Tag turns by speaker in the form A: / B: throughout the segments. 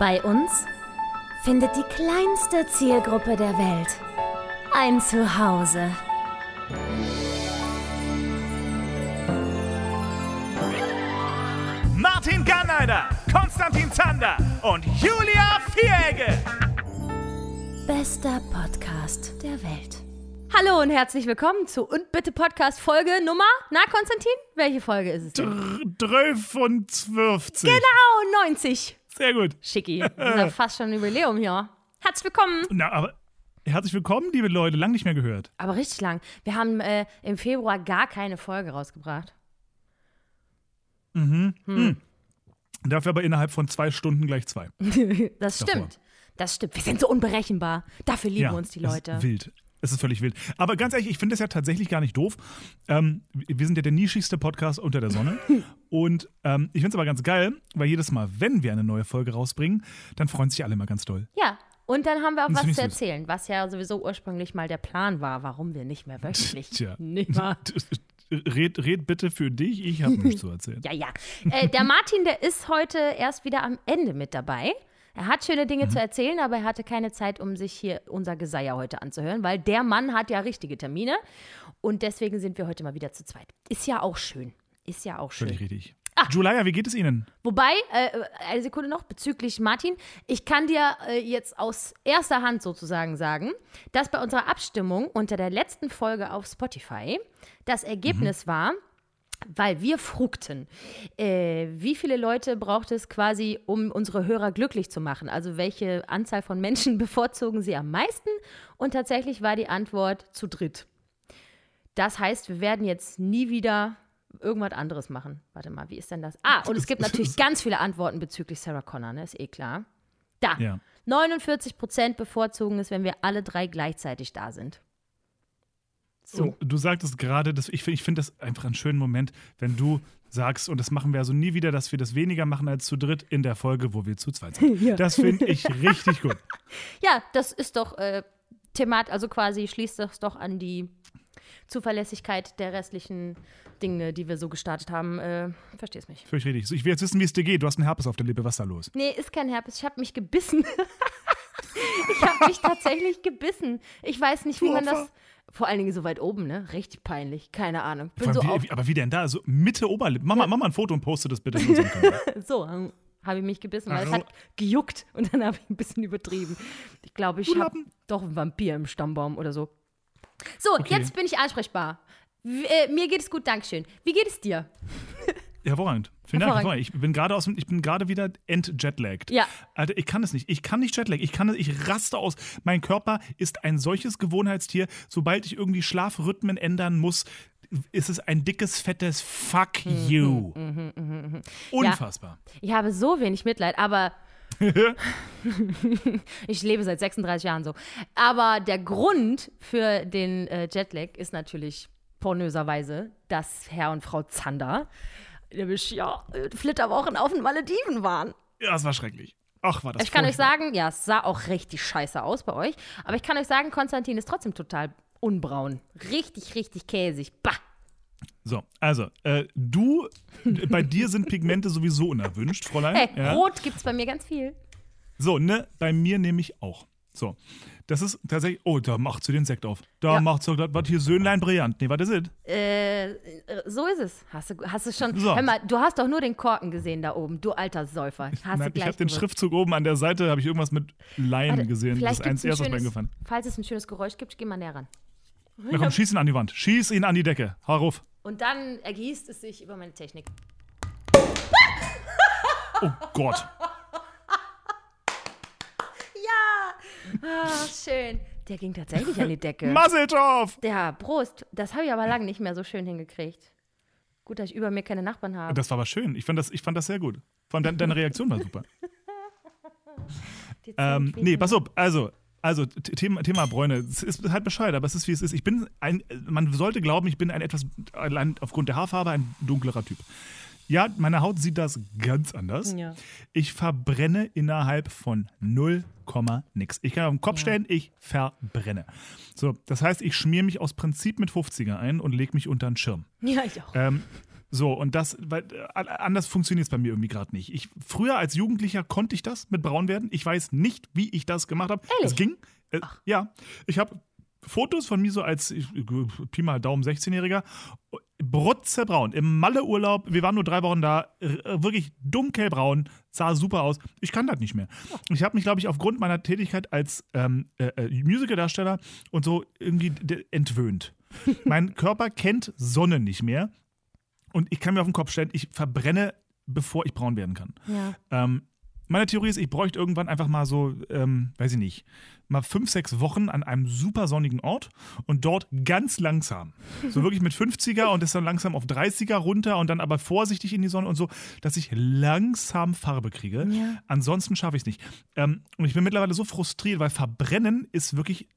A: Bei uns findet die kleinste Zielgruppe der Welt ein Zuhause.
B: Martin Garneider, Konstantin Zander und Julia Vieregge.
A: Bester Podcast der Welt.
C: Hallo und herzlich willkommen zu Und Bitte Podcast Folge Nummer, na Konstantin, welche Folge ist es? denn?
B: 12.
C: Genau, 90.
B: Sehr gut.
C: Schicki, das ist ja fast schon ein Jubiläum hier. Herzlich willkommen.
B: Na, aber herzlich willkommen, liebe Leute. Lang nicht mehr gehört.
C: Aber richtig lang. Wir haben äh, im Februar gar keine Folge rausgebracht.
B: Dafür aber innerhalb von zwei Stunden gleich zwei.
C: Das
B: Davor.
C: stimmt. Das stimmt. Wir sind so unberechenbar. Dafür lieben
B: ja,
C: uns die Leute.
B: Wild. Es ist völlig wild. Aber ganz ehrlich, ich finde es ja tatsächlich gar nicht doof. Ähm, wir sind ja der nischigste Podcast unter der Sonne. Und ähm, ich finde es aber ganz geil, weil jedes Mal, wenn wir eine neue Folge rausbringen, dann freuen sich alle immer ganz doll.
C: Ja. Und dann haben wir auch
B: Das
C: was zu erzählen, was ja sowieso ursprünglich mal der Plan war, warum wir nicht mehr wöchentlich.
B: Tja.
C: Nicht wahr?
B: Red, red bitte für dich, ich habe nichts zu erzählen.
C: Ja, ja. Äh, der Martin, der ist heute erst wieder am Ende mit dabei. Er hat schöne Dinge
B: Mhm.
C: zu erzählen, aber er hatte keine Zeit, um sich hier unser Geseier heute anzuhören, weil der Mann hat ja richtige Termine. Und deswegen sind wir heute mal wieder zu zweit. Ist ja auch schön. Ist ja auch schön.
B: Völlig richtig.
C: Ah.
B: Julia, wie geht es Ihnen?
C: Wobei, äh, eine Sekunde noch bezüglich Martin. Ich kann dir äh, jetzt aus erster Hand sozusagen sagen, dass bei unserer Abstimmung unter der letzten Folge auf Spotify das Ergebnis war, weil wir frugten, äh, wie viele Leute braucht es quasi, um unsere Hörer glücklich zu machen? Also welche Anzahl von Menschen bevorzugen sie am meisten? Und tatsächlich war die Antwort zu dritt. Das heißt, wir werden jetzt nie wieder irgendwas anderes machen. Warte mal, wie ist denn das? Ah, und es gibt natürlich ganz viele Antworten bezüglich Sarah Connor, ne? Ist eh klar. Da.
B: Ja.
C: 49 Prozent bevorzugen es, wenn wir alle drei gleichzeitig da sind. So.
B: Du sagtest gerade, dass ich, find- ich finde das einfach einen schönen Moment, wenn du sagst, und das machen wir also nie wieder, dass wir das weniger machen als zu dritt in der Folge, wo wir zu zweit sind. Das finde ich richtig gut.
C: Ja, das ist doch äh, Themat, also quasi schließt das doch an die Zuverlässigkeit der restlichen Dinge, die wir so gestartet haben. Äh, verstehst mich.
B: Völlig richtig. Ich will jetzt wissen, wie es dir geht. Du hast einen Herpes auf der Lippe. Was ist da los?
C: Nee, ist kein Herpes. Ich habe mich gebissen. ich habe mich tatsächlich gebissen. Ich weiß nicht, wie man das. Vor allen Dingen so weit oben, ne? Richtig peinlich. Keine Ahnung. Bin
B: Vor
C: so
B: wie, wie, aber wie denn da? So Mitte Oberlippe. Mach, mal, mach mal ein Foto und poste das bitte
C: so ähm, habe ich mich gebissen, weil es
B: Ach so.
C: hat gejuckt und dann habe ich ein bisschen übertrieben. Ich glaube, ich habe doch einen Vampir im Stammbaum oder so. So,
B: Okay.
C: jetzt bin ich ansprechbar. Äh, mir geht es gut, Dankeschön. Wie geht es dir?
B: Hervorragend. Vielen Dank.
C: Hervorragend.
B: hervorragend. Ich bin gerade aus ich bin gerade wieder entjetlaggt.
C: Ja.
B: Alter, ich kann es nicht. Ich kann nicht jetlag. Ich kann es, ich raste aus. Mein Körper ist ein solches Gewohnheitstier. Sobald ich irgendwie Schlafrhythmen ändern muss, ist es ein dickes, fettes Fuck
C: Mhm,
B: you. Unfassbar.
C: Ich habe so wenig Mitleid, aber ich lebe seit 36 Jahren so. Aber der Grund für den äh, Jetlag ist natürlich pornöserweise, dass Herr und Frau Zander nämlich ja äh, Flitterwochen auf den Malediven waren.
B: Ja, es war schrecklich. Ach, war das
C: Ich kann euch sagen, ja, es sah auch richtig scheiße aus bei euch. Aber ich kann euch sagen, Konstantin ist trotzdem total unbraun. Richtig, richtig käsig. Bah!
B: So, also, äh, du, bei dir sind Pigmente sowieso unerwünscht, Fräulein.
C: Hey,
B: ja?
C: rot gibt's bei mir ganz viel.
B: So, ne, bei mir nämlich auch. So, das ist tatsächlich, oh, da macht sie den Sekt auf. Da
C: Ja.
B: macht sie, was hier Söhnlein brillant. Nee, was ist es?
C: Äh, äh, so ist es. Hast du, hast du schon.
B: So.
C: Hör mal, du hast doch nur den Korken gesehen da oben, du alter Säufer. Hast
B: Nein, ich habe den. Schriftzug oben an der Seite, habe ich irgendwas mit
C: Warte,
B: gesehen. Das
C: vielleicht
B: ist eins erstes
C: schönes-
B: eingefallen.
C: Falls es ein schönes Geräusch gibt, geh mal näher ran.
B: Na komm, schieß ihn an die Wand. Schieß ihn an die Decke. Hau rauf.
C: Und dann ergießt es sich über meine Technik.
B: Oh Gott.
C: Ja! Ah, schön. Der ging tatsächlich an die Decke.
B: Masseltorf!
C: Der Prost. Das habe ich aber lange nicht mehr so schön hingekriegt. Gut, dass ich über mir keine Nachbarn habe.
B: Das war aber schön. Ich fand das, ich fand das sehr gut. Vor allem deine, deine Reaktion war super. Ähm, nee, pass auf. Also, also Thema, Thema Bräune. Es ist halt bescheuert, aber es ist wie es ist. Ich bin ein, man sollte glauben, ich bin ein etwas, allein aufgrund der Haarfarbe, ein dunklerer Typ. Ja, meine Haut sieht das ganz anders.
C: Ja.
B: Ich verbrenne innerhalb von 0, nix. Ich kann auf den Kopf stellen, ich verbrenne. So, das heißt, ich schmier mich aus Prinzip mit 50er ein und lege mich unter den Schirm.
C: Ja, ich auch.
B: Ähm, So, und das, weil äh, anders funktioniert es bei mir irgendwie gerade nicht. Ich, früher als Jugendlicher konnte ich das mit braun werden. Ich weiß nicht, wie ich das gemacht habe. Es ging. Äh, ja, ich habe Fotos von mir so als ich, Pi mal Daumen 16-Jähriger, brutzebraun, im Malle-Urlaub, wir waren nur drei Wochen da, r- wirklich dunkelbraun, sah super aus. Ich kann das nicht mehr. Ich habe mich, glaube ich, aufgrund meiner Tätigkeit als ähm, äh, äh, Musicaldarsteller und so irgendwie entwöhnt. mein Körper kennt Sonne nicht mehr und ich kann mir auf den Kopf stellen, ich verbrenne, bevor ich braun werden kann.
C: Ja.
B: Ähm, meine Theorie ist, ich bräuchte irgendwann einfach mal so, ähm, weiß ich nicht, mal fünf, sechs Wochen an einem super sonnigen Ort und dort ganz langsam, so wirklich mit 50er und das dann langsam auf 30er runter und dann aber vorsichtig in die Sonne und so, dass ich langsam Farbe kriege.
C: Ja.
B: Ansonsten schaffe ich es nicht. Ähm, und ich bin mittlerweile so frustriert, weil Verbrennen ist wirklich.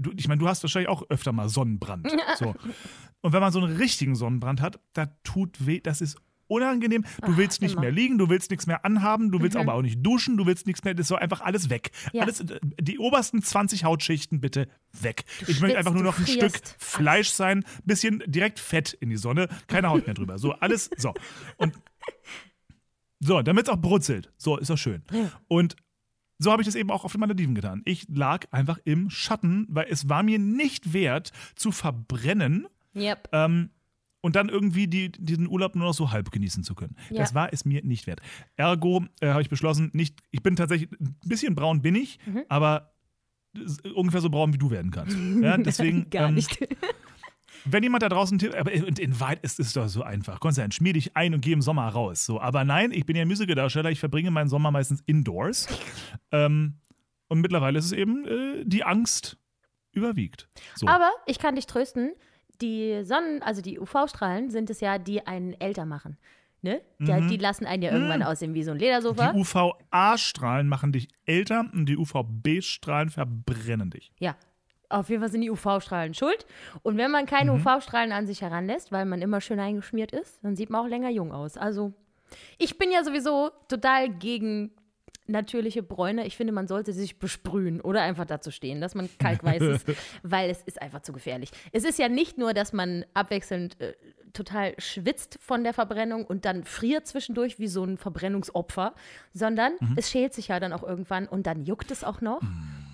B: Du, ich meine, du hast wahrscheinlich auch öfter mal Sonnenbrand. So. Und wenn man so einen richtigen Sonnenbrand hat, da tut weh, das ist unangenehm. Du
C: Ach,
B: willst nicht
C: immer. Mhm.
B: mehr liegen, du willst nichts mehr anhaben, du willst aber auch nicht duschen, du willst nichts mehr, das ist so einfach alles weg.
C: Ja.
B: Alles, äh, die obersten 20 Hautschichten bitte weg.
C: Du
B: ich möchte einfach
C: schwitzt,
B: nur noch ein Stück
C: frierst.
B: Fleisch sein, bisschen direkt Fett in die Sonne, keine Haut mehr drüber. So, alles, so. Und so, damit es auch brutzelt. So, ist das schön. Und so habe ich das eben auch auf den Malediven getan. Ich lag einfach im Schatten, weil es war mir nicht wert zu verbrennen
C: Yep.
B: ähm, und dann irgendwie die, diesen Urlaub nur noch so halb genießen zu können.
C: Ja.
B: Das war es mir nicht wert. Ergo äh, habe ich beschlossen, nicht, ich bin tatsächlich ein bisschen braun bin ich,
C: Mhm.
B: aber ungefähr so braun wie du werden kannst. Ja, deswegen,
C: Gar
B: ähm,
C: nicht.
B: wenn jemand da draußen, Tipp- aber in, in Wahrheit ist es doch so einfach. Konstantin, schmier dich ein und geh im Sommer raus. So, aber nein, ich bin ja Musicaldarsteller, ich verbringe meinen Sommer meistens indoors. ähm, und mittlerweile ist es eben äh, die Angst überwiegt. So.
C: Aber ich kann dich trösten, die Sonnen, also die UV-Strahlen sind es ja, die einen älter machen. Ne? Da, Die lassen einen ja irgendwann aussehen wie so ein Ledersofa.
B: Mhm. Die UVA-Strahlen machen dich älter und die UVB-Strahlen verbrennen dich.
C: Ja, auf jeden Fall sind die UV-Strahlen schuld. Und wenn man keine
B: Mhm.
C: UV-Strahlen an sich heranlässt, weil man immer schön eingeschmiert ist, dann sieht man auch länger jung aus. Also, ich bin ja sowieso total gegen natürliche Bräune. Ich finde, man sollte sich besprühen oder einfach dazu stehen, dass man kalkweiß ist, weil es ist einfach zu gefährlich. Es ist ja nicht nur, dass man abwechselnd äh, total schwitzt von der Verbrennung und dann friert zwischendurch wie so ein Verbrennungsopfer, sondern
B: Mhm.
C: es schält sich ja dann auch irgendwann und dann juckt es auch noch.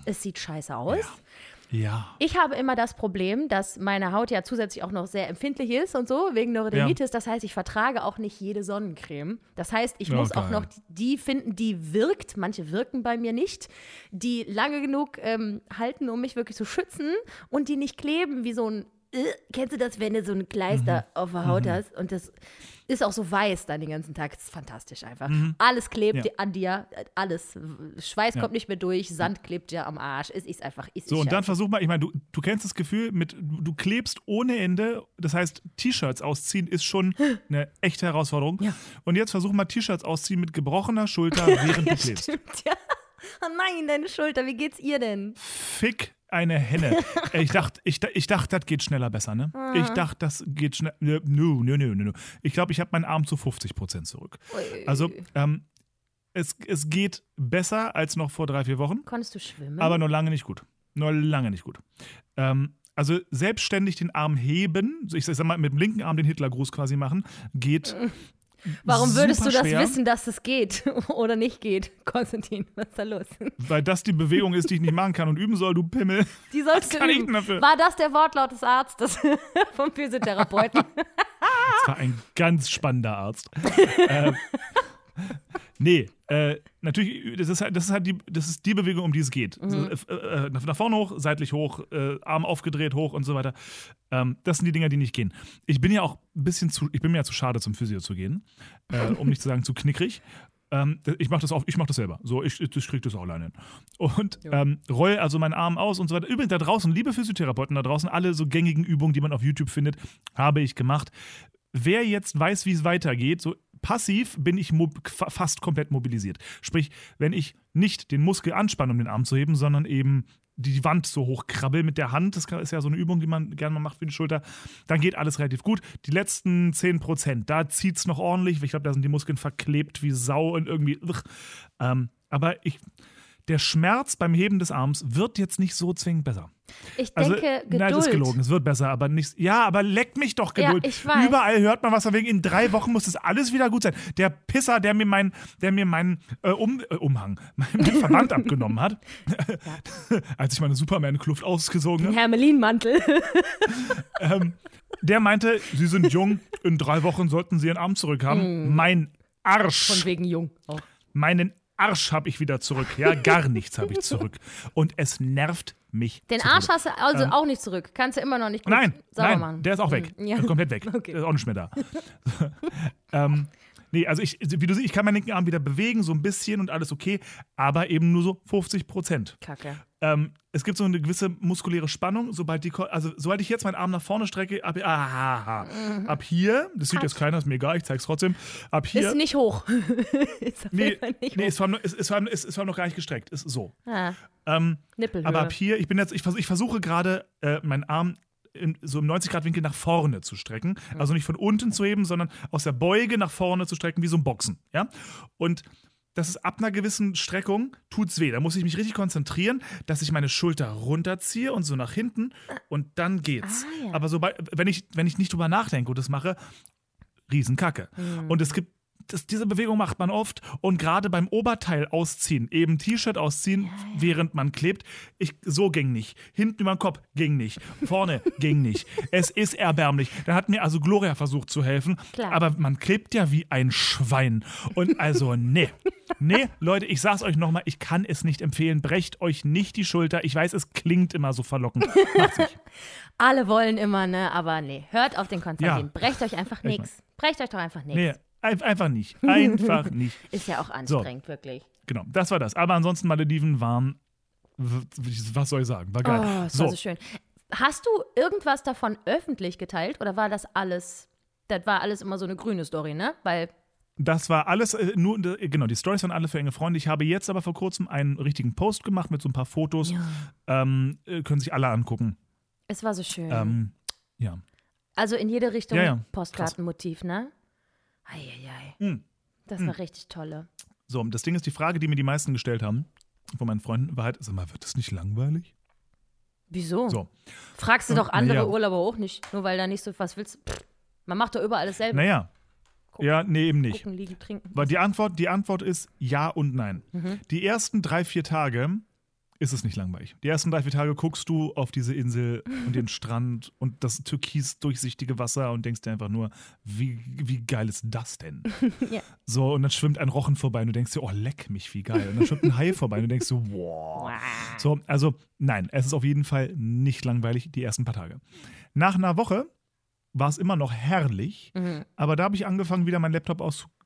C: Es sieht scheiße aus.
B: Ja.
C: Ich habe immer das Problem, dass meine Haut ja zusätzlich auch noch sehr empfindlich ist und so, wegen Neurodermitis. Das heißt, ich vertrage auch nicht jede Sonnencreme. Das heißt, ich
B: Ja,
C: muss auch
B: geil.
C: noch die finden, die wirkt. Manche wirken bei mir nicht, die lange genug ähm, halten, um mich wirklich zu schützen und die nicht kleben wie so ein. Äh, kennst du das, wenn du so ein Kleister auf der Haut hast und das ist auch so weiß dann den ganzen Tag? Das ist fantastisch einfach. Alles klebt
B: Ja.
C: an dir, alles. Schweiß
B: Ja.
C: kommt nicht mehr durch, Sand klebt dir am Arsch. Es ist einfach. Es
B: So,
C: ist
B: und dann versuch mal, ich meine, du, du kennst das Gefühl, mit, du, du klebst ohne Ende, das heißt, T-Shirts ausziehen ist schon eine echte Herausforderung.
C: Ja.
B: Und jetzt versuch mal T-Shirts ausziehen mit gebrochener Schulter, während du klebst.
C: Stimmt, ja. Oh nein, deine Schulter, wie geht's ihr denn?
B: Fick eine Henne. Ich dachte, ich, ich dachte, das geht schneller besser, ne?
C: Ah.
B: Ich dachte, das geht schnell. Nö, nö, nö, nö, nö. Ich glaube, ich habe meinen Arm zu 50 Prozent zurück.
C: Ui.
B: Also, ähm, es, es geht besser als noch vor drei, vier Wochen,
C: Konntest du schwimmen?
B: aber noch lange nicht gut. Noch lange nicht gut. Ähm, also selbstständig den Arm heben, ich sag mal mit dem linken Arm den Hitlergruß quasi machen, geht.
C: Warum würdest du das
B: schwer,
C: wissen, dass es geht oder nicht geht, Konstantin? Was ist da los?
B: Weil das die Bewegung ist, die ich nicht machen kann und üben soll, du Pimmel.
C: Die sollst du üben. War das der Wortlaut des Arztes vom Physiotherapeuten?
B: Das war ein ganz spannender Arzt. äh, nee, äh, natürlich, das ist, halt, das, ist halt die, das ist die Bewegung, um die es geht. So, äh, äh, nach nach vorne hoch, seitlich hoch, äh, Arm aufgedreht hoch und so weiter. Ähm, das sind die Dinger, die nicht gehen. Ich bin ja auch ein bisschen zu, ich bin mir ja zu schade, zum Physio zu gehen, äh, um nicht zu sagen zu knickrig. Ähm, ich mache das auch, ich mache das selber. So, ich, ich kriege das auch alleine hin. Und ähm, roll also meinen Arm aus und so weiter. Übrigens, da draußen, liebe Physiotherapeuten da draußen, alle so gängigen Übungen, die man auf YouTube findet, habe ich gemacht. Wer jetzt weiß, wie es weitergeht, so passiv bin ich fast komplett mobilisiert. Sprich, wenn ich nicht den Muskel anspanne, um den Arm zu heben, sondern eben die Wand so hoch krabbel mit der Hand, das ist ja so eine Übung, die man gerne mal macht für die Schulter, dann geht alles relativ gut. Die letzten 10 Prozent, da zieht es noch ordentlich. Ich glaube, da sind die Muskeln verklebt wie Sau und irgendwie. Ähm, aber ich, der Schmerz beim Heben des Arms wird jetzt nicht so zwingend besser.
C: Ich
B: Also,
C: denke, Geduld.
B: nein, das ist gelogen. Es wird besser, aber nicht. Ja, aber leck mich doch
C: Ja,
B: Geduld.
C: ich weiß.
B: Überall hört man was von wegen. In drei Wochen muss das alles wieder gut sein. Der Pisser, der mir mein, der mir meinen äh, um, äh, Umhang, meinen Verband abgenommen hat, als ich meine Superman-Kluft ausgesogen habe,
C: Hermelinmantel.
B: ähm, der meinte, Sie sind jung. In drei Wochen sollten Sie Ihren Arm zurückhaben. Mein
C: Hm. Von
B: Arsch.
C: wegen jung. Oh.
B: Meinen Arsch habe ich wieder zurück. Ja, gar nichts habe ich zurück. Und es nervt mich.
C: Den
B: zu
C: Arsch hast du also auch nicht zurück. Kannst du immer noch nicht
B: Nein,
C: sauber
B: nein,
C: machen.
B: der ist auch weg.
C: Ja.
B: Der ist komplett weg.
C: Okay.
B: Der ist auch nicht mehr da. ähm, nee, also ich, wie du siehst, ich kann meinen linken Arm wieder bewegen, so ein bisschen und alles okay, aber eben nur so 50 Prozent.
C: Kacke.
B: Ähm, es gibt so eine gewisse muskuläre Spannung, sobald die, also sobald ich jetzt meinen Arm nach vorne strecke, ab, ah, ab hier, das sieht jetzt keiner, ist mir egal, ich zeig's trotzdem, ab hier,
C: Ist nicht hoch. ist
B: nee,
C: nicht
B: nee
C: hoch.
B: ist, vor allem, ist, ist, vor allem, ist, ist vor allem noch gar nicht gestreckt, ist so.
C: Ah,
B: Ähm,
C: Nippelhöhe.
B: aber ab hier, ich bin jetzt, ich, vers ich versuche gerade, äh, meinen Arm in, so im 90-Grad-Winkel nach vorne zu strecken. Also nicht von unten zu heben, sondern aus der Beuge nach vorne zu strecken, wie so ein Boxen. Ja? Und das ist ab einer gewissen Streckung, tut's weh. Da muss ich mich richtig konzentrieren, dass ich meine Schulter runterziehe und so nach hinten und dann geht's.
C: Ah, ja.
B: Aber sobald, wenn ich, wenn ich nicht drüber nachdenke und das mache, Riesenkacke.
C: Hm.
B: Und es gibt das, diese Bewegung macht man oft und gerade beim Oberteil ausziehen, eben T-Shirt ausziehen, während man klebt, ich, so ging nicht. Hinten über den Kopf ging nicht. Vorne ging nicht. Es ist erbärmlich. Da hat mir also Gloria versucht zu helfen,
C: Klar.
B: aber man klebt ja wie ein Schwein. Und also, nee. Nee, Leute, ich sag's euch nochmal, ich kann es nicht empfehlen. Brecht euch nicht die Schulter. Ich weiß, es klingt immer so verlockend. Macht's nicht.
C: Alle wollen immer, ne? Aber nee. Hört auf den Konstantin.
B: Ja.
C: Brecht euch einfach nichts. Brecht euch doch einfach nichts.
B: Nee, einfach nicht. Einfach nicht.
C: Ist ja auch anstrengend, wirklich.
B: Genau, das war das. Aber ansonsten, Malediven waren, was soll ich sagen, war geil.
C: Oh,
B: so,
C: war so schön. Hast du irgendwas davon öffentlich geteilt oder war das alles, das war alles immer so eine grüne Story, ne? Weil,
B: das war alles, äh, nur, genau, die Stories waren alle für enge Freunde. Ich habe jetzt aber vor kurzem einen richtigen Post gemacht mit so ein paar Fotos. Ähm, äh, können sich alle angucken.
C: es war so schön.
B: Ähm, ja.
C: also in jede Richtung
B: Ja, ja,
C: Postkartenmotiv, ne? Eieiei.
B: Hm.
C: Das
B: Hm.
C: war richtig tolle.
B: So, und das Ding ist, die Frage, die mir die meisten gestellt haben, von meinen Freunden, war halt, sag mal, wird das nicht langweilig?
C: Wieso?
B: So,
C: Fragst du doch andere
B: ja.
C: Urlauber auch nicht, nur weil da nicht so was willst. Pff, man macht doch überall dasselbe.
B: naja.
C: Gucken.
B: Ja, nee, eben nicht.
C: Gucken, liegen, trinken.
B: Weil die Antwort, die Antwort ist ja und nein.
C: Mhm.
B: Die ersten drei, vier Tage ist es nicht langweilig. Die ersten drei, vier Tage guckst du auf diese Insel und den Strand und das türkis durchsichtige Wasser und denkst dir einfach nur, wie, wie geil ist das denn?
C: Ja.
B: So, und dann schwimmt ein Rochen vorbei und du denkst dir, oh, leck mich, wie geil. Und dann schwimmt ein Hai vorbei und du denkst so, wow. So, also nein, es ist auf jeden Fall nicht langweilig, die ersten paar Tage. Nach einer Woche war es immer noch herrlich,
C: Mhm.
B: aber da habe ich angefangen, wieder meinen Laptop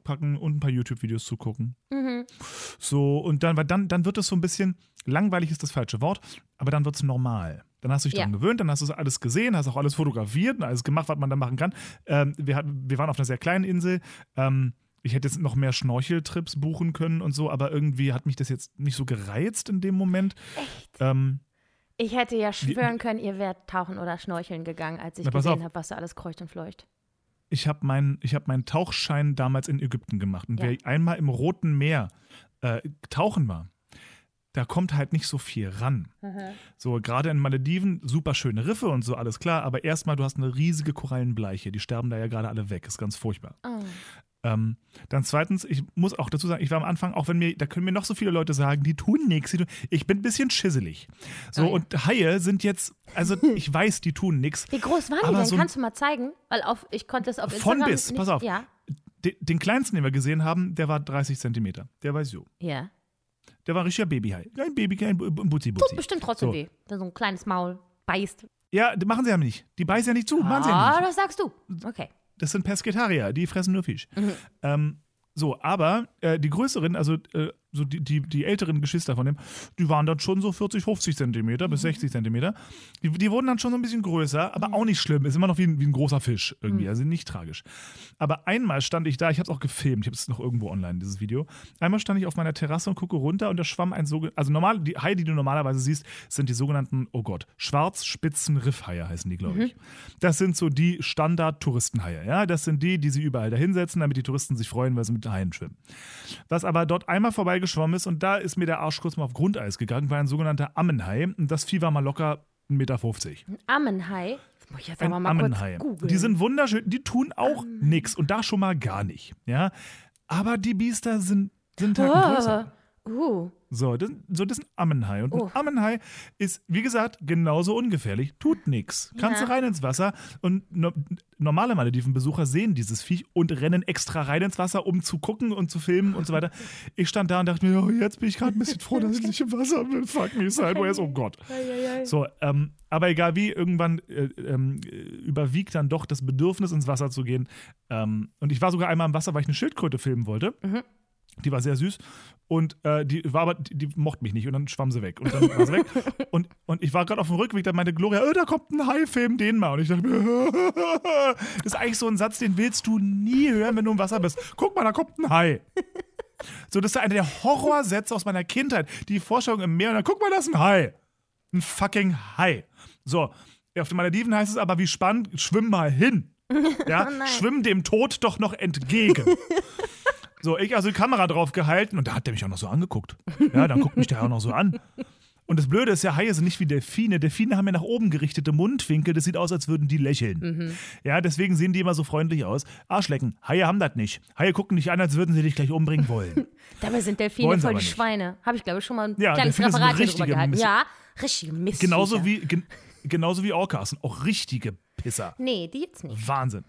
B: auszupacken und ein paar YouTube-Videos zu gucken.
C: Mhm.
B: So, und dann, weil dann, dann wird es so ein bisschen, langweilig ist das falsche Wort, aber dann wird es normal. Dann hast du dich
C: Ja.
B: daran gewöhnt, dann hast du alles gesehen, hast auch alles fotografiert und alles gemacht, was man da machen kann. Ähm, wir, hatten, wir waren auf einer sehr kleinen Insel. Ähm, ich hätte jetzt noch mehr Schnorcheltrips buchen können und so, aber irgendwie hat mich das jetzt nicht so gereizt in dem Moment.
C: Echt?
B: Ähm,
C: Ich hätte ja schwören können, ihr wärt tauchen oder schnorcheln gegangen, als ich gesehen habe, was da alles kreucht und fleucht.
B: Ich habe meinen hab meinen Tauchschein damals in Ägypten gemacht. Und
C: Ja.
B: wer einmal im Roten Meer äh, tauchen war, da kommt halt nicht so viel ran. So, gerade in Malediven, super schöne Riffe und so, alles klar, aber erstmal, du hast eine riesige Korallenbleiche, die sterben da ja gerade alle weg, ist ganz furchtbar.
C: Oh.
B: Ähm, dann zweitens, ich muss auch dazu sagen, ich war am Anfang, auch wenn mir, da können mir noch so viele Leute sagen, die tun nichts, ich bin ein bisschen schisselig. So,
C: Ah, ja.
B: und Haie sind jetzt, also ich weiß, die tun nichts.
C: Wie groß waren die denn?
B: so
C: Kannst du mal zeigen? Weil auf, ich konnte es auf
B: Von
C: Instagram
B: bis,
C: nicht,
B: pass auf.
C: Ja,
B: Den, den kleinsten, den wir gesehen haben, der war 30 Zentimeter. Der war so.
C: ja.
B: Der war ein richtiger Babyhai. Ein Baby, ein Bu- Bu- Butzi
C: Tut
B: Butzi.
C: bestimmt trotzdem
B: So.
C: weh. Wenn so ein kleines Maul beißt.
B: Ja, machen sie ja nicht. Die beißen ja nicht zu. Machen sie ja
C: Ah,
B: nicht.
C: das sagst du. Okay.
B: Das sind Pesketarier, die fressen nur Fisch.
C: Mhm.
B: Ähm, so, aber äh, die größeren, also äh, so die, die, die älteren Geschwister von dem, die waren dann schon so 40, 50 Zentimeter
C: Mhm.
B: bis 60 Zentimeter. Die, die wurden dann schon so ein bisschen größer, aber auch nicht schlimm. Ist immer noch wie ein, wie ein großer Fisch irgendwie,
C: Mhm.
B: also nicht tragisch. Aber einmal stand ich da, ich habe es auch gefilmt, ich habe es noch irgendwo online, dieses Video. Einmal stand ich auf meiner Terrasse und gucke runter und da schwamm ein sogenannter, also normal, die Haie, die du normalerweise siehst, sind die sogenannten, oh Gott, Schwarzspitzen-Riffhaie heißen die, glaube ich. Das sind so die Standard-Touristenhaie, ja. Das sind die, die sie überall da hinsetzen, damit die Touristen sich freuen, weil sie mit Haien schwimmen. Was aber dort einmal vorbeigegangen vorbeigeschwommen ist und da ist mir der Arsch kurz mal auf Grundeis gegangen, war ein sogenannter Ammenhai und das Vieh war mal locker 1,50 Meter.
C: Ammenhai. Das muss ich jetzt
B: Ein
C: aber mal kurz
B: Ammenhai.
C: googeln.
B: Die sind wunderschön, die tun auch nix und da schon mal gar nicht. Ja? Aber die Biester sind, sind halt größer.
C: Oh. Uh.
B: So das, so, das ist ein Ammenhai. Und
C: Oh.
B: ein Ammenhai ist, wie gesagt, genauso ungefährlich. Tut nix. Kannst
C: Ja.
B: du rein ins Wasser. Und no, normale Malediven-Besucher sehen dieses Viech und rennen extra rein ins Wasser, um zu gucken und zu filmen und so weiter. Ich stand da und dachte mir, oh, jetzt bin ich gerade ein bisschen froh, dass ich nicht im Wasser bin. Fuck me sideways, oh Gott. So, ähm, aber egal wie, irgendwann äh, äh, überwiegt dann doch das Bedürfnis, ins Wasser zu gehen. Ähm, und ich war sogar einmal im Wasser, weil ich eine Schildkröte filmen wollte. Die war sehr süß und äh, die war aber, die, die mochte mich nicht und dann schwamm sie weg und dann war sie weg. Und, und ich war gerade auf dem Rückweg, da meinte Gloria, äh, da kommt ein Hai, film den mal. Und ich dachte mir, das ist eigentlich so ein Satz, den willst du nie hören, wenn du im Wasser bist. Guck mal, da kommt ein Hai. So, das ist einer der Horrorsätze aus meiner Kindheit. Die Vorstellung im Meer und dann guck mal, das ist ein Hai. Ein fucking Hai. So, auf den Malediven heißt es aber, wie spannend, schwimm mal hin. Ja, schwimm dem Tod doch noch entgegen. So, ich also die Kamera drauf gehalten und da hat der mich auch noch so angeguckt. Ja, dann guckt mich der auch noch so an. Und das Blöde ist ja, Haie sind nicht wie Delfine. Delfine haben ja nach oben gerichtete Mundwinkel. Das sieht aus, als würden die lächeln. Ja, deswegen sehen die immer so freundlich aus. Arschlecken. Haie haben das nicht. Haie gucken dich an, als würden sie dich gleich umbringen wollen.
C: Dabei sind Delfine
B: Wollen sie
C: voll die
B: nicht.
C: Schweine. Habe ich, glaube ich, schon mal ein
B: Ja,
C: kleines
B: Delfine
C: Referat drüber gehalten.
B: Mist-
C: Ja, richtige Mist.
B: Genauso wie, gen, genauso wie Orcas sind auch richtige Pisser.
C: Nee, die jetzt nicht.
B: Wahnsinn.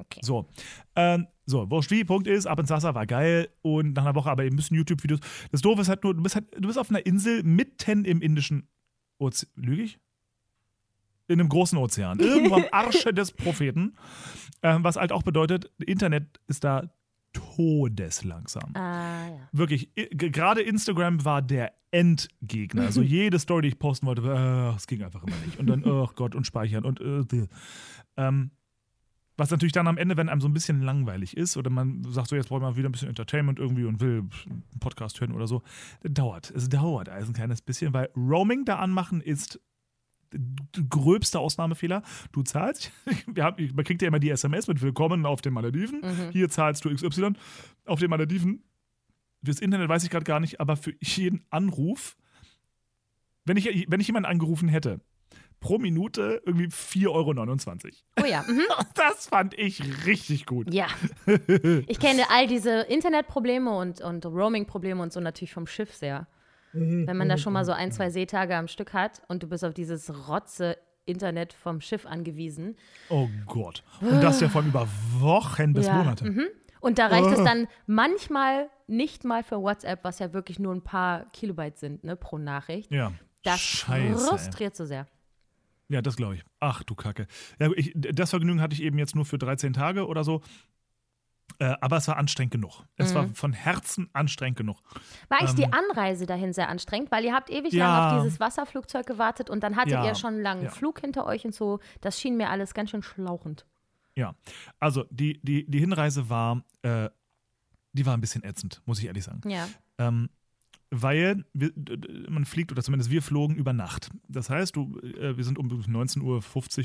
C: Okay.
B: So. Ähm, so, wurscht wie, Punkt ist, ab ins Wasser war geil und nach einer Woche aber eben müssen YouTube-Videos. Das Doofe ist halt nur, du bist halt, du bist auf einer Insel mitten im Indischen Ozean. Lüge ich? In einem großen Ozean. Irgendwo am Arsche des Propheten. Ähm, was halt auch bedeutet, Internet ist da todeslangsam.
C: Ah, ja.
B: Wirklich, gerade Instagram war der Endgegner. Also jede Story, die ich posten wollte, äh, es ging einfach immer nicht. Und dann, oh Gott, und speichern und äh, ähm, was natürlich dann am Ende, wenn einem so ein bisschen langweilig ist oder man sagt so, jetzt braucht man wieder ein bisschen Entertainment irgendwie und will einen Podcast hören oder so, dauert. Es dauert also ein kleines bisschen, weil Roaming da anmachen ist der gröbste Ausnahmefehler. Du zahlst, haben, man kriegt ja immer die SMS mit Willkommen auf den Malediven. Hier zahlst du XY. Auf den Malediven Fürs Internet weiß ich gerade gar nicht, aber für jeden Anruf, wenn ich, wenn ich jemanden angerufen hätte, pro Minute irgendwie 4,29 Euro.
C: Oh ja. Mhm.
B: Das fand ich richtig gut.
C: Ja. Ich kenne all diese Internetprobleme und, und Roaming-Probleme und so natürlich vom Schiff sehr. Wenn man da schon mal so ein, zwei Seetage am Stück hat und du bist auf dieses Rotze Internet vom Schiff angewiesen.
B: Oh Gott. Und das ja von über Wochen bis
C: Ja,
B: Monate.
C: mhm. Und da reicht es dann manchmal nicht mal für WhatsApp, was ja wirklich nur ein paar Kilobyte sind, ne, pro Nachricht.
B: Ja.
C: Das
B: Scheiße. ey.
C: frustriert so sehr.
B: Ja, das glaube ich. Ach du Kacke. Ja, ich, das Vergnügen hatte ich eben jetzt nur für 13 Tage oder so. Äh, aber es war anstrengend genug. Es
C: Mhm.
B: war von Herzen anstrengend genug.
C: War eigentlich die
B: Ähm,
C: Anreise dahin sehr anstrengend, weil ihr habt ewig
B: Ja.
C: lang auf dieses Wasserflugzeug gewartet und dann hattet
B: Ja.
C: ihr schon einen langen
B: Ja.
C: Flug hinter euch und so. Das schien mir alles ganz schön schlauchend.
B: Ja. Also die, die, die Hinreise war, äh, die war ein bisschen ätzend, muss ich ehrlich sagen.
C: Ja.
B: Ähm, weil wir, man fliegt, oder zumindest wir flogen über Nacht. Das heißt, du, äh, wir sind um 19.50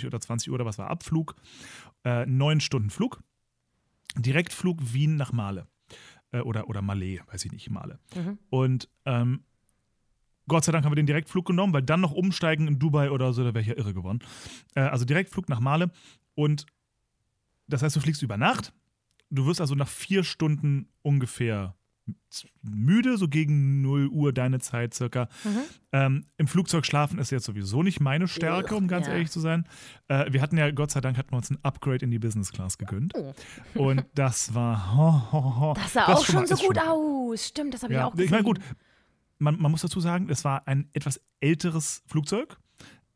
B: Uhr oder 20 Uhr oder was war Abflug, äh, neun Stunden Flug. Direktflug Wien nach Male. Äh, oder, oder Malé, weiß ich nicht, Male.
C: Mhm.
B: Und ähm, Gott sei Dank haben wir den Direktflug genommen, weil dann noch umsteigen in Dubai oder so, da wäre ich ja irre geworden. Äh, also Direktflug nach Male. Und das heißt, du fliegst über Nacht. Du wirst also nach vier Stunden ungefähr müde, so gegen 0 Uhr deine Zeit circa.
C: Mhm.
B: Ähm, Im Flugzeug schlafen ist jetzt sowieso nicht meine Stärke, um ganz
C: Ja.
B: ehrlich zu sein. Äh, wir hatten ja, Gott sei Dank, hatten wir uns ein Upgrade in die Business Class gegönnt.
C: Oh.
B: Und das war. Ho, ho, ho.
C: Das sah
B: Das
C: auch schon so gut
B: schon-
C: aus. Stimmt, das habe ich
B: ja,
C: auch gesehen.
B: ich meine, gut, man, man muss dazu sagen, es war ein etwas älteres Flugzeug.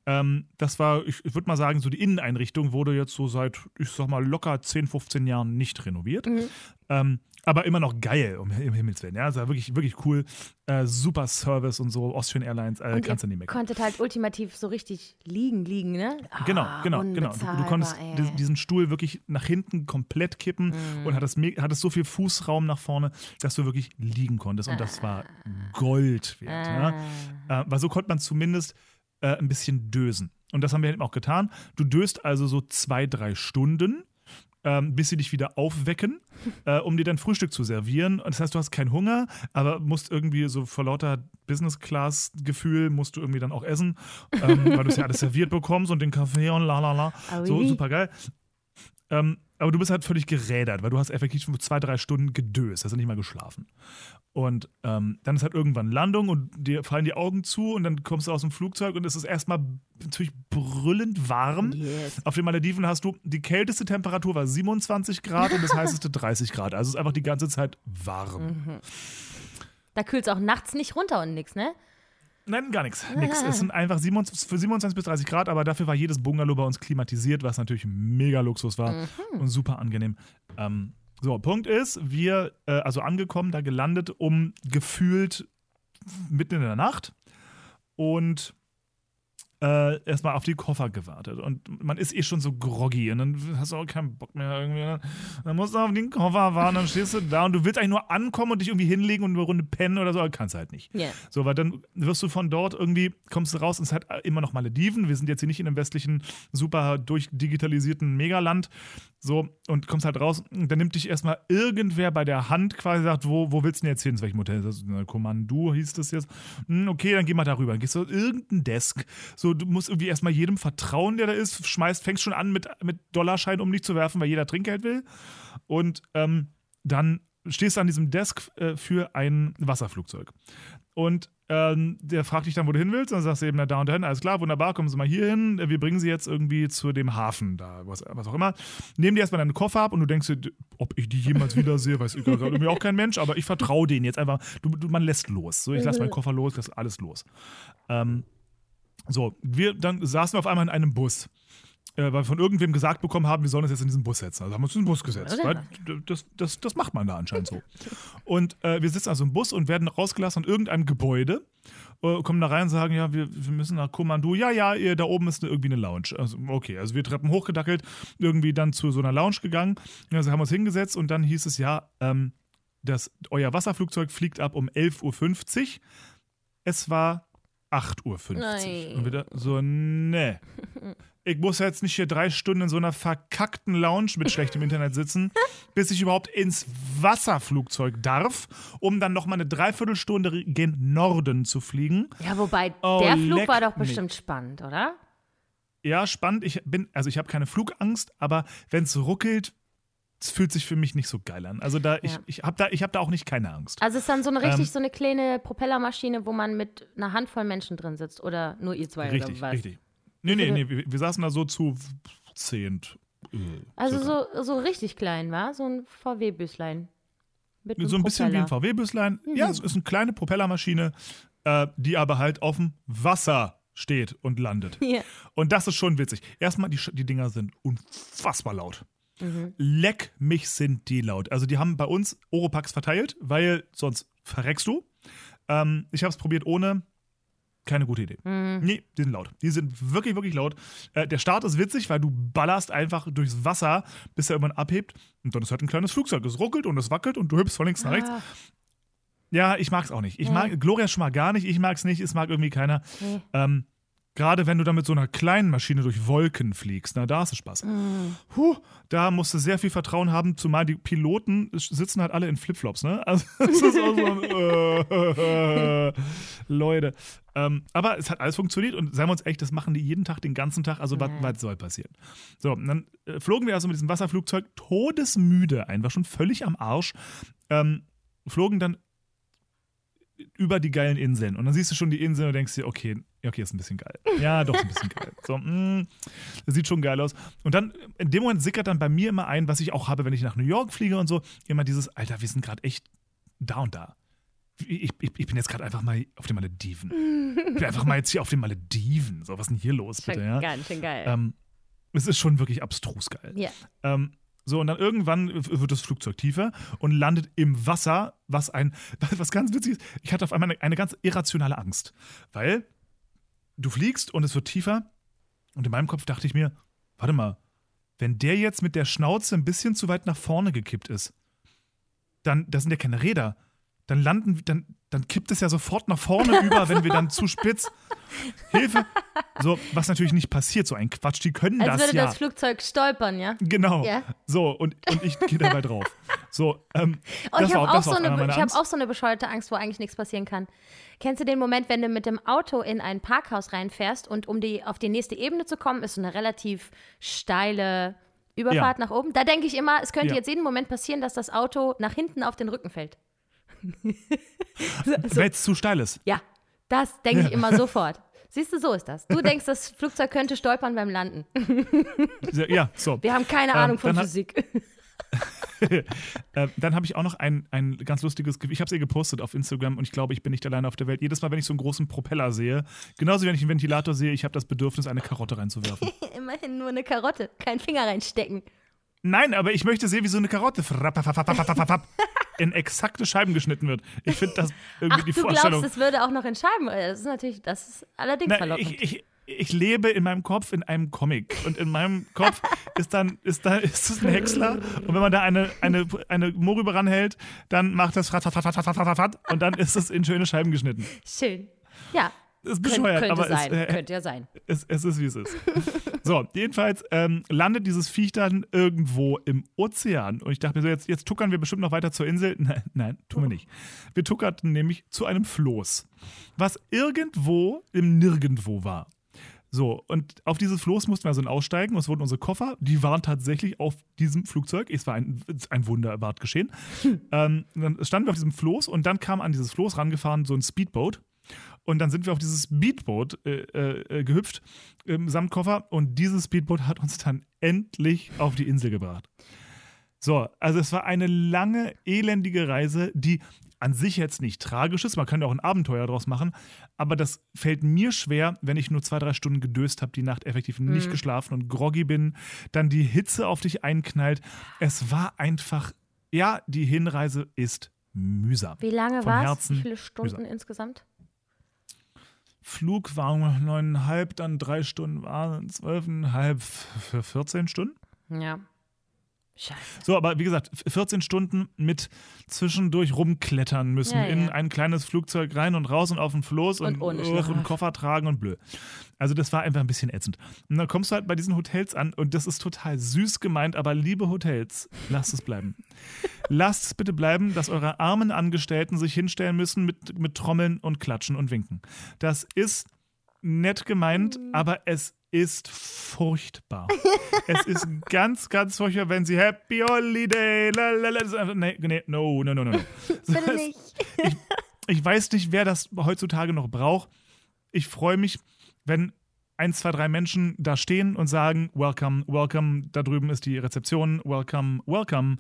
B: Ähm, das war, ich, ich würde mal sagen, so die Inneneinrichtung wurde jetzt so seit, ich sag mal, locker 10, 15 Jahren nicht renoviert.
C: Mhm.
B: Ähm, aber immer noch geil, um im Himmels Willen. Ja, es war wirklich, wirklich cool. Äh, super Service und so, Austrian Airlines, äh,
C: Und
B: kannst du nicht meckern.
C: konntet halt ultimativ so richtig liegen, liegen, ne?
B: Genau,
C: Ah,
B: genau, genau. Du, du
C: unbezahlbar,
B: konntest
C: ey.
B: di- diesen Stuhl wirklich nach hinten komplett kippen
C: Mhm.
B: und hattest, hattest so viel Fußraum nach vorne, dass du wirklich liegen konntest. Und das war Gold wert.
C: Ah.
B: Ja? Äh, weil so konnte man zumindest äh, ein bisschen dösen. Und das haben wir eben auch getan. Du döst also so zwei, drei Stunden. Ähm, bis sie dich wieder aufwecken, äh, um dir dann Frühstück zu servieren. Und das heißt, du hast keinen Hunger, aber musst irgendwie so vor lauter Business-Class-Gefühl musst du irgendwie dann auch essen, ähm, weil du es ja alles serviert bekommst und den Kaffee und la la la.
C: Ah,
B: So, super geil. Ähm, aber du bist halt völlig gerädert, weil du hast effektiv schon zwei, drei Stunden gedöst, hast nicht mal geschlafen. Und ähm, dann ist halt irgendwann Landung und dir fallen die Augen zu und dann kommst du aus dem Flugzeug und es ist erstmal natürlich brüllend warm.
C: Yes.
B: Auf den Malediven hast du, die kälteste Temperatur war 27 Grad und das heißeste 30 Grad. Also es ist einfach die ganze Zeit warm.
C: Da kühlt es auch nachts nicht runter und nix, ne?
B: Nein, gar nichts. Nix. Es sind einfach 27, für 27 bis 30 Grad, aber dafür war jedes Bungalow bei uns klimatisiert, was natürlich mega Luxus war und super angenehm. Ähm, so, Punkt ist, wir, äh, also angekommen, da gelandet um gefühlt mitten in der Nacht und äh, erstmal auf die Koffer gewartet. Und man ist eh schon so groggy und dann hast du auch keinen Bock mehr irgendwie. Dann, musst du auf den Koffer warten, dann stehst du da und du willst eigentlich nur ankommen und dich irgendwie hinlegen und eine Runde pennen oder so, aber kannst halt nicht.
C: Ja.
B: So, weil dann wirst du von dort irgendwie, kommst du raus und es hat immer noch Malediven. Wir sind jetzt hier nicht in einem westlichen, super durchdigitalisierten Megaland. So, und kommst halt raus und dann nimmt dich erstmal irgendwer bei der Hand quasi sagt, wo, wo willst du denn jetzt hin? Zu welchem Hotel? Das ist Kommando hieß das jetzt. Hm, okay, dann geh mal darüber. Dann gehst du irgendein Desk. So, du musst irgendwie erstmal jedem vertrauen, der da ist. Schmeißt, fängst schon an mit, mit Dollarschein um dich zu werfen, weil jeder Trinkgeld will. Und ähm, dann stehst du an diesem Desk äh, für ein Wasserflugzeug. Und ähm, der fragt dich dann, wo du hin willst. Und dann sagst du eben, na, da und dahin, alles klar, wunderbar, kommen Sie mal hier hin. Wir bringen Sie jetzt irgendwie zu dem Hafen da, was, was auch immer. Nehmen die erstmal deinen Koffer ab und du denkst dir, ob ich die jemals wiedersehe, weiß ich gerade irgendwie auch kein Mensch, aber ich vertraue denen jetzt einfach. Du, du, man lässt los. So, ich lasse meinen Koffer los, lasse alles los. Ähm, so, wir dann saßen wir auf einmal in einem Bus. Äh, weil wir von irgendwem gesagt bekommen haben, wir sollen uns jetzt in diesen Bus setzen. Also haben wir uns in den Bus gesetzt. Weil das, das, das macht man da anscheinend so. Und äh, wir sitzen also im Bus und werden rausgelassen an irgendeinem Gebäude. Äh, kommen da rein und sagen, ja, wir, wir müssen nach Kommando. Ja, ja, ihr, da oben ist eine, irgendwie eine Lounge. Also, okay, also wir Treppen hochgedackelt, irgendwie dann zu so einer Lounge gegangen. Also haben wir uns hingesetzt und dann hieß es ja, ähm, das, euer Wasserflugzeug fliegt ab um 11.50 Uhr. Es war 8.50 Uhr.
C: Nein.
B: Und wir da so, ne. Ich muss jetzt nicht hier drei Stunden in so einer verkackten Lounge mit schlechtem Internet sitzen, bis ich überhaupt ins Wasserflugzeug darf, um dann nochmal eine Dreiviertelstunde gen Norden zu fliegen.
C: Ja, wobei,
B: Oh,
C: der Flug war doch
B: mich.
C: bestimmt spannend, oder?
B: Ja, spannend. Ich bin, also ich habe keine Flugangst, aber wenn es ruckelt, es fühlt sich für mich nicht so geil an. Also da, ich,
C: Ja.
B: ich habe da, ich hab da auch nicht keine Angst.
C: Also es ist dann so eine richtig
B: Ähm,
C: so eine kleine Propellermaschine, wo man mit einer Handvoll Menschen drin sitzt oder nur ihr zwei
B: Richtig,
C: oder was?
B: richtig. Nee, nee, nee, wir, wir saßen da so zu zehnt. äh,
C: Also
B: circa.
C: so, so richtig klein, war? So ein VW-Büslein. Mit
B: So ein bisschen wie ein
C: Propeller.
B: VW-Büslein.
C: Mhm.
B: Ja, es ist eine kleine Propellermaschine, äh, die aber halt auf dem Wasser steht und landet.
C: Ja.
B: Und das ist schon witzig. Erstmal, die, die Dinger sind unfassbar laut.
C: Mhm.
B: Leck mich sind die laut. Also die haben bei uns Oropax verteilt, weil sonst verreckst du. Ähm, ich habe es probiert ohne. Keine gute Idee.
C: Mhm.
B: Nee, die sind laut. Die sind wirklich, wirklich laut. Äh, der Start ist witzig, weil du ballerst einfach durchs Wasser, bis er irgendwann abhebt. Und dann ist halt ein kleines Flugzeug. Es ruckelt und es wackelt und du hüpfst von links nach rechts.
C: Ah,
B: Ja, ich mag's auch nicht. Ich mag Gloria schon mal gar nicht. Ich mag's nicht. Es mag irgendwie keiner.
C: nee.
B: Ähm, Gerade wenn du dann mit so einer kleinen Maschine durch Wolken fliegst, na, da hast du Spaß.
C: Mhm.
B: Puh, da musst du sehr viel Vertrauen haben, zumal die Piloten sitzen halt alle in Flipflops, ne? Also, das ist auch so ein, äh, Leute. Ähm, aber es hat alles funktioniert und seien wir uns echt, das machen die jeden Tag, den ganzen Tag. Also, was, was soll passieren? So, dann äh, flogen wir also mit diesem Wasserflugzeug todesmüde ein, war schon völlig am Arsch. Ähm, flogen dann über die geilen Inseln. Und dann siehst du schon die Inseln und denkst dir, okay, okay, ist ein bisschen geil. Ja, doch, ein bisschen geil. So, das sieht schon geil aus. Und dann, in dem Moment sickert dann bei mir immer ein, was ich auch habe, wenn ich nach New York fliege und so, immer dieses, Alter, wir sind gerade echt da und da. Ich, ich, ich bin jetzt gerade einfach mal auf den Malediven. Ich bin einfach mal jetzt hier auf den Malediven. So, was ist denn hier los,
C: Schon
B: bitte, ja?
C: ganz schön geil.
B: Ähm, es ist schon wirklich abstrus geil.
C: ja.
B: Ähm, so, und dann irgendwann wird das Flugzeug tiefer und landet im Wasser, was ein, was ganz witzig ist. Ich hatte auf einmal eine, eine ganz irrationale Angst, weil du fliegst und es wird tiefer und in meinem Kopf dachte ich mir, warte mal, wenn der jetzt mit der Schnauze ein bisschen zu weit nach vorne gekippt ist, dann, das sind ja keine Räder, dann landen, dann, dann kippt es ja sofort nach vorne über, wenn wir dann zu spitz. Hilfe. So, was natürlich nicht passiert, so ein Quatsch. Die können
C: Als
B: das
C: würde
B: ja.
C: das Flugzeug stolpern, ja?
B: genau.
C: Ja.
B: So, und, und ich gehe dabei drauf. So, ähm,
C: Oh, ich habe auch, so hab auch so eine bescheuerte Angst, wo eigentlich nichts passieren kann. Kennst du den Moment, wenn du mit dem Auto in ein Parkhaus reinfährst und um die, auf die nächste Ebene zu kommen, ist so eine relativ steile Überfahrt
B: Ja.
C: nach oben? Da denke ich immer, es könnte
B: Ja.
C: jetzt jeden Moment passieren, dass das Auto nach hinten auf den Rücken fällt.
B: Weil es zu steil ist.
C: Ja, das denke ich immer sofort. Siehst du, so ist das. Du denkst, das Flugzeug könnte stolpern beim Landen.
B: Ja, so.
C: Wir haben keine
B: Ähm,
C: Ahnung von
B: dann hat-
C: Physik.
B: Äh, dann habe ich auch noch ein, ein ganz lustiges, Ge- ich habe es ihr gepostet auf Instagram und ich glaube, ich bin nicht alleine auf der Welt. Jedes Mal, wenn ich so einen großen Propeller sehe, genauso wie wenn ich einen Ventilator sehe, ich habe das Bedürfnis, eine Karotte reinzuwerfen.
C: Immerhin nur eine Karotte, keinen Finger reinstecken.
B: Nein, aber ich möchte sehen, wie so eine Karotte in exakte Scheiben geschnitten wird. Ich finde das irgendwie
C: Ach,
B: die
C: du
B: Vorstellung.
C: glaubst, es würde auch noch in Scheiben. äh, Das ist natürlich, das ist allerdings
B: Na,
C: verlockend.
B: ich, ich, ich lebe in meinem Kopf in einem Comic und in meinem Kopf ist dann ist da ist es ein Häcksler und wenn man da eine eine eine Mohrrübe ranhält, dann macht das frat, frat, frat, frat, frat, frat, frat, und dann ist es in schöne Scheiben geschnitten.
C: Schön. Ja,
B: ist bescheuert,
C: könnte
B: aber
C: sein.
B: es, äh,
C: könnte ja sein.
B: es, es ist wie es ist. So, jedenfalls ähm, landet dieses Viech dann irgendwo im Ozean und ich dachte mir so, jetzt, jetzt tuckern wir bestimmt noch weiter zur Insel. Nein, nein, tun wir nicht. Wir tuckerten nämlich zu einem Floß, was irgendwo im Nirgendwo war. So, und auf dieses Floß mussten wir also aussteigen und es wurden unsere Koffer, die waren tatsächlich auf diesem Flugzeug. Es war ein, ein Wunder, war geschehen. Ähm, dann standen wir auf diesem Floß und dann kam an dieses Floß rangefahren so ein Speedboat. Und dann sind wir auf dieses Speedboot äh, äh, gehüpft ähm, samt Koffer und dieses Speedboot hat uns dann endlich auf die Insel gebracht. So, also es war eine lange, elendige Reise, die an sich jetzt nicht tragisch ist. Man kann ja auch ein Abenteuer draus machen, aber das fällt mir schwer, wenn ich nur zwei, drei Stunden gedöst habe, die Nacht effektiv nicht geschlafen und groggy bin, dann die Hitze auf dich einknallt. Es war einfach, ja, die Hinreise ist mühsam.
C: Wie lange war es? Wie viele Stunden
B: mühsam.
C: insgesamt?
B: Flug war neuneinhalb, dann drei Stunden waren zwölfeinhalb für 14 Stunden.
C: Ja. Scheiße.
B: So, aber wie gesagt, 14 Stunden mit zwischendurch rumklettern müssen
C: Ja,
B: in
C: ja.
B: ein kleines Flugzeug rein und raus und auf den Floß und,
C: Und Schlaf.
B: und Koffer tragen und blö. Also das war einfach ein bisschen ätzend. Und dann kommst du halt bei diesen Hotels an und das ist total süß gemeint, aber liebe Hotels, lasst es bleiben. lasst es bitte bleiben, dass eure armen Angestellten sich hinstellen müssen mit, mit Trommeln und Klatschen und Winken. Das ist nett gemeint,
C: Mhm.
B: aber es ist furchtbar. es ist ganz, ganz furchtbar, wenn sie Happy Holiday, lalala, nee, nee, no, no, no, no. no.
C: Bitte nicht.
B: Ich weiß nicht, wer das heutzutage noch braucht. Ich freue mich, wenn ein, zwei, drei Menschen da stehen und sagen, welcome, welcome, da drüben ist die Rezeption, welcome, welcome,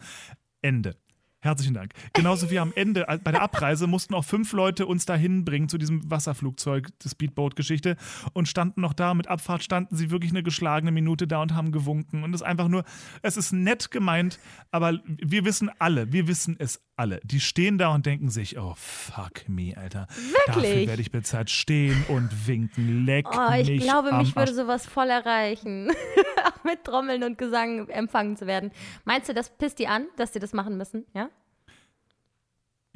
B: Ende. Herzlichen Dank. Genauso wie am Ende äh, bei der Abreise mussten auch fünf Leute uns dahin bringen zu diesem Wasserflugzeug, die Speedboat-Geschichte und standen noch da. Mit Abfahrt standen sie wirklich eine geschlagene Minute da und haben gewunken. Und es ist einfach nur, es ist nett gemeint, aber wir wissen alle, wir wissen es alle. Die stehen da und denken sich, oh fuck me, Alter. Dafür
C: Wirklich?
B: werde ich bezahlt. Stehen und winken. Leck
C: Oh, ich
B: mich
C: glaube, mich würde sowas voll erreichen. Mit Trommeln und Gesang empfangen zu werden. Meinst du, das pisst die an, dass die das machen müssen? Ja?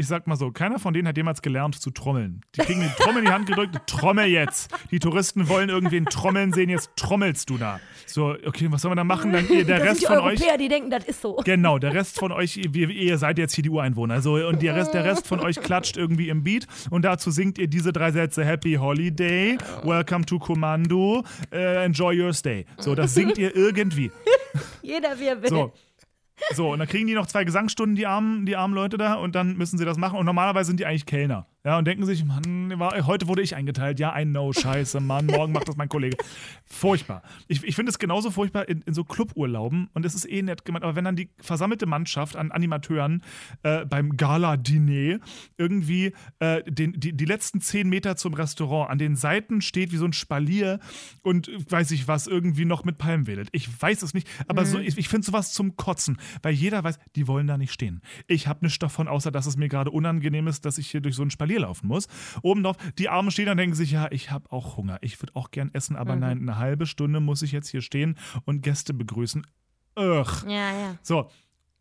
B: Ich sag mal so, keiner von denen hat jemals gelernt zu trommeln. Die kriegen die Trommel in die Hand gedrückt, trommel jetzt. Die Touristen wollen irgendwen trommeln sehen, jetzt trommelst du da. So, okay, was soll man da machen? Dann der
C: das
B: Rest
C: sind die
B: von euch.
C: Europäer, die denken, das ist so.
B: Genau, der Rest von euch, ihr, ihr seid jetzt hier die Ureinwohner. So, und der Rest, der Rest von euch klatscht irgendwie im Beat und dazu singt ihr diese drei Sätze: Happy Holiday, Welcome to Commando, äh, Enjoy your stay. So, das singt ihr irgendwie.
C: Jeder wie er will.
B: So. So, und dann kriegen die noch zwei Gesangsstunden, die armen, die armen Leute da, und dann müssen sie das machen. Und normalerweise sind die eigentlich Kellner. Ja, und denken sich, Mann, heute wurde ich eingeteilt. Ja, I know, scheiße, Mann, morgen macht das mein Kollege. Furchtbar. Ich, ich finde es genauso furchtbar in, in so Cluburlauben, und es ist eh nett gemeint, aber wenn dann die versammelte Mannschaft an Animateuren äh, beim Gala-Diner irgendwie äh, den, die, die letzten zehn Meter zum Restaurant an den Seiten steht wie so ein Spalier und äh, weiß ich was, irgendwie noch mit Palmen wedelt. Ich weiß es nicht, aber so, ich, ich finde sowas zum Kotzen, weil jeder weiß, die wollen da nicht stehen. Ich habe nichts davon, außer dass es mir gerade unangenehm ist, dass ich hier durch so ein Spalier laufen muss. Oben drauf, die Armen stehen und denken sich, ja, ich habe auch Hunger. Ich würde auch gern essen, aber nein, eine halbe Stunde muss ich jetzt hier stehen und Gäste begrüßen. Ugh.
C: Ja, ja.
B: So.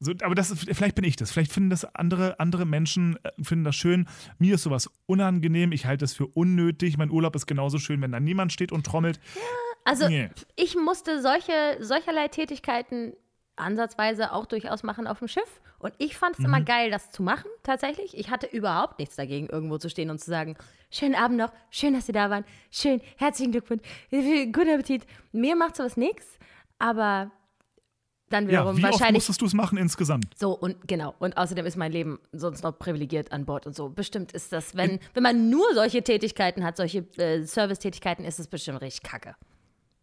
B: So, aber das, vielleicht bin ich das. Vielleicht finden das andere, andere Menschen, äh, finden das schön. Mir ist sowas unangenehm. Ich halte es für unnötig. Mein Urlaub ist genauso schön, wenn da niemand steht und trommelt.
C: Also
B: Nee.
C: ich musste solche, solcherlei Tätigkeiten ansatzweise auch durchaus machen auf dem Schiff. Und ich fand es
B: Mhm.
C: immer geil, das zu machen, tatsächlich. Ich hatte überhaupt nichts dagegen, irgendwo zu stehen und zu sagen, schönen Abend noch, schön, dass Sie da waren, schön, herzlichen Glückwunsch, guten Appetit. Mir macht sowas nichts, aber dann
B: Ja,
C: wiederum
B: wie oft
C: wahrscheinlich
B: musstest du es machen insgesamt?
C: so, und genau. Und außerdem ist mein Leben sonst noch privilegiert an Bord und so. Bestimmt ist das, wenn, wenn man nur solche Tätigkeiten hat, solche äh, Service-Tätigkeiten, ist es bestimmt richtig kacke.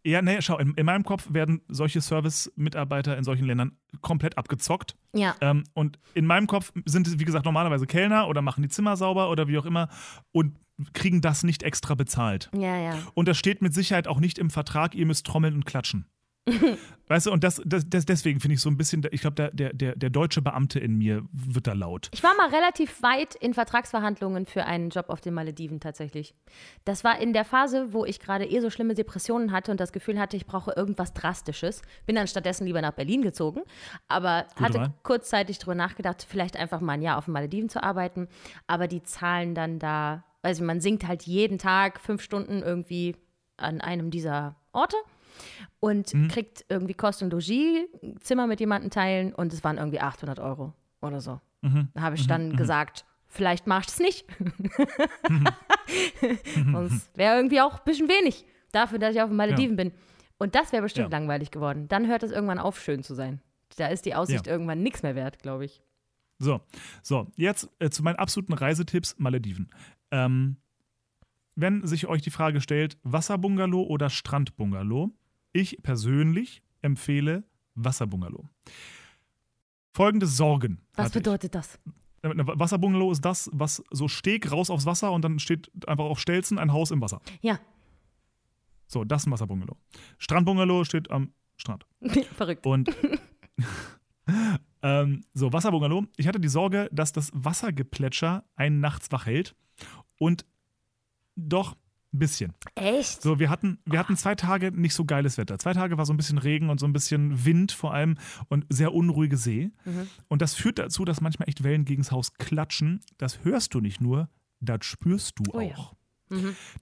B: Ja, nee, schau, in, in meinem Kopf werden solche Service-Mitarbeiter in solchen Ländern komplett abgezockt.
C: Ja.
B: Ähm, und in meinem Kopf sind es, wie gesagt, normalerweise Kellner oder machen die Zimmer sauber oder wie auch immer und kriegen das nicht extra bezahlt.
C: Ja, ja.
B: Und das steht mit Sicherheit auch nicht im Vertrag, ihr müsst trommeln und klatschen. weißt du, und das, das, das deswegen finde ich so ein bisschen, ich glaube, der, der, der, deutsche Beamte in mir wird da laut.
C: Ich war mal relativ weit in Vertragsverhandlungen für einen Job auf den Malediven tatsächlich. Das war in der Phase, wo ich gerade eh so schlimme Depressionen hatte und das Gefühl hatte, ich brauche irgendwas Drastisches. Bin dann stattdessen lieber nach Berlin gezogen, aber
B: Gute
C: hatte
B: Wahl.
C: kurzzeitig drüber nachgedacht, vielleicht einfach mal ein Jahr auf den Malediven zu arbeiten. Aber die zahlen dann da, also man singt halt jeden Tag fünf Stunden irgendwie an einem dieser Orte und
B: Mhm.
C: kriegt irgendwie Kost und Logis, Zimmer mit jemandem teilen und es waren irgendwie 800 Euro oder so.
B: Mhm.
C: Da habe ich dann gesagt, vielleicht mach ich es nicht. Sonst wäre irgendwie auch ein bisschen wenig dafür, dass ich auf den Malediven bin. Und das wäre bestimmt
B: Ja.
C: langweilig geworden. Dann hört es irgendwann auf, schön zu sein. Da ist die Aussicht
B: Ja.
C: irgendwann nichts mehr wert, glaube ich.
B: So, so, jetzt äh, zu meinen absoluten Reisetipps Malediven. Ähm, wenn sich euch die Frage stellt, Wasserbungalow oder Strandbungalow, ich persönlich empfehle Wasserbungalow. Folgende Sorgen.
C: Was
B: hatte ich.
C: bedeutet das?
B: Äh, Wasserbungalow ist das, was so Steg raus aufs Wasser und dann steht einfach auf Stelzen ein Haus im Wasser.
C: Ja,
B: So, das ist ein Wasserbungalow. Strandbungalow steht am Strand.
C: verrückt.
B: Und ähm, so, Wasserbungalow. Ich hatte die Sorge, dass das Wassergeplätscher einen nachts wach hält. Und doch ein bisschen.
C: Echt?
B: So, wir hatten, wir hatten zwei Tage nicht so geiles Wetter. Zwei Tage war so ein bisschen Regen und so ein bisschen Wind vor allem und sehr unruhige See. Und das führt dazu, dass manchmal echt Wellen gegens Haus klatschen. Das hörst du nicht nur, das spürst du
C: Oh ja.
B: auch.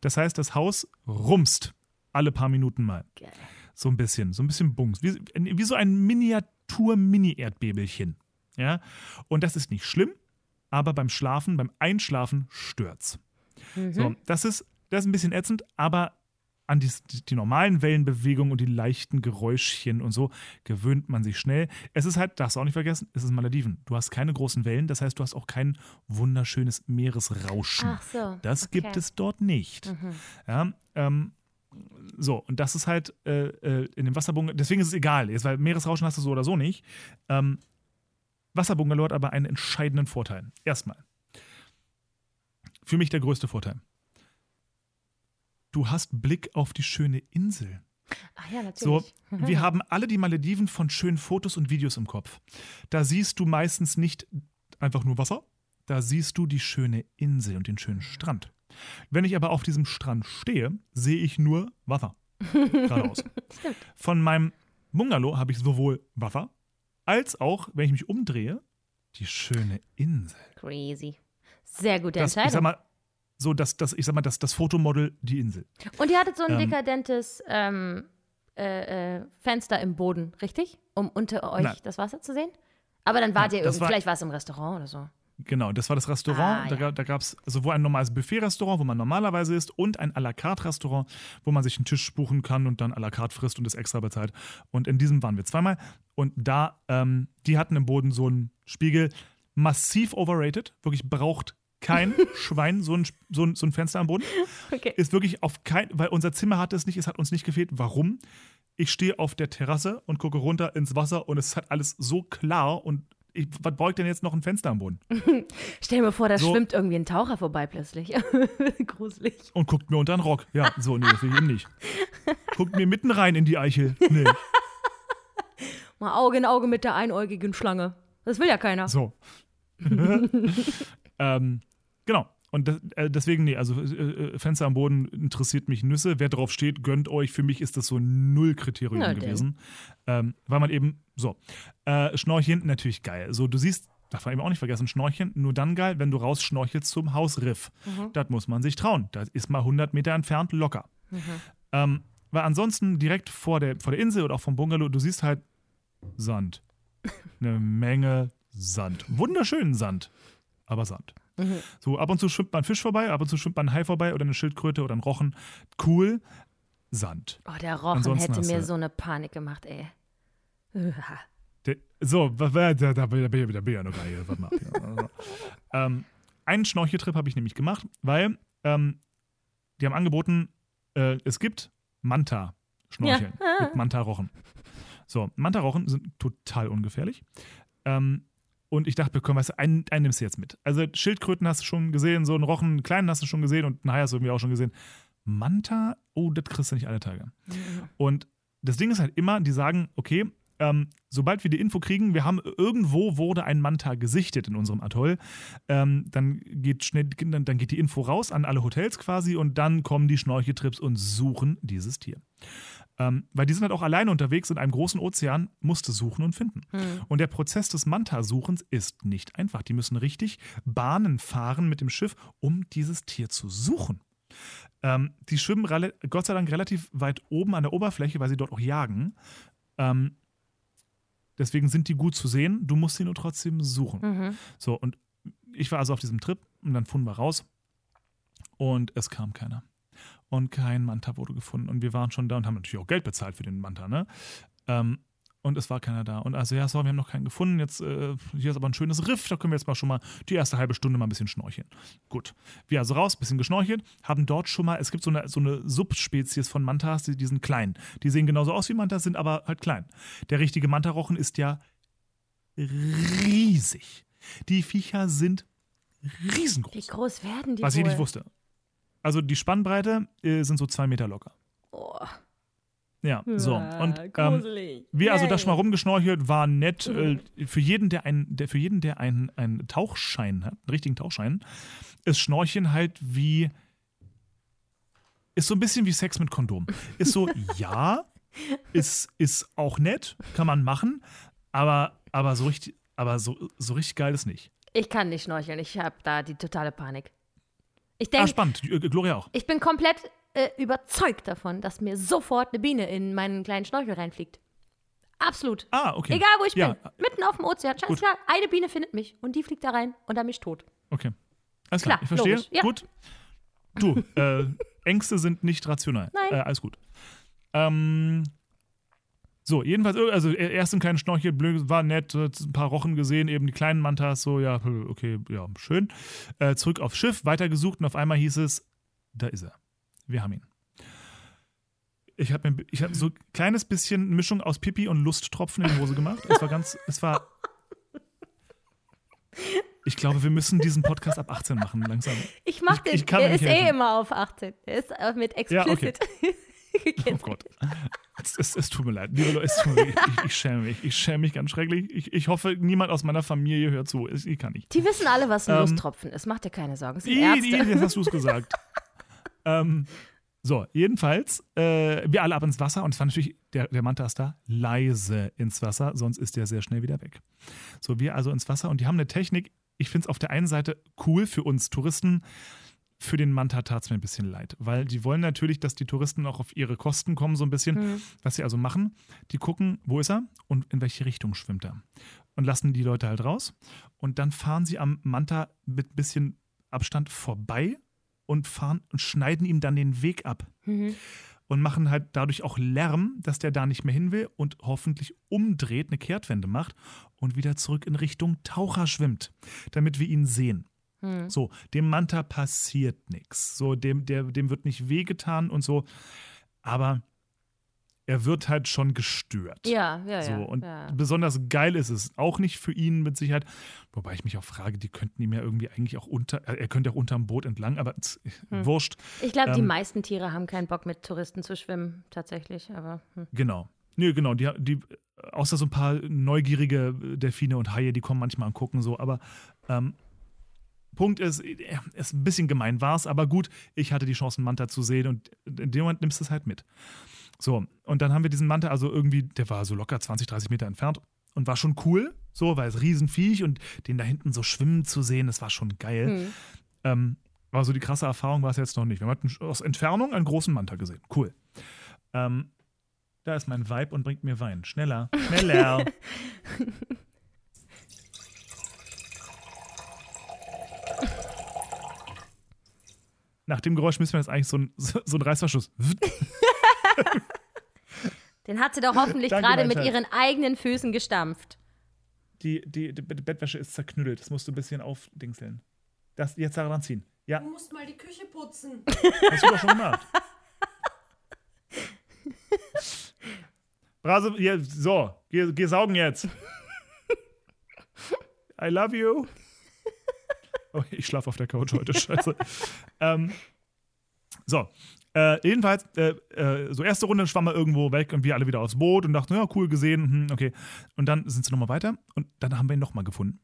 B: Das heißt, das Haus rumst alle paar Minuten mal.
C: Geil.
B: So ein bisschen, so ein bisschen Bungs. Wie, wie so ein Miniatur-Mini-Erdbebelchen. Ja? Und das ist nicht schlimm, aber beim Schlafen, beim Einschlafen stört's. So, das ist, das ist ein bisschen ätzend, aber an die, die normalen Wellenbewegungen und die leichten Geräuschchen und so gewöhnt man sich schnell. Es ist halt, darfst du auch nicht vergessen, es ist Malediven. Du hast keine großen Wellen, das heißt, du hast auch kein wunderschönes Meeresrauschen.
C: Ach so.
B: Das
C: okay.
B: gibt es dort nicht. Ja, ähm, so, und das ist halt äh, äh, in dem Wasserbungalow, deswegen ist es egal, jetzt, weil Meeresrauschen hast du so oder so nicht. Ähm, Wasserbungalow hat aber einen entscheidenden Vorteil. Erstmal, für mich der größte Vorteil. Du hast Blick auf die schöne Insel.
C: Ach ja,
B: So,
C: natürlich.
B: wir haben alle die Malediven von schönen Fotos und Videos im Kopf. Da siehst du meistens nicht einfach nur Wasser, da siehst du die schöne Insel und den schönen Strand. Wenn ich aber auf diesem Strand stehe, sehe ich nur Wasser. Geradeaus. Von meinem Bungalow habe ich sowohl Wasser, als auch, wenn ich mich umdrehe, die schöne Insel.
C: Crazy. Sehr gute
B: Das, ich
C: Entscheidung.
B: sag mal, so das, das, ich sag mal, das, das Fotomodel, die Insel.
C: Und ihr hattet so ein
B: Ähm,
C: dekadentes ähm, äh, äh, Fenster im Boden, richtig? Um unter euch
B: Nein.
C: das Wasser zu sehen? Aber dann wart
B: Nein,
C: ihr
B: das
C: irgendwie, vielleicht war es im Restaurant oder so.
B: Genau, das war das Restaurant.
C: Ah,
B: da
C: ja.
B: da gab es sowohl ein normales Buffet-Restaurant, wo man normalerweise isst, und ein à la carte Restaurant, wo man sich einen Tisch buchen kann und dann à la carte frisst und es extra bezahlt. Und in diesem waren wir zweimal. Und da, ähm, die hatten im Boden so einen Spiegel, massiv overrated. Wirklich braucht kein Schwein so ein, so, ein, so ein Fenster am Boden.
C: Okay.
B: Ist wirklich auf kein, weil unser Zimmer hatte es nicht, es hat uns nicht gefehlt. Warum? Ich stehe auf der Terrasse und gucke runter ins Wasser und es ist halt alles so klar und ich, was beugt denn jetzt noch ein Fenster am Boden?
C: Stell mal vor, da
B: So-
C: schwimmt irgendwie ein Taucher vorbei plötzlich. Gruselig.
B: und guckt mir unter den Rock. Ja, so, nee, das will ich eben nicht. Guckt mir mitten rein in die Eichel. Nee,
C: Mal Auge in Auge mit der einäugigen Schlange. Das will ja keiner.
B: so. ähm, genau. Und das, äh, deswegen, nee, also äh, Fenster am Boden interessiert mich Nüsse. Wer drauf steht, gönnt euch. Für mich ist das so ein Null-Kriterium
C: denn.
B: gewesen. Ähm, weil man eben, so, äh, Schnorcheln natürlich geil. So, du siehst, darf man eben auch nicht vergessen, Schnorcheln nur dann geil, wenn du rausschnorchelst zum Hausriff. Das muss man sich trauen. Das ist mal 100 Meter entfernt locker. Ähm, weil ansonsten direkt vor der, vor der Insel oder auch vom Bungalow, du siehst halt Sand. Eine Menge Sand. Wunderschönen Sand, aber Sand. So, ab und zu schwimmt mal ein Fisch vorbei, ab und zu schwimmt mal ein Hai vorbei oder eine Schildkröte oder ein Rochen. Cool. Sand.
C: Oh, der Rochen
B: Ansonsten
C: hätte mir so eine Panik gemacht, ey.
B: Der, so, da, da, bin ich- da, da bin ich ja noch gar nicht. Warte mal. Ja, also. ähm, einen Schnorcheltrip habe ich nämlich gemacht, weil ähm, die haben angeboten, äh, es gibt Manta-Schnorcheln
C: Ja.
B: mit Manta-Rochen. So, Manta-Rochen sind total ungefährlich. Ähm, und ich dachte, komm, weißt du, einen, einen nimmst du jetzt mit. Also Schildkröten hast du schon gesehen, so einen Rochen, einen kleinen hast du schon gesehen und einen Hai hast du irgendwie auch schon gesehen. Manta, oh, das kriegst du nicht alle Tage. Und das Ding ist halt immer, die sagen, okay, ähm, sobald wir die Info kriegen, wir haben irgendwo wurde ein Manta gesichtet in unserem Atoll, ähm, dann geht schnell, dann, dann geht die Info raus an alle Hotels quasi und dann kommen die Schnorcheltrips und suchen dieses Tier. Ähm, weil die sind halt auch alleine unterwegs in einem großen Ozean, musste suchen und finden. Und der Prozess des Manta-Suchens ist nicht einfach. Die müssen richtig Bahnen fahren mit dem Schiff, um dieses Tier zu suchen. Ähm, die schwimmen Gott sei Dank relativ weit oben an der Oberfläche, weil sie dort auch jagen. Ähm, deswegen sind die gut zu sehen. Du musst sie nur trotzdem suchen.
C: Mhm.
B: So, und ich war also auf diesem Trip und dann fuhren wir raus und es kam keiner. Und kein Manta wurde gefunden. Und wir waren schon da und haben natürlich auch Geld bezahlt für den Manta, ne? Ähm, und es war keiner da. Und also, ja, sorry, wir haben noch keinen gefunden. Jetzt, äh, hier ist aber ein schönes Riff, da können wir jetzt mal schon mal die erste halbe Stunde mal ein bisschen schnorcheln. Gut. Wir also raus, bisschen geschnorchelt, haben dort schon mal, es gibt so eine, so eine Subspezies von Mantas, die, die sind klein. Die sehen genauso aus wie Mantas, sind aber halt klein. Der richtige Mantarochen ist ja riesig. Die Viecher sind riesengroß.
C: Wie groß werden die
B: was
C: wohl?
B: ich nicht wusste. Also die Spannbreite äh, sind so zwei Meter locker.
C: Oh.
B: Ja, so. Und ähm, wir also da
C: Yay.
B: schon mal rumgeschnorchelt, war nett. Äh, für jeden, der einen, der für jeden, der einen, einen Tauchschein hat, einen richtigen Tauchschein, ist Schnorcheln halt wie ist so ein bisschen wie Sex mit Kondom. Ist so, ja, ist, ist auch nett, kann man machen, aber, aber so richtig, aber so, so richtig geil ist nicht.
C: Ich kann nicht schnorcheln. Ich habe da die totale Panik. Ich
B: Ah,
C: denke,
B: spannend. Äh, Gloria auch.
C: ich bin komplett äh, überzeugt davon, dass mir sofort eine Biene in meinen kleinen Schnorchel reinfliegt. Absolut.
B: Ah, okay.
C: Egal, wo ich
B: Ja,
C: bin. Mitten auf dem Ozean. Scheißegal. Eine Biene findet mich und die fliegt da rein und dann mich tot.
B: Okay. Alles klar,
C: Klar,
B: ich verstehe.
C: logisch, ja.
B: Gut. Du, äh, Ängste sind nicht rational.
C: Nein.
B: Äh, alles gut. Ähm, so, jedenfalls, also erst ein kleines Schnorchel, blöd, war nett, ein paar Rochen gesehen, eben die kleinen Mantas, so, ja, äh, okay, ja, schön. Äh, zurück aufs Schiff, weitergesucht und auf einmal hieß es, da ist er. Wir haben ihn. Ich habe mir ich hab so ein kleines bisschen Mischung aus Pipi und Lusttropfen in die Hose gemacht. Es war ganz, es war. Ich glaube, wir müssen diesen Podcast ab 18 machen, langsam.
C: Ich mach
B: Ich-
C: den.
B: ich kann
C: der ist eh
B: helfen.
C: immer auf 18. Der ist mit
B: Ja, okay.
C: explicit.
B: Oh Gott. Es, es, es tut mir leid. Liebe Leute, mir leid. Ich, ich schäme mich. Ich schäme mich ganz schrecklich. Ich, ich hoffe, niemand aus meiner Familie hört zu. Ich, ich kann nicht.
C: Die wissen alle, was ein
B: Ähm,
C: Lusttropfen ist. Mach dir keine Sorgen. Es sind Ärzte.
B: Jetzt hast du es gesagt. ähm, so, jedenfalls, äh, wir alle ab ins Wasser und es war natürlich, der, der Manta ist da, leise ins Wasser, sonst ist der sehr schnell wieder weg. So, wir also ins Wasser und die haben eine Technik, ich finde es auf der einen Seite cool für uns Touristen, für den Manta tat es mir ein bisschen leid, weil die wollen natürlich, dass die Touristen auch auf ihre Kosten kommen, so ein bisschen. Was sie also machen, die gucken, wo ist er und in welche Richtung schwimmt er. Und lassen die Leute halt raus. Und dann fahren sie am Manta mit ein bisschen Abstand vorbei und fahren und schneiden ihm dann den Weg ab.
C: Mhm.
B: Und machen halt dadurch auch Lärm, dass der da nicht mehr hin will und hoffentlich umdreht, eine Kehrtwende macht und wieder zurück in Richtung Taucher schwimmt, damit wir ihn sehen.
C: Hm.
B: So, dem Manta passiert nichts. So, dem, der, dem wird nicht wehgetan und so. Aber er wird halt schon gestört.
C: Ja, ja, ja.
B: So, und
C: ja.
B: besonders geil ist es auch nicht für ihn mit Sicherheit. Wobei ich mich auch frage, die könnten ihm ja irgendwie eigentlich auch unter, äh, er könnte auch unterm Boot entlang, aber
C: Hm.
B: wurscht.
C: Ich glaube, die
B: ähm,
C: meisten Tiere haben keinen Bock mit Touristen zu schwimmen, tatsächlich. Aber hm.
B: Genau. Nö, genau. Die, die, außer so ein paar neugierige Delfine und Haie, die kommen manchmal und gucken so, aber ähm, Punkt ist, äh, ist ein bisschen gemein war es, aber gut, ich hatte die Chance, einen Manta zu sehen und in dem Moment nimmst du es halt mit. So, und dann haben wir diesen Manta, also irgendwie, der war so locker 20, 30 Meter entfernt und war schon cool, so, weil es Riesenviech und den da hinten so schwimmen zu sehen, das war schon geil.
C: Hm.
B: Ähm, aber so die krasse Erfahrung war es jetzt noch nicht. Wir hatten aus Entfernung einen großen Manta gesehen. Cool. Ähm, da ist mein Vibe und bringt mir Wein. Schneller, schneller. Nach dem Geräusch müssen wir jetzt eigentlich so ein, so ein Reißverschluss.
C: Den hat sie doch hoffentlich gerade mit
B: Schatz.
C: ihren eigenen Füßen gestampft.
B: Die, die, die Bettwäsche ist zerknüttelt. Das musst du ein bisschen aufdingseln. Das, jetzt daran ziehen. Ja,
D: Du musst mal die Küche putzen.
B: hast du doch schon gemacht. Brase, ja, so, geh, geh saugen jetzt. I love you. Oh, ich schlafe auf der Couch heute, scheiße. ähm, so, äh, jedenfalls, äh, äh, so erste Runde schwamm er irgendwo weg und wir alle wieder aufs Boot und dachten, ja, cool gesehen, hm, okay. Und dann sind sie nochmal weiter und dann haben wir ihn nochmal gefunden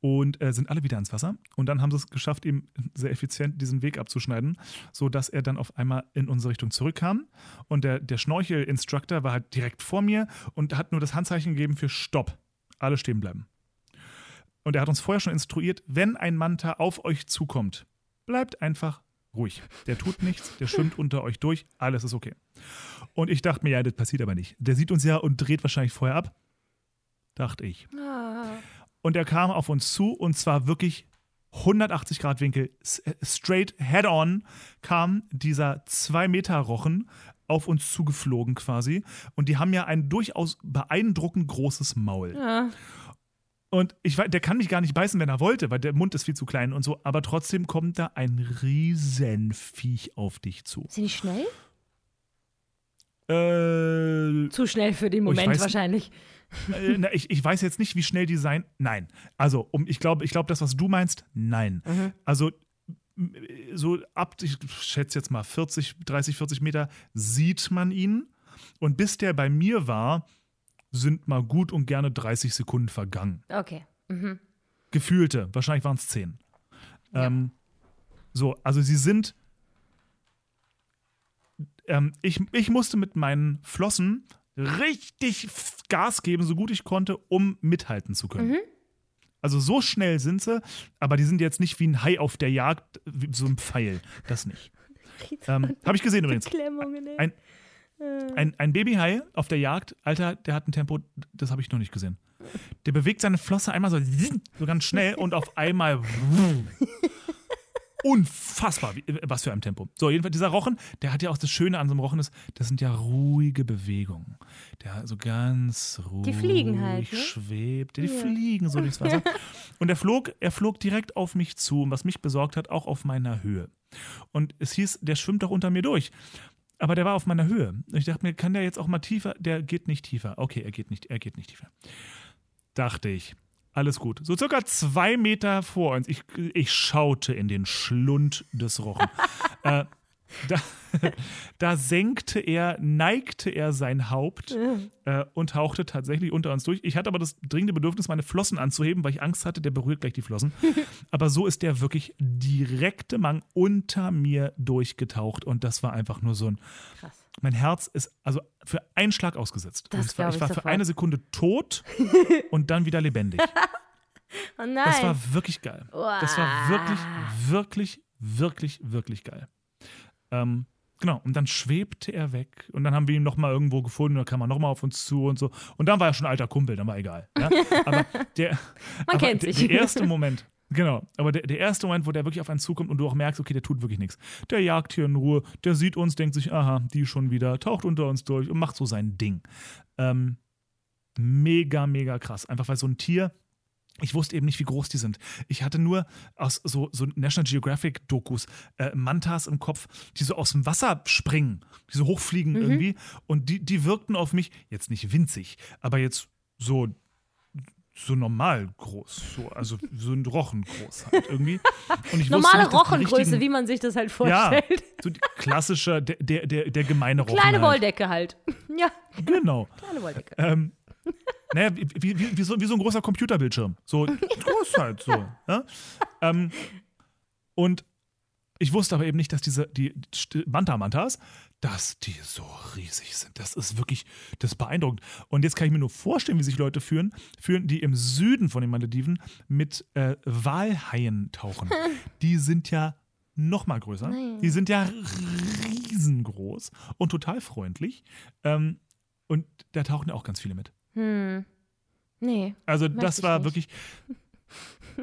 B: und äh, sind alle wieder ins Wasser. Und dann haben sie es geschafft, ihm sehr effizient diesen Weg abzuschneiden, sodass er dann auf einmal in unsere Richtung zurückkam. Und der, der Schnorchel-Instructor war halt direkt vor mir und hat nur das Handzeichen gegeben für Stopp. Alle stehen bleiben. Und er hat uns vorher schon instruiert, wenn ein Manta auf euch zukommt, bleibt einfach ruhig. Der tut nichts, der schwimmt unter euch durch, alles ist okay. Und ich dachte mir, ja, das passiert aber nicht. Der sieht uns ja und dreht wahrscheinlich vorher ab. Dachte ich.
C: Ah.
B: Und er kam auf uns zu und zwar wirklich 180 Grad Winkel, äh, straight head on, kam dieser 2 Meter Rochen auf uns zugeflogen quasi. Und die haben ja ein durchaus beeindruckend großes Maul.
C: Ja.
B: Und ich weiß, der kann mich gar nicht beißen, wenn er wollte, weil der Mund ist viel zu klein und so. Aber trotzdem kommt da ein Riesenviech auf dich zu.
C: Sind die schnell?
B: Äh,
C: Zu schnell für den
B: Oh,
C: Moment
B: weiß-
C: wahrscheinlich.
B: Äh, na, ich, ich weiß jetzt nicht, wie schnell die sein. Nein. Also, um, ich glaube, ich glaube, das, was du meinst, nein. Also, m- so ab, ich schätze jetzt mal 40, 30, 40 Meter sieht man ihn. Und bis der bei mir war, sind mal gut und gerne 30 Sekunden vergangen.
C: Okay. Mhm.
B: Gefühlte, wahrscheinlich waren es 10. Ähm, so, also sie sind. Ähm, ich, ich musste mit meinen Flossen richtig Gas geben, so gut ich konnte, um mithalten zu können. Also so schnell sind sie, aber die sind jetzt nicht wie ein Hai auf der Jagd, wie so ein Pfeil. Das nicht. Ähm, Habe ich gesehen übrigens. Ein, ein, ein Babyhai auf der Jagd, Alter, der hat ein Tempo, das habe ich noch nicht gesehen. Der bewegt seine Flosse einmal so, so ganz schnell und auf einmal unfassbar, wie, was für ein Tempo. So, jedenfalls dieser Rochen, der hat ja auch das Schöne an so einem Rochen ist, das sind ja ruhige Bewegungen. Der so ganz ruhig
C: Die fliegen halt, ne?
B: schwebt, die fliegen so durchs Wasser. Und er flog, er flog direkt auf mich zu, und was mich besorgt hat, auch auf meiner Höhe. Und es hieß, der schwimmt doch unter mir durch. Aber der war auf meiner Höhe. Ich dachte mir, kann der jetzt auch mal tiefer? Der geht nicht tiefer. Okay, er geht nicht, er geht nicht tiefer. Dachte ich. Alles gut. So circa zwei Meter vor uns. Ich, ich schaute in den Schlund des Rochen. äh, da, da senkte er, neigte er sein Haupt äh, und tauchte tatsächlich unter uns durch. Ich hatte aber das dringende Bedürfnis, meine Flossen anzuheben, weil ich Angst hatte, der berührt gleich die Flossen. aber so ist der wirklich direkte Mang unter mir durchgetaucht und das war einfach nur so ein.
C: Krass.
B: Mein Herz ist also für einen Schlag ausgesetzt.
C: Das
B: Und zwar, ich war für eine Sekunde tot und dann wieder lebendig.
C: Oh nein.
B: Das war wirklich geil. Das war wirklich, wirklich, wirklich, wirklich geil. Ähm, genau, und dann schwebte er weg und dann haben wir ihn nochmal irgendwo gefunden, da kam er nochmal auf uns zu und so. Und dann war er schon ein alter Kumpel, dann war egal. Ja? Aber der,
C: Man
B: aber
C: kennt
B: der,
C: sich.
B: der erste Moment, genau, aber der, der erste Moment, wo der wirklich auf einen zukommt und du auch merkst, okay, der tut wirklich nichts. Der jagt hier in Ruhe, der sieht uns, denkt sich, aha, die schon wieder, taucht unter uns durch und macht so sein Ding. Ähm, mega, mega krass. Einfach weil so ein Tier, ich wusste eben nicht, wie groß die sind. Ich hatte nur aus so, so National Geographic-Dokus äh, Mantas im Kopf, die so aus dem Wasser springen, die so hochfliegen irgendwie. Und die, die wirkten auf mich jetzt nicht winzig, aber jetzt so, so normal groß. So, also so ein Rochen groß halt irgendwie.
C: Normale
B: nicht,
C: Rochengröße, wie man sich das halt
B: Ja,
C: vorstellt.
B: so die klassische, der, der, der, der gemeine Rochen.
C: Kleine
B: halt.
C: Wolldecke halt. Ja,
B: Genau.
C: kleine Wolldecke.
B: Ähm, naja, wie, wie, wie, so, wie so ein großer Computerbildschirm. So groß halt so. Ja? Ähm, und ich wusste aber eben nicht, dass diese die Manta-Mantas, dass die so riesig sind. Das ist wirklich, das ist beeindruckend. Und jetzt kann ich mir nur vorstellen, wie sich Leute führen, führen die im Süden von den Malediven mit äh, Walhaien tauchen. die sind ja noch mal größer.
C: Nein.
B: Die sind ja riesengroß und total freundlich. Ähm, und da tauchen ja auch ganz viele mit.
C: Hm. Nee.
B: Also das war
C: nicht.
B: wirklich.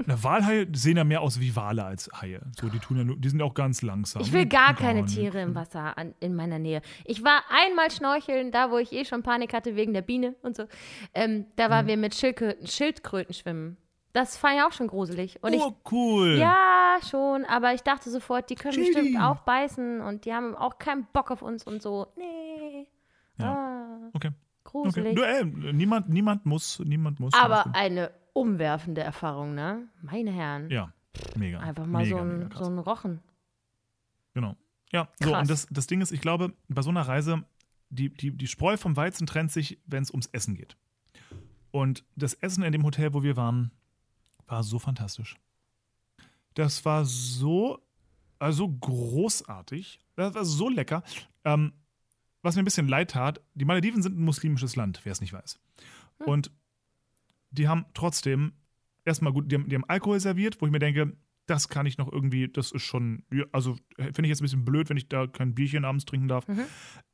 B: Na, Walhaie sehen ja mehr aus wie Wale als Haie. So, die tun ja nur, die sind auch ganz langsam.
C: Ich will gar keine. Tiere im Wasser an, in meiner Nähe. Ich war einmal schnorcheln, da wo ich eh schon Panik hatte wegen der Biene und so. Ähm, da waren wir mit Schildkröten, Schildkröten schwimmen. Das fand ich auch schon gruselig. Und
B: Oh, cool.
C: ich, ja, schon, aber ich dachte sofort, die können
B: Chili.
C: bestimmt auch beißen und die haben auch keinen Bock auf uns und so. Nee.
B: Ja.
C: Ah,
B: Okay. Okay.
C: gruselig.
B: Du, ey, niemand, niemand muss, niemand muss.
C: aber eine umwerfende Erfahrung, ne? Meine Herren.
B: Ja, mega.
C: Einfach mal
B: mega,
C: so, ein, so ein Rochen.
B: Genau. Ja, so,
C: Krass.
B: und das, das Ding ist, ich glaube, bei so einer Reise, die, die, die Spreu vom Weizen trennt sich, wenn es ums Essen geht. Und das Essen in dem Hotel, wo wir waren, war so fantastisch. Das war so, also großartig. Das war so lecker. Ähm, was mir ein bisschen leid tat, die Malediven sind ein muslimisches Land, wer es nicht weiß. Und die haben trotzdem erstmal gut, die haben, die haben Alkohol serviert, wo ich mir denke, das kann ich noch irgendwie, das ist schon, also äh, finde ich jetzt ein bisschen blöd, wenn ich da kein Bierchen abends trinken darf.
C: Mhm.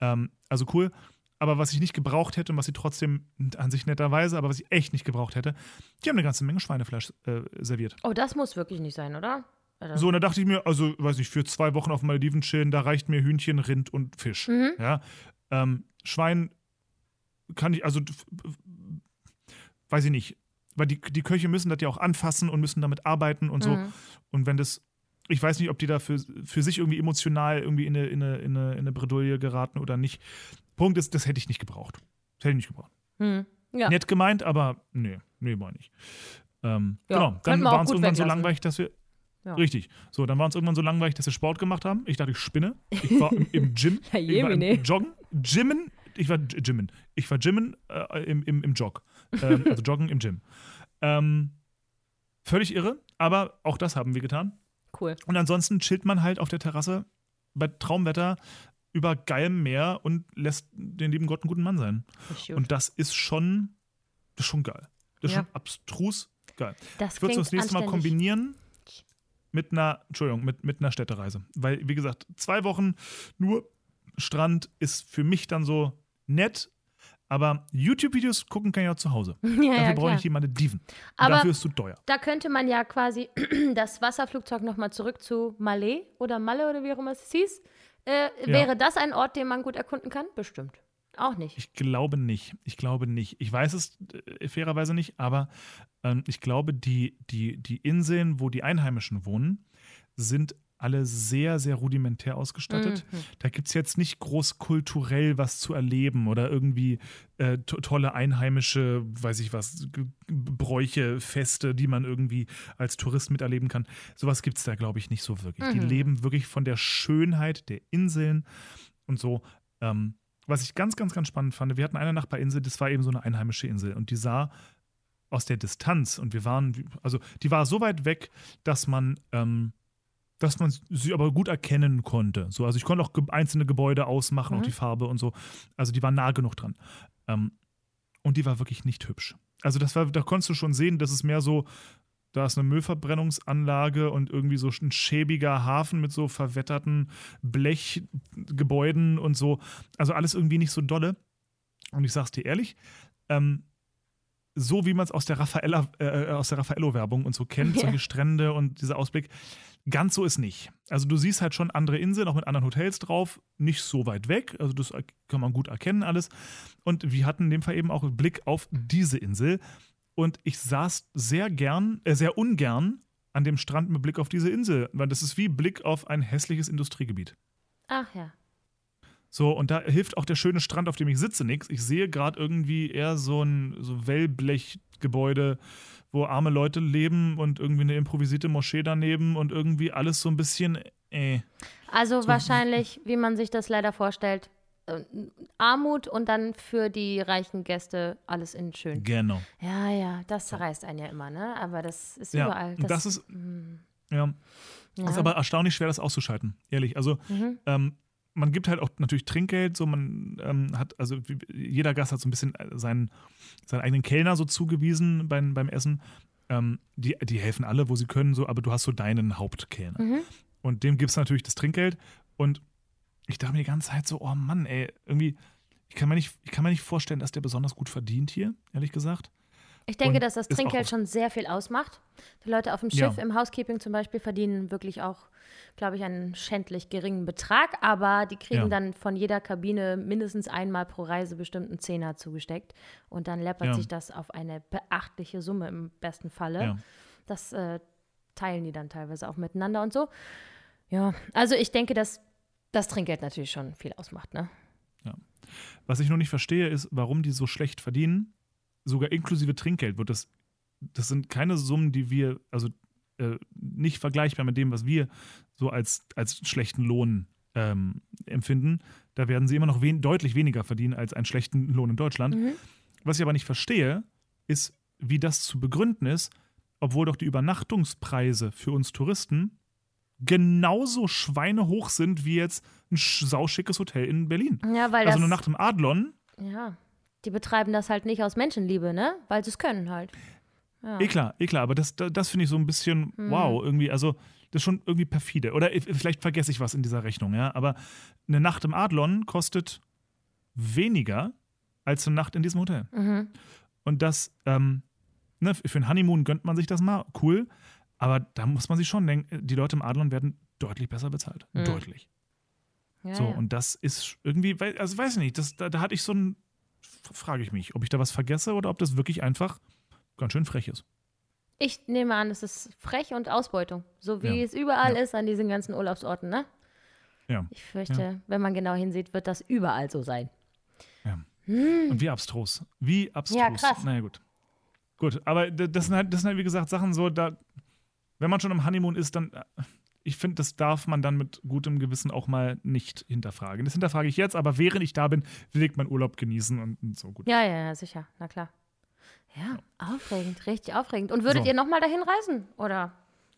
B: Ähm, also cool. Aber was ich nicht gebraucht hätte und was sie trotzdem an sich netterweise, aber was ich echt nicht gebraucht hätte, die haben eine ganze Menge Schweinefleisch äh, serviert.
C: Oh, das muss wirklich nicht sein, oder? Oder-
B: So, und da dachte ich mir, also, weiß ich, für zwei Wochen auf Malediven chillen, da reicht mir Hühnchen, Rind und Fisch.
C: Mhm.
B: Ja. Ähm, Schwein kann ich, also, weiß ich nicht. Weil die, die Köche müssen das ja auch anfassen und müssen damit arbeiten und so.
C: Mhm.
B: Und wenn das, ich weiß nicht, ob die da für, für sich irgendwie emotional irgendwie in eine, in, eine, in, eine, in eine Bredouille geraten oder nicht. Punkt ist, das hätte ich nicht gebraucht. Das hätte ich nicht gebraucht.
C: Hm. Ja.
B: Nett gemeint, aber nee, nee, war nicht. Ähm,
C: Ja,
B: genau, dann war uns irgendwann so langweilig, dass wir.
C: Ja.
B: Richtig. So, dann war uns irgendwann so langweilig, dass wir Sport gemacht haben. Ich dachte, ich spinne. Ich war im, im Gym.
C: Ja,
B: ich war im Joggen. Gymmen. Ich war Gymmen. Ich war Gymmen äh, im, im, im Jog. Ähm, also Joggen im Gym. Ähm, völlig irre, aber auch das haben wir getan.
C: Cool.
B: Und ansonsten chillt man halt auf der Terrasse bei Traumwetter über geilem Meer und lässt den lieben Gott einen guten Mann sein.
C: Gut.
B: Und das ist schon, das ist schon geil. Das ist
C: Ja.
B: schon abstrus geil.
C: das
B: Ich würde es das nächste Mal
C: anständig.
B: kombinieren mit einer, Entschuldigung, mit, mit einer Städtereise. Weil, wie gesagt, zwei Wochen nur Strand ist für mich dann so nett, aber YouTube-Videos gucken kann ich auch zu Hause.
C: Ja,
B: Dafür
C: ja,
B: brauche ich die Malediven. Und
C: Aber-
B: dafür ist es zu teuer.
C: Da könnte man ja quasi das Wasserflugzeug nochmal zurück zu Malé oder Malle oder wie auch immer es hieß. Äh, Wäre das ein Ort, den man gut erkunden kann? Bestimmt. Auch nicht.
B: Ich glaube nicht. Ich glaube nicht. Ich weiß es äh, fairerweise nicht, aber ähm, ich glaube, die, die, die Inseln, wo die Einheimischen wohnen, sind alle sehr, sehr rudimentär ausgestattet.
C: Mhm.
B: Da gibt es jetzt nicht groß kulturell was zu erleben oder irgendwie äh, to tolle einheimische, weiß ich was, G- Bräuche, Feste, die man irgendwie als Tourist miterleben kann. Sowas gibt es da, glaube ich, nicht so wirklich. Die
C: Mhm.
B: leben wirklich von der Schönheit der Inseln und so. Ähm, was ich ganz, ganz, ganz spannend fand, wir hatten eine Nachbarinsel, das war eben so eine einheimische Insel und die sah aus der Distanz und wir waren, also die war so weit weg, dass man, ähm, dass man sie aber gut erkennen konnte. So, also ich konnte auch ge einzelne Gebäude ausmachen, auch
C: Mhm.
B: die Farbe und so. Also die war nah genug dran. Ähm, und die war wirklich nicht hübsch. Also das war, da konntest du schon sehen, das ist mehr so, da ist eine Müllverbrennungsanlage und irgendwie so ein schäbiger Hafen mit so verwetterten Blechgebäuden und so. Also alles irgendwie nicht so dolle. Und ich sag's dir ehrlich, ähm, so wie man es aus der Raffaella, äh, aus der Raffaello-Werbung und so kennt,
C: Ja.
B: solche Strände und dieser Ausblick, ganz so ist nicht. Also du siehst halt schon andere Inseln, auch mit anderen Hotels drauf, nicht so weit weg, also das kann man gut erkennen alles. Und wir hatten in dem Fall eben auch Blick auf diese Insel. Und ich saß sehr gern, äh, sehr ungern an dem Strand mit Blick auf diese Insel, weil das ist wie Blick auf ein hässliches Industriegebiet.
C: Ach ja.
B: So, und da hilft auch der schöne Strand, auf dem ich sitze, nichts. Ich sehe gerade irgendwie eher so ein so Wellblechgebäude, wo arme Leute leben und irgendwie eine improvisierte Moschee daneben und irgendwie alles so ein bisschen äh.
C: Also
B: So-
C: wahrscheinlich, wie man sich das leider vorstellt, Armut und dann für die reichen Gäste alles in schön.
B: Genau.
C: Ja, ja, das zerreißt einen ja immer, ne? Aber das ist
B: Ja,
C: überall.
B: und das ist, ja,
C: ja.
B: ist aber erstaunlich schwer, das auszuschalten, ehrlich. Also,
C: Mhm.
B: ähm, man gibt halt auch natürlich Trinkgeld, so man ähm, hat, also jeder Gast hat so ein bisschen seinen, seinen eigenen Kellner so zugewiesen beim, beim Essen. Ähm, die, die helfen alle, wo sie können, so, aber du hast so deinen Hauptkellner.
C: Mhm.
B: Und dem gibst du natürlich das Trinkgeld. Und ich dachte mir die ganze Zeit so, oh Mann, ey, irgendwie, ich kann mir nicht, ich kann mir nicht vorstellen, dass der besonders gut verdient hier, ehrlich gesagt.
C: Ich denke,
B: Und
C: dass das Trinkgeld schon sehr viel ausmacht. Die Leute auf dem
B: Ja.
C: Schiff im Housekeeping zum Beispiel verdienen wirklich auch, glaube ich, einen schändlich geringen Betrag, aber die kriegen
B: Ja.
C: dann von jeder Kabine mindestens einmal pro Reise bestimmten Zehner zugesteckt und dann läppert
B: Ja.
C: sich das auf eine beachtliche Summe im besten Falle.
B: Ja.
C: Das äh, teilen die dann teilweise auch miteinander und so. Ja, also ich denke, dass das Trinkgeld natürlich schon viel ausmacht, ne?
B: Was ich nur nicht verstehe, ist, warum die so schlecht verdienen. Sogar inklusive Trinkgeld wird das. Das sind keine Summen, die wir, also äh, nicht vergleichbar mit dem, was wir so als, als schlechten Lohn ähm, empfinden. Da werden sie immer noch wen deutlich weniger verdienen als einen schlechten Lohn in Deutschland.
C: Mhm.
B: Was ich aber nicht verstehe, ist, wie das zu begründen ist, obwohl doch die Übernachtungspreise für uns Touristen genauso schweinehoch sind wie jetzt ein sch- sauschickes Hotel in Berlin.
C: Ja, weil
B: Also eine Nacht im Adlon,
C: ja, die betreiben das halt nicht aus Menschenliebe, ne? Weil sie es können halt. Ja.
B: eh klar, eh klar, aber das, das, das finde ich so ein bisschen,
C: Mhm.
B: wow, irgendwie, also das ist schon irgendwie perfide. Oder ich- vielleicht vergesse ich was in dieser Rechnung, ja, aber eine Nacht im Adlon kostet weniger als eine Nacht in diesem Hotel.
C: Mhm.
B: Und das, ähm, ne, für einen Honeymoon gönnt man sich das mal, cool, aber da muss man sich schon denken, die Leute im Adlon werden deutlich besser bezahlt.
C: Mhm.
B: Deutlich.
C: Ja,
B: So,
C: ja.
B: und das ist irgendwie, also weiß ich nicht, das, da, da hatte ich so ein, frage ich mich, ob ich da was vergesse oder ob das wirklich einfach ganz schön frech ist.
C: Ich nehme an, es ist frech und Ausbeutung. So wie
B: Ja.
C: es überall
B: Ja.
C: ist an diesen ganzen Urlaubsorten, ne?
B: Ja.
C: Ich fürchte, wenn man genau hinsieht, wird das überall so sein.
B: Und wie abstrus. Wie abstrus.
C: Ja, krass.
B: Naja, gut. Gut, aber das sind, halt, das sind halt, wie gesagt, Sachen so, da, wenn man schon im Honeymoon ist, dann, äh, ich finde, das darf man dann mit gutem Gewissen auch mal nicht hinterfragen. Das hinterfrage ich jetzt, aber während ich da bin, will ich meinen Urlaub genießen und, und so gut.
C: Ja, ja, ja, sicher. Na klar. Ja, aufregend, richtig aufregend. Und würdet
B: So.
C: ihr nochmal dahin reisen? Oder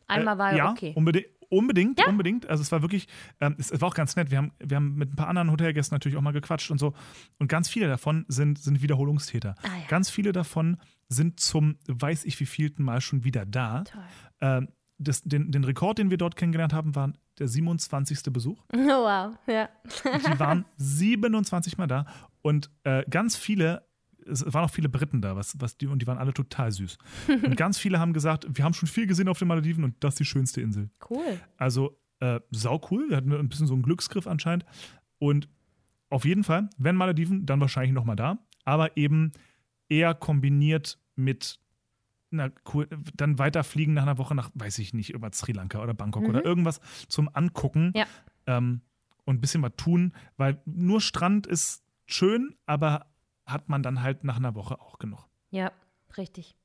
C: einmal war
B: Äh, ja,
C: okay?
B: unbedingt. Unbedingt,
C: Ja.
B: unbedingt. Also es war wirklich, ähm, es, es war auch ganz nett. Wir haben, wir haben mit ein paar anderen Hotelgästen natürlich auch mal gequatscht und so. Und ganz viele davon sind, sind Wiederholungstäter.
C: Ah, ja.
B: Ganz viele davon sind zum weiß ich wievielten Mal schon wieder da.
C: Toll.
B: Ähm, das, den, den Rekord, den wir dort kennengelernt haben, war der 27. Besuch.
C: Oh, wow, ja.
B: Die waren 27 Mal da und äh, ganz viele, es waren auch viele Briten da, was, was die, und die waren alle total süß. Und ganz viele haben gesagt, wir haben schon viel gesehen auf den Malediven und das ist die schönste Insel.
C: Cool.
B: Also äh, sau cool. Wir hatten ein bisschen so einen Glücksgriff anscheinend. Und auf jeden Fall, wenn Malediven, dann wahrscheinlich nochmal da. Aber eben eher kombiniert mit na, cool, dann weiterfliegen nach einer Woche nach, weiß ich nicht, über Sri Lanka oder Bangkok
C: Mhm.
B: oder irgendwas zum Angucken
C: Ja.
B: ähm, und ein bisschen was tun, weil nur Strand ist schön, aber hat man dann halt nach einer Woche auch genug.
C: Ja, richtig.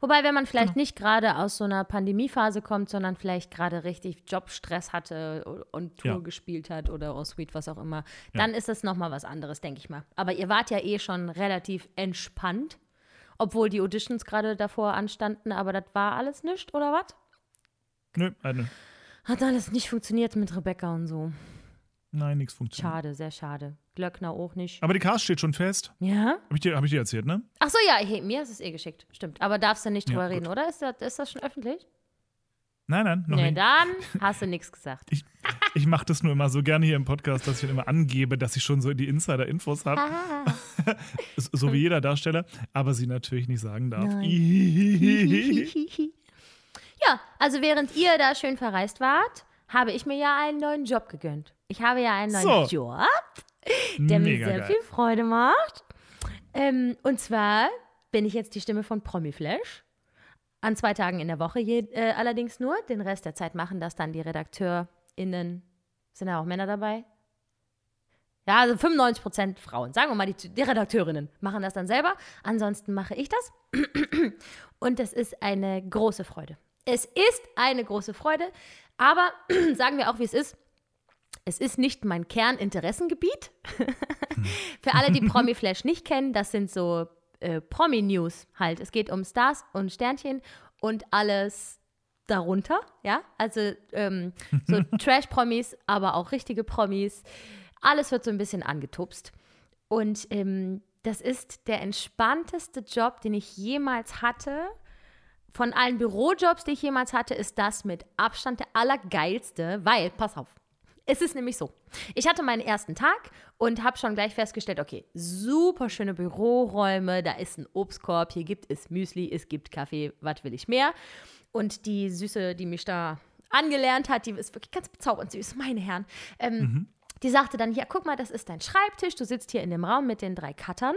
C: Wobei, wenn man
B: Genau.
C: vielleicht nicht gerade aus so einer Pandemiephase kommt, sondern vielleicht gerade richtig Jobstress hatte und Tour
B: Ja.
C: gespielt hat oder en suite, was auch immer,
B: Ja.
C: dann ist das nochmal was anderes, denke ich mal. Aber ihr wart ja eh schon relativ entspannt, obwohl die Auditions gerade davor anstanden, aber das war alles nichts, oder was?
B: Nö, äh, nö.
C: Hat alles nicht funktioniert mit Rebecca und so.
B: nein, nichts funktioniert.
C: Schade, sehr schade. Glöckner auch nicht.
B: Aber die Cast steht schon fest.
C: Ja?
B: Habe ich, dir- hab ich dir erzählt, ne?
C: Ach so, ja, hey, mir ist es eh geschickt. Stimmt. Aber darfst du nicht
B: Ja,
C: drüber
B: gut.
C: reden, oder? Ist das, ist das schon öffentlich?
B: Nein, nein, noch
C: nee,
B: nicht.
C: dann hast du nichts gesagt.
B: Ich, ich mache das nur immer so gerne hier im Podcast, dass ich immer angebe, dass ich schon so die Insider-Infos habe, so wie jeder Darsteller, aber sie natürlich nicht sagen darf.
C: Ja, also während ihr da schön verreist wart, habe ich mir ja einen neuen Job gegönnt. Ich habe ja einen neuen
B: So.
C: Job, der mir
B: Mega
C: sehr
B: geil.
C: viel Freude macht. Ähm, und zwar bin ich jetzt die Stimme von Promiflash. An zwei Tagen in der Woche je, äh, allerdings nur. Den Rest der Zeit machen das dann die RedakteurInnen. Sind da auch Männer dabei? Ja, also 95% Frauen. Sagen wir mal, die, die Redakteurinnen machen das dann selber. Ansonsten mache ich das. Und es ist eine große Freude. Es ist eine große Freude. Aber sagen wir auch, wie es ist. Es ist nicht mein Kerninteressengebiet. Für alle, die Promi-Flash nicht kennen, das sind so äh, Promi-News halt. Es geht um Stars und Sternchen und alles darunter, ja. Also ähm, so Trash-Promis, aber auch richtige Promis. Alles wird so ein bisschen angetupst. Und ähm, das ist der entspannteste Job, den ich jemals hatte. Von allen Bürojobs, die ich jemals hatte, ist das mit Abstand der allergeilste, weil, pass auf, es ist nämlich so. Ich hatte meinen ersten Tag und habe schon gleich festgestellt, okay, super schöne Büroräume, da ist ein Obstkorb, hier gibt es Müsli, es gibt Kaffee, was will ich mehr? Und die Süße, die mich da angelernt hat, die ist wirklich ganz bezaubernd süß, meine Herren. Ähm, mhm. Die sagte dann, ja, guck mal, das ist dein Schreibtisch, du sitzt hier in dem Raum mit den drei Cuttern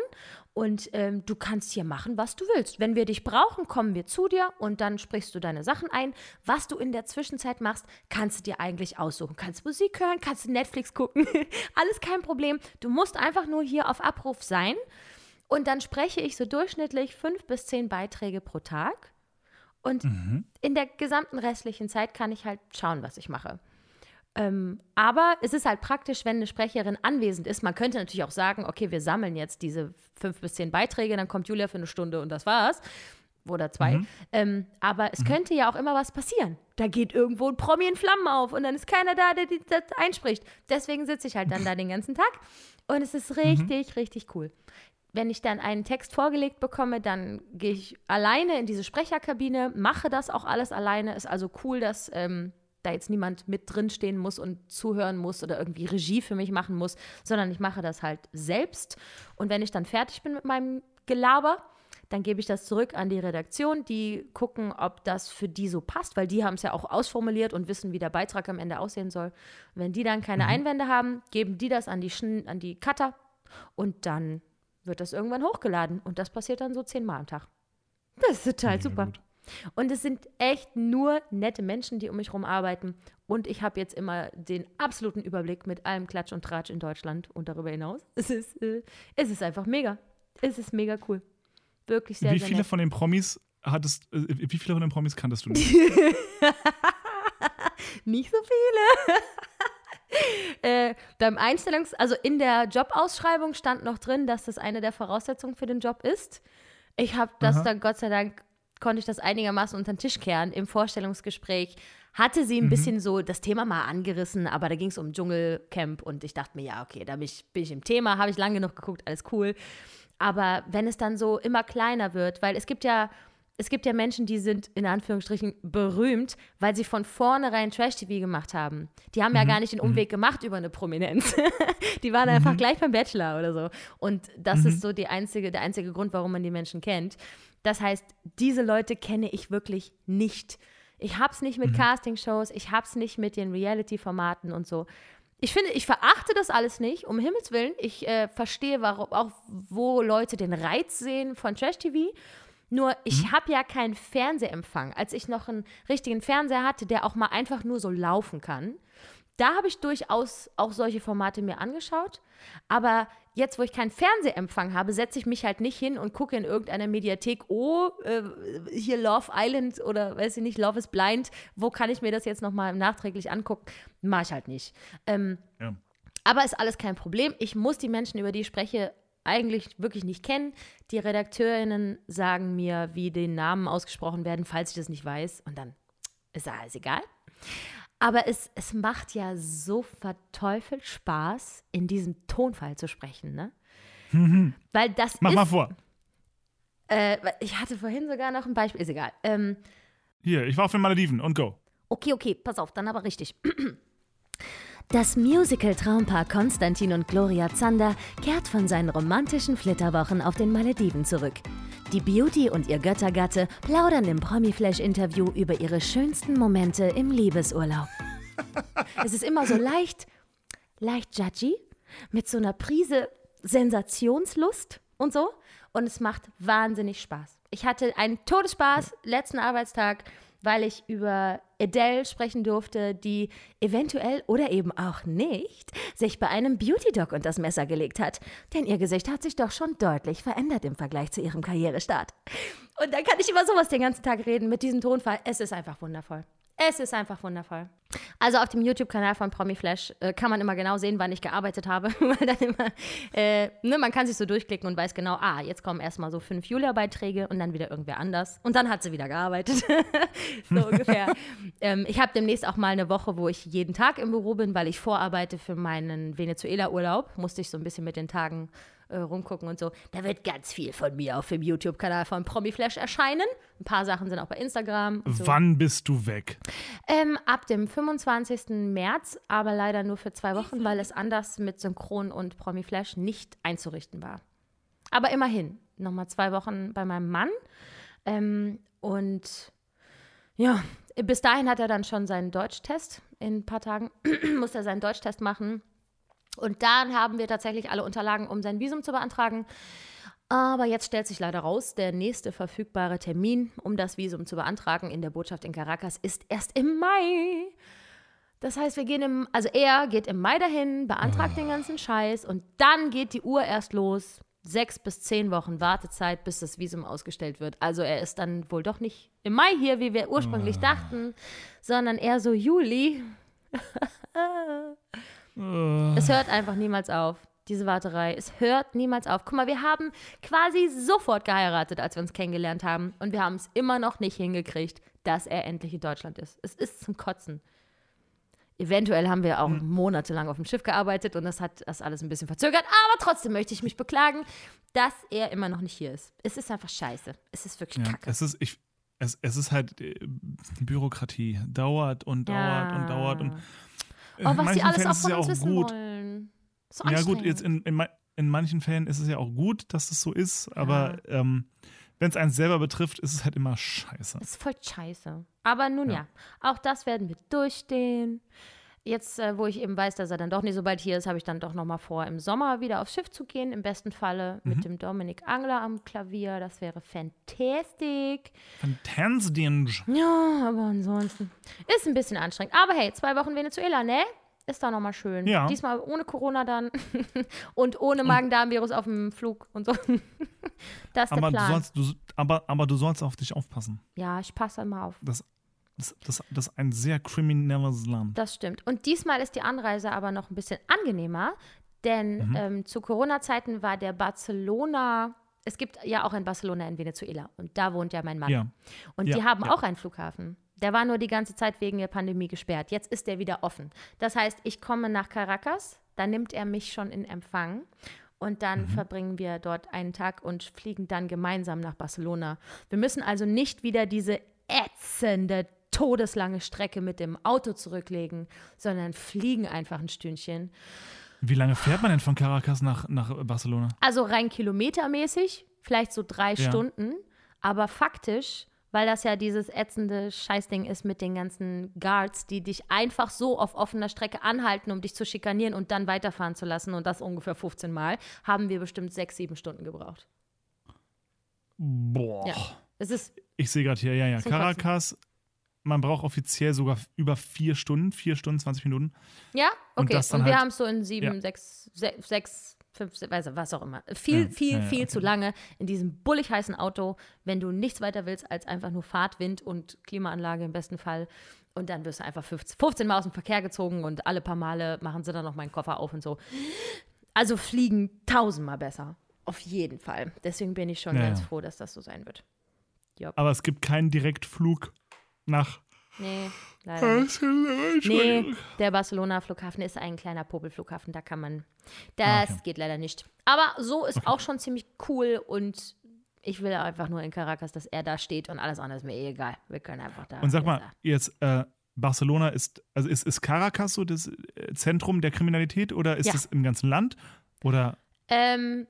C: und ähm, du kannst hier machen, was du willst. Wenn wir dich brauchen, kommen wir zu dir und dann sprichst du deine Sachen ein. Was du in der Zwischenzeit machst, kannst du dir eigentlich aussuchen. Kannst Musik hören, kannst Netflix gucken, alles kein Problem. Du musst einfach nur hier auf Abruf sein und dann spreche ich so durchschnittlich fünf bis zehn Beiträge pro Tag. Und mhm. in der gesamten restlichen Zeit kann ich halt schauen, was ich mache. Ähm, aber es ist halt praktisch, wenn eine Sprecherin anwesend ist. Man könnte natürlich auch sagen, okay, wir sammeln jetzt diese fünf bis zehn Beiträge, dann kommt Julia für eine Stunde und das war's. Oder zwei. Mhm. Ähm, aber es mhm. könnte ja auch immer was passieren. Da geht irgendwo ein Promi in Flammen auf und dann ist keiner da, der das einspricht. Deswegen sitze ich halt dann da den ganzen Tag. Und es ist richtig, mhm. richtig cool. Wenn ich dann einen Text vorgelegt bekomme, dann gehe ich alleine in diese Sprecherkabine, mache das auch alles alleine. Ist also cool, dass ähm, da jetzt niemand mit drin stehen muss und zuhören muss oder irgendwie Regie für mich machen muss, sondern ich mache das halt selbst. Und wenn ich dann fertig bin mit meinem Gelaber, dann gebe ich das zurück an die Redaktion. Die gucken, ob das für die so passt, weil die haben es ja auch ausformuliert und wissen, wie der Beitrag am Ende aussehen soll. wenn die dann keine mhm. Einwände haben, geben die das an die, Schn an die Cutter und dann wird das irgendwann hochgeladen. Und das passiert dann so zehnmal am Tag. Das ist total super. Gut. Und es sind echt nur nette Menschen, die um mich herum arbeiten. Und ich habe jetzt immer den absoluten Überblick mit allem Klatsch und Tratsch in Deutschland und darüber hinaus. Es ist, äh, es ist einfach mega. Es ist mega cool. Wirklich sehr,
B: wie
C: sehr
B: viele
C: nett.
B: von den Promis hattest, äh, wie viele von den Promis kanntest du nicht?
C: nicht so viele. äh, beim Einstellungs-, also in der Jobausschreibung stand noch drin, dass das eine der Voraussetzungen für den Job ist. Ich habe das Aha. dann Gott sei Dank konnte ich das einigermaßen unter den Tisch kehren. Im Vorstellungsgespräch hatte sie ein mhm. bisschen so das Thema mal angerissen, aber da ging es um Dschungelcamp und ich dachte mir, ja, okay, da bin ich, bin ich im Thema, habe ich lange genug geguckt, alles cool. Aber wenn es dann so immer kleiner wird, weil es gibt ja, es gibt ja Menschen, die sind in Anführungsstrichen berühmt, weil sie von vornherein Trash-TV gemacht haben. Die haben mhm. ja gar nicht den mhm. Umweg gemacht über eine Prominenz. die waren einfach mhm. gleich beim Bachelor oder so. Und das ist mhm. so die einzige, der einzige Grund, warum man die Menschen kennt. Das heißt, diese Leute kenne ich wirklich nicht. Ich habe es nicht mit mhm. Castingshows, ich habe es nicht mit den Reality-Formaten und so. Ich finde, ich verachte das alles nicht, um Himmels Willen. Ich äh, verstehe warum, auch, wo Leute den Reiz sehen von Trash-TV. Nur ich mhm. habe ja keinen Fernsehempfang. Als ich noch einen richtigen Fernseher hatte, der auch mal einfach nur so laufen kann, da habe ich durchaus auch solche Formate mir angeschaut. Aber jetzt, wo ich keinen Fernsehempfang habe, setze ich mich halt nicht hin und gucke in irgendeiner Mediathek, oh, äh, hier Love Island oder weiß ich nicht, Love is Blind, wo kann ich mir das jetzt nochmal nachträglich angucken? Mache ich halt nicht. Ähm, ja. Aber ist alles kein Problem. Ich muss die Menschen, über die ich spreche, eigentlich wirklich nicht kennen. Die Redakteurinnen sagen mir, wie die Namen ausgesprochen werden, falls ich das nicht weiß. Und dann ist alles egal. Aber es, es macht ja so verteufelt Spaß, in diesem Tonfall zu sprechen, ne? Mhm. Weil das
B: Mach
C: ist,
B: mal vor.
C: Äh, ich hatte vorhin sogar noch ein Beispiel, ist egal. Ähm,
B: Hier, ich war auf den Malediven und go.
C: Okay, okay, pass auf, dann aber richtig.
A: Das Musical-Traumpaar Konstantin und Gloria Zander kehrt von seinen romantischen Flitterwochen auf den Malediven zurück. Die Beauty und ihr Göttergatte plaudern im Promi-Flash-Interview über ihre schönsten Momente im Liebesurlaub.
C: es ist immer so leicht, leicht judgy, mit so einer Prise Sensationslust und so. Und es macht wahnsinnig Spaß. Ich hatte einen Todesspaß letzten Arbeitstag weil ich über Adele sprechen durfte, die eventuell oder eben auch nicht sich bei einem Beauty-Doc unter das Messer gelegt hat. Denn ihr Gesicht hat sich doch schon deutlich verändert im Vergleich zu ihrem Karrierestart. Und dann kann ich über sowas den ganzen Tag reden mit diesem Tonfall. Es ist einfach wundervoll. Es ist einfach wundervoll. Also auf dem YouTube-Kanal von Promiflash äh, kann man immer genau sehen, wann ich gearbeitet habe. Weil dann immer, äh, ne, man kann sich so durchklicken und weiß genau, ah, jetzt kommen erstmal so fünf Julia-Beiträge und dann wieder irgendwer anders. Und dann hat sie wieder gearbeitet. so ungefähr. ähm, ich habe demnächst auch mal eine Woche, wo ich jeden Tag im Büro bin, weil ich vorarbeite für meinen Venezuela-Urlaub. Musste ich so ein bisschen mit den Tagen äh, rumgucken und so. Da wird ganz viel von mir auf dem YouTube-Kanal von Promiflash erscheinen. Ein paar Sachen sind auch bei Instagram. So.
B: Wann bist du weg?
C: Ähm, ab dem 25. März, aber leider nur für zwei Wochen, weil es anders mit Synchron und Promiflash nicht einzurichten war. Aber immerhin, nochmal zwei Wochen bei meinem Mann. Ähm, und ja, bis dahin hat er dann schon seinen Deutschtest. In ein paar Tagen muss er seinen Deutschtest machen. Und dann haben wir tatsächlich alle Unterlagen, um sein Visum zu beantragen. Aber jetzt stellt sich leider raus, der nächste verfügbare Termin, um das Visum zu beantragen in der Botschaft in Caracas, ist erst im Mai. Das heißt, wir gehen im, also er geht im Mai dahin, beantragt oh. den ganzen Scheiß und dann geht die Uhr erst los. Sechs bis zehn Wochen Wartezeit, bis das Visum ausgestellt wird. Also er ist dann wohl doch nicht im Mai hier, wie wir ursprünglich oh. dachten, sondern eher so Juli. Es hört einfach niemals auf, diese Warterei. Es hört niemals auf. Guck mal, wir haben quasi sofort geheiratet, als wir uns kennengelernt haben. Und wir haben es immer noch nicht hingekriegt, dass er endlich in Deutschland ist. Es ist zum Kotzen. Eventuell haben wir auch hm. monatelang auf dem Schiff gearbeitet und das hat das alles ein bisschen verzögert. Aber trotzdem möchte ich mich beklagen, dass er immer noch nicht hier ist. Es ist einfach scheiße. Es ist wirklich ja, kacke.
B: Es ist, ich, es, es ist halt äh, Bürokratie. Dauert und dauert ja. und dauert und
C: Oh, was die alles auch von uns ja wissen gut. wollen.
B: So ja, gut, jetzt in, in, in, manchen Fällen ist es ja auch gut, dass es so ist, aber ja. ähm, wenn es einen selber betrifft, ist es halt immer scheiße.
C: Es ist voll scheiße. Aber nun ja. ja, auch das werden wir durchstehen. Jetzt, äh, wo ich eben weiß, dass er dann doch nicht so bald hier ist, habe ich dann doch noch mal vor, im Sommer wieder aufs Schiff zu gehen. Im besten Falle mhm. mit dem Dominik Angler am Klavier. Das wäre fantastic.
B: Fantastic.
C: Ja, aber ansonsten ist ein bisschen anstrengend. Aber hey, zwei Wochen Venezuela, ne? Ist da noch mal schön. Ja. Diesmal ohne Corona dann und ohne Magen-Darm-Virus auf dem Flug und so. das ist
B: aber
C: der Plan.
B: Du sollst, du, aber, aber du sollst auf dich aufpassen.
C: Ja, ich passe immer auf.
B: Das das, das, das ist ein sehr kriminelles Land.
C: Das stimmt. Und diesmal ist die Anreise aber noch ein bisschen angenehmer, denn mhm. ähm, zu Corona-Zeiten war der Barcelona, es gibt ja auch ein Barcelona in Venezuela und da wohnt ja mein Mann. Ja. Und ja, die haben ja. auch einen Flughafen. Der war nur die ganze Zeit wegen der Pandemie gesperrt. Jetzt ist der wieder offen. Das heißt, ich komme nach Caracas, da nimmt er mich schon in Empfang und dann mhm. verbringen wir dort einen Tag und fliegen dann gemeinsam nach Barcelona. Wir müssen also nicht wieder diese ätzende todeslange Strecke mit dem Auto zurücklegen, sondern fliegen einfach ein Stündchen.
B: Wie lange fährt man denn von Caracas nach, nach Barcelona?
C: Also rein kilometermäßig, vielleicht so drei ja. Stunden, aber faktisch, weil das ja dieses ätzende Scheißding ist mit den ganzen Guards, die dich einfach so auf offener Strecke anhalten, um dich zu schikanieren und dann weiterfahren zu lassen und das ungefähr 15 Mal, haben wir bestimmt sechs, sieben Stunden gebraucht.
B: Boah.
C: Ja. Es ist
B: ich sehe gerade hier, ja, ja. Caracas, man braucht offiziell sogar über vier Stunden, vier Stunden, 20 Minuten.
C: Ja, okay. Und, und wir halt, haben es so in sieben, ja. sechs, sechs, fünf, was auch immer. Viel, ja, viel, ja, viel okay. zu lange in diesem bullig heißen Auto, wenn du nichts weiter willst als einfach nur Fahrtwind und Klimaanlage im besten Fall. Und dann wirst du einfach 15, 15 Mal aus dem Verkehr gezogen und alle paar Male machen sie dann noch meinen Koffer auf und so. Also fliegen tausendmal besser. Auf jeden Fall. Deswegen bin ich schon ganz froh, dass das so sein wird.
B: Jop. Aber es gibt keinen Direktflug nach.
C: Nee, leider nicht. Nee, der Barcelona-Flughafen ist ein kleiner Popelflughafen, da kann man. Das ah, okay. geht leider nicht. Aber so ist okay. auch schon ziemlich cool und ich will einfach nur in Caracas, dass er da steht und alles andere ist mir eh egal. Wir können einfach da.
B: Und sag mal, da. jetzt, äh, Barcelona ist, also ist, ist Caracas so das äh, Zentrum der Kriminalität oder ist es ja. im ganzen Land? Oder?
C: Ähm,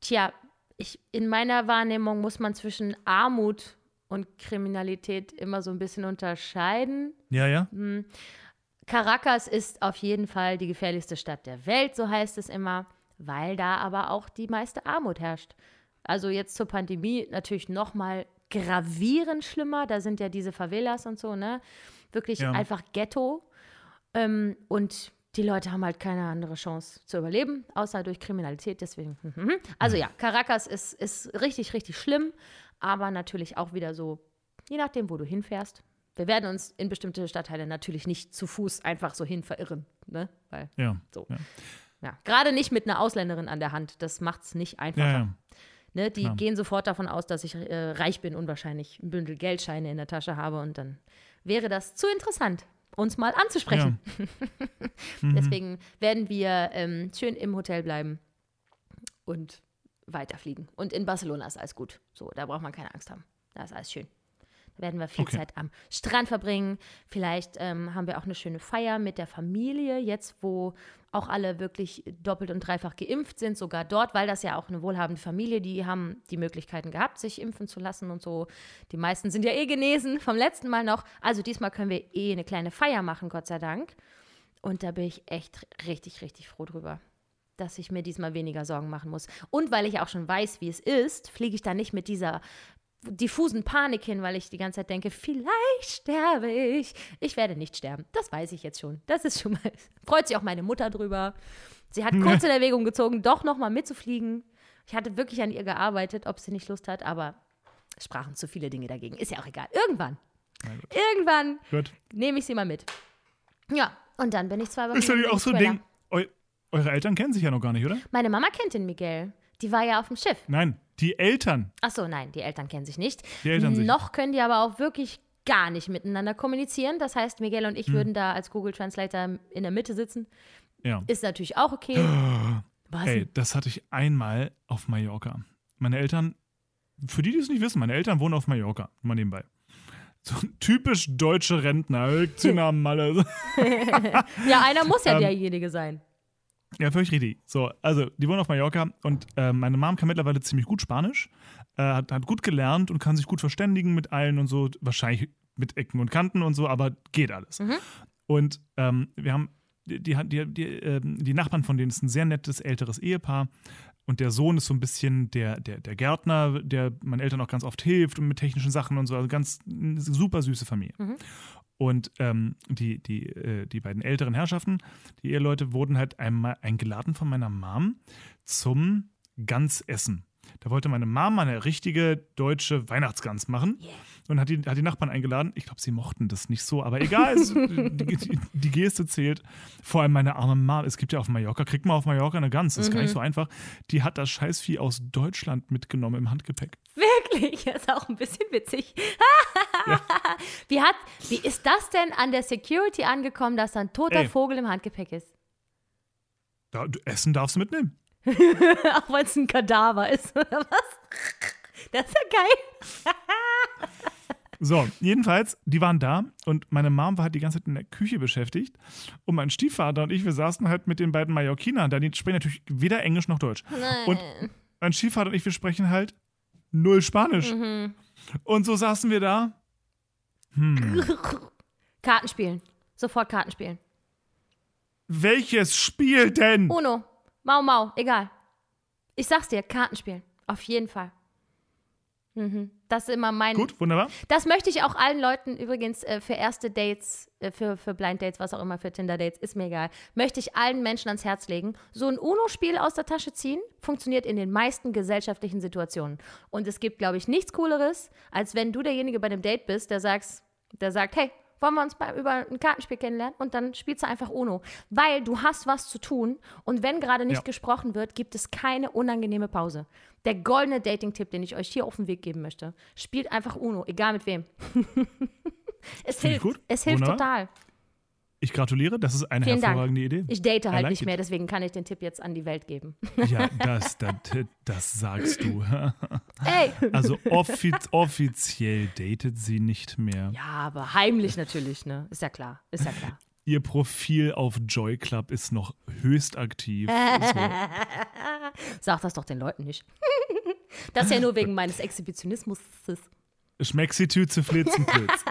C: tja, ich, in meiner Wahrnehmung muss man zwischen Armut und Kriminalität immer so ein bisschen unterscheiden.
B: Ja, ja.
C: Hm. Caracas ist auf jeden Fall die gefährlichste Stadt der Welt, so heißt es immer, weil da aber auch die meiste Armut herrscht. Also jetzt zur Pandemie natürlich noch mal gravierend schlimmer. Da sind ja diese Favelas und so, ne? Wirklich ja. einfach Ghetto. Ähm, und die Leute haben halt keine andere Chance zu überleben, außer durch Kriminalität. Deswegen, hm, hm, also ja, Caracas ist, ist richtig, richtig schlimm aber natürlich auch wieder so, je nachdem, wo du hinfährst, Wir werden uns in bestimmte Stadtteile natürlich nicht zu Fuß einfach so hin verirren. Ne? Weil,
B: Ja.
C: so.
B: Ja.
C: Ja. Gerade nicht mit einer Ausländerin an der Hand. Das macht es nicht einfacher.
B: Ja.
C: Ne? Die gehen sofort davon aus, dass ich äh, reich bin und wahrscheinlich ein Bündel Geldscheine in der Tasche habe. Und dann wäre das zu interessant, uns mal anzusprechen.
B: Mhm.
C: Deswegen werden wir ähm, schön im Hotel bleiben und weiterfliegen. Und in Barcelona ist alles gut. So, da braucht man keine Angst haben. Da ist alles schön. Da werden wir viel
B: Okay.
C: Zeit am Strand verbringen. Vielleicht ähm, haben wir auch eine schöne Feier mit der Familie, jetzt wo auch alle wirklich doppelt und dreifach geimpft sind, sogar dort, weil das ja auch eine wohlhabende Familie, die haben die Möglichkeiten gehabt, sich impfen zu lassen und so. Die meisten sind ja eh genesen vom letzten Mal noch. Also diesmal können wir eh eine kleine Feier machen, Gott sei Dank. Und da bin ich echt richtig, richtig froh drüber, dass ich mir diesmal weniger Sorgen machen muss. Und weil ich auch schon weiß, wie es ist, fliege ich da nicht mit dieser diffusen Panik hin, weil ich die ganze Zeit denke, vielleicht sterbe ich. Ich werde nicht sterben. Das weiß ich jetzt schon. Das ist schon mal. Freut sich auch meine Mutter drüber. Sie hat kurz in Erwägung gezogen, doch nochmal mitzufliegen. Ich hatte wirklich an ihr gearbeitet, ob sie nicht Lust hat, aber es sprachen zu viele Dinge dagegen. Ist ja auch egal. Irgendwann.
B: Gut.
C: Irgendwann nehme ich sie mal mit. Ja, und dann bin ich zwei Wochen
B: Ist natürlich auch so ein. Ding. Eu eure Eltern kennen sich ja noch gar nicht, oder?
C: Meine Mama kennt den Miguel. Die war ja auf dem Schiff.
B: Nein, die Eltern.
C: Ach so, nein, die Eltern kennen sich nicht.
B: Die Eltern sich.
C: Noch können die aber auch wirklich gar nicht miteinander kommunizieren. Das heißt, Miguel und
B: Hm.
C: ich würden da als Google Translator in der Mitte sitzen.
B: Ja.
C: Ist natürlich auch okay. Was?
B: Ey, das hatte ich einmal auf Mallorca. Meine Eltern, für die, die es nicht wissen, meine Eltern wohnen auf Mallorca, mal nebenbei. So ein typisch deutsche Rentner, Rückzieher am Malle.
C: Ja, einer muss ja
B: Ähm,
C: derjenige sein.
B: Ja, völlig richtig. So, also, die wohnen auf Mallorca und äh, meine Mom kann mittlerweile ziemlich gut Spanisch, äh, hat, hat gut gelernt und kann sich gut verständigen mit allen und so, wahrscheinlich mit Ecken und Kanten und so, aber geht alles. Und ähm, wir haben, die, die, die, ähm, die Nachbarn von denen ist ein sehr nettes älteres Ehepaar und der Sohn ist so ein bisschen der, der, der Gärtner, der meinen Eltern auch ganz oft hilft und mit technischen Sachen und so, also ganz eine super süße Familie. Und ähm, die, die, äh, die beiden älteren Herrschaften, die Eheleute, wurden halt einmal eingeladen von meiner Mom zum Gansessen. Da wollte meine Mom eine richtige deutsche Weihnachtsgans machen und hat die, hat die Nachbarn eingeladen. Ich glaube, sie mochten das nicht so, aber egal, es, die, die, Geste zählt. Vor allem meine arme Mom. Es gibt ja auf Mallorca, kriegt man auf Mallorca eine Gans, das ist gar nicht so einfach. Die hat das Scheißvieh aus Deutschland mitgenommen im Handgepäck.
C: Wirklich, das ist auch ein bisschen witzig. wie, hat, wie ist das denn an der Security angekommen, dass da ein toter
B: Ey.
C: Vogel im Handgepäck ist?
B: Da, du, Essen darfst du mitnehmen.
C: Auch wenn es ein Kadaver ist, oder was? Das ist ja geil.
B: So, jedenfalls, die waren da und meine Mom war halt die ganze Zeit in der Küche beschäftigt. Und mein Stiefvater und ich, wir saßen halt mit den beiden Mallorquinern da. Die sprechen natürlich weder Englisch noch Deutsch. Und mein Stiefvater und ich, wir sprechen halt null Spanisch. Und so saßen wir da.
C: Karten spielen. Sofort Karten spielen.
B: Welches Spiel denn?
C: Uno, Mau Mau, egal. Ich sag's dir, Karten spielen. Auf jeden Fall. Mhm. Das ist immer mein.
B: Gut, wunderbar.
C: Das möchte ich auch allen Leuten übrigens äh, für erste Dates, äh, für, für Blind Dates, was auch immer, für Tinder-Dates, ist mir egal. Möchte ich allen Menschen ans Herz legen. So ein UNO-Spiel aus der Tasche ziehen funktioniert in den meisten gesellschaftlichen Situationen. Und es gibt, glaube ich, nichts Cooleres, als wenn du derjenige bei einem Date bist, der, sagst, der sagt, hey, wollen wir uns bei, über ein Kartenspiel kennenlernen? Und dann spielst du einfach UNO. Weil du hast was zu tun und wenn gerade nicht
B: Ja.
C: gesprochen wird, gibt es keine unangenehme Pause. Der goldene Dating-Tipp, den ich euch hier auf den Weg geben möchte, spielt einfach UNO, egal mit wem. es
B: Find
C: hilft.
B: gut.
C: Es hilft
B: Wunderbar.
C: total.
B: Ich gratuliere, das ist eine
C: Vielen Dank.
B: hervorragende Idee.
C: Ich date halt
B: like
C: nicht
B: it.
C: mehr, deswegen kann ich den Tipp jetzt an die Welt geben.
B: Ja, das, das, das sagst du.
C: Ey!
B: Also offiz offiziell datet sie nicht mehr.
C: Ja, aber heimlich natürlich, ne? Ist ja klar. Ist ja klar.
B: Ihr Profil auf Joy Club ist noch höchst aktiv. So.
C: Sag das doch den Leuten nicht. Das ist ja nur wegen meines Exhibitionismus.
B: Schmexitüte Flitzenpilz.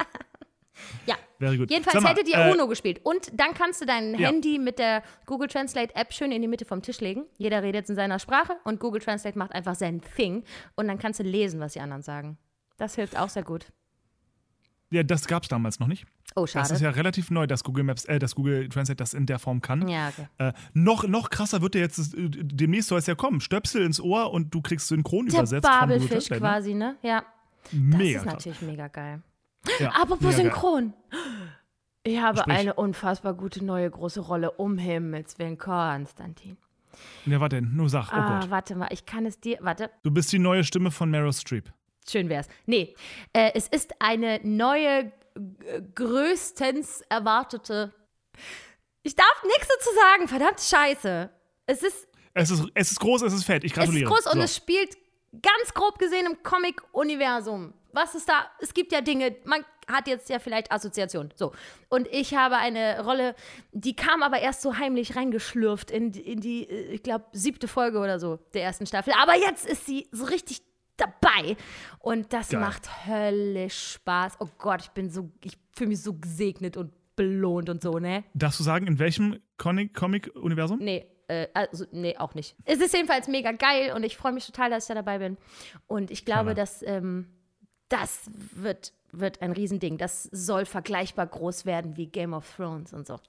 C: Ja.
B: Wäre gut.
C: Jedenfalls
B: mal,
C: hättet ihr
B: äh,
C: UNO gespielt. Und dann kannst du dein
B: Ja.
C: Handy mit der Google Translate App schön in die Mitte vom Tisch legen. Jeder redet in seiner Sprache und Google Translate macht einfach sein Thing. Und dann kannst du lesen, was die anderen sagen. Das hilft auch sehr gut.
B: Ja, das gab es damals noch nicht.
C: Oh,
B: Das
C: schade.
B: ist ja relativ neu, dass Google Maps, äh, dass Google Translate das in der Form kann.
C: ja, okay.
B: Äh, noch, noch krasser wird der jetzt, äh, demnächst soll es ja kommen. Stöpsel ins Ohr und du kriegst synchron
C: Der
B: übersetzt Google
C: Babelfisch
B: Translate. ne?
C: quasi, ne? Ja. Das
B: Mega
C: ist
B: krass.
C: natürlich mega geil.
B: Ja,
C: Apropos
B: geil.
C: Synchron. Ich habe
B: Sprich.
C: eine unfassbar gute neue große Rolle um Himmels Willen, Konstantin.
B: Ja, warte, nur sag, oh
C: ah,
B: Gott.
C: warte mal, ich kann es dir. Warte,
B: Du bist die neue Stimme von Meryl Streep.
C: schön wär's. Nee, äh, es ist eine neue, größtens erwartete. Ich darf nichts dazu sagen, verdammt Scheiße. Es ist,
B: Es ist, es ist groß, es ist fett. Ich
C: es ist
B: gratuliere.
C: groß und
B: so.
C: es spielt ganz grob gesehen im Comic-Universum. Was ist da? Es gibt ja Dinge, man hat jetzt ja vielleicht Assoziationen. So. Und ich habe eine Rolle, die kam aber erst so heimlich reingeschlürft in, die- in die, äh, ich glaube, siebte Folge oder so der ersten Staffel. Aber jetzt ist sie so richtig dabei. Und das
B: Geil.
C: macht höllisch Spaß. Oh Gott, ich bin so, ich fühle mich so gesegnet und belohnt und so, ne?
B: Darfst du sagen, in welchem Comic- Comic-Universum?
C: Nee, äh, also, nee, auch nicht. Es ist jedenfalls mega geil und ich freue mich total, dass ich da dabei bin. Und ich glaube,
B: Hammer.
C: dass ähm, das wird, wird ein Riesending. Das soll vergleichbar groß werden wie Game of Thrones und so.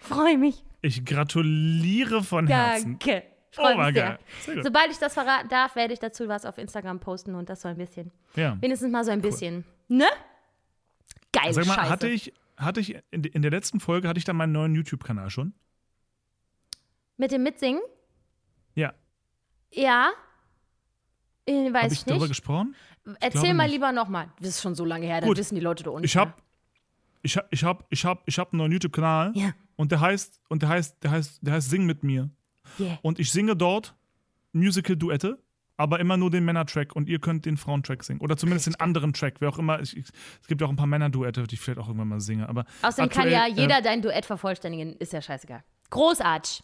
C: Freue mich.
B: Ich gratuliere von Herzen.
C: Danke. Freue
B: Oh,
C: mich sehr.
B: Sehr.
C: Sobald ich das verraten darf, werde ich dazu was auf Instagram posten und das so ein bisschen.
B: Ja.
C: Wenigstens mal so ein bisschen. Ne? Geil,
B: Sag mal,
C: Scheiße.
B: hatte ich, hatte ich in, in der letzten Folge, hatte ich dann meinen neuen YouTube-Kanal schon?
C: Mit dem Mitsingen?
B: Ja.
C: Ja. Ich weiß
B: Habe ich
C: ich
B: darüber
C: nicht.
B: gesprochen?
C: Erzähl
B: glaube
C: mal
B: nicht.
C: lieber nochmal. Das ist schon so lange her, dann
B: Gut.
C: wissen die Leute da unten.
B: Ich habe ich hab, ich hab, ich hab, ich hab einen neuen YouTube-Kanal
C: Ja.
B: und der heißt, und der heißt, der heißt, der heißt Sing mit mir.
C: Yeah.
B: Und ich singe dort Musical-Duette, aber immer nur den Männer-Track und ihr könnt den Frauen-Track singen. Oder zumindest den anderen Track, wer auch immer. Ich, ich, es gibt ja auch ein paar Männer-Duette, die ich vielleicht auch irgendwann mal singe. Aber
C: Außerdem kann
B: aktuell,
C: ja
B: äh,
C: jeder dein Duett vervollständigen, ist ja scheißegal. Großartig.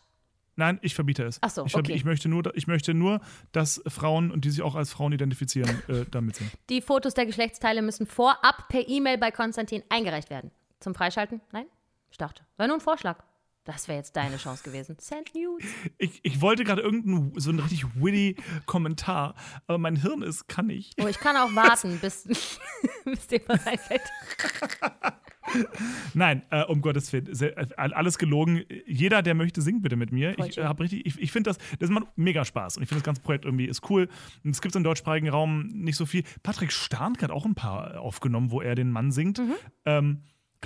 B: Nein, ich verbiete es.
C: Ach so,
B: ich,
C: okay.
B: ich, möchte nur, ich möchte nur, dass Frauen, und die sich auch als Frauen identifizieren, äh, damit singen.
C: Die Fotos der Geschlechtsteile müssen vorab per E-Mail bei Konstantin eingereicht werden. Zum Freischalten? Nein? Ich dachte. War nur ein Vorschlag. Das wäre jetzt deine Chance gewesen. Send News.
B: Ich, ich wollte gerade irgendeinen, so einen richtig witty Kommentar, aber mein Hirn ist, kann nicht.
C: Oh, ich kann auch warten, bis, bis dir was einfällt.
B: Nein, äh, um Gottes Willen, äh, alles gelogen. Jeder, der möchte, singt bitte mit mir. Ich, äh, hab richtig, ich, ich finde das, das macht mega Spaß und ich finde das ganze Projekt irgendwie ist cool. Und es gibt im deutschsprachigen Raum nicht so viel. Patrick Starnk hat auch ein paar aufgenommen, wo er den Mann singt.
C: Mhm.
B: Ähm,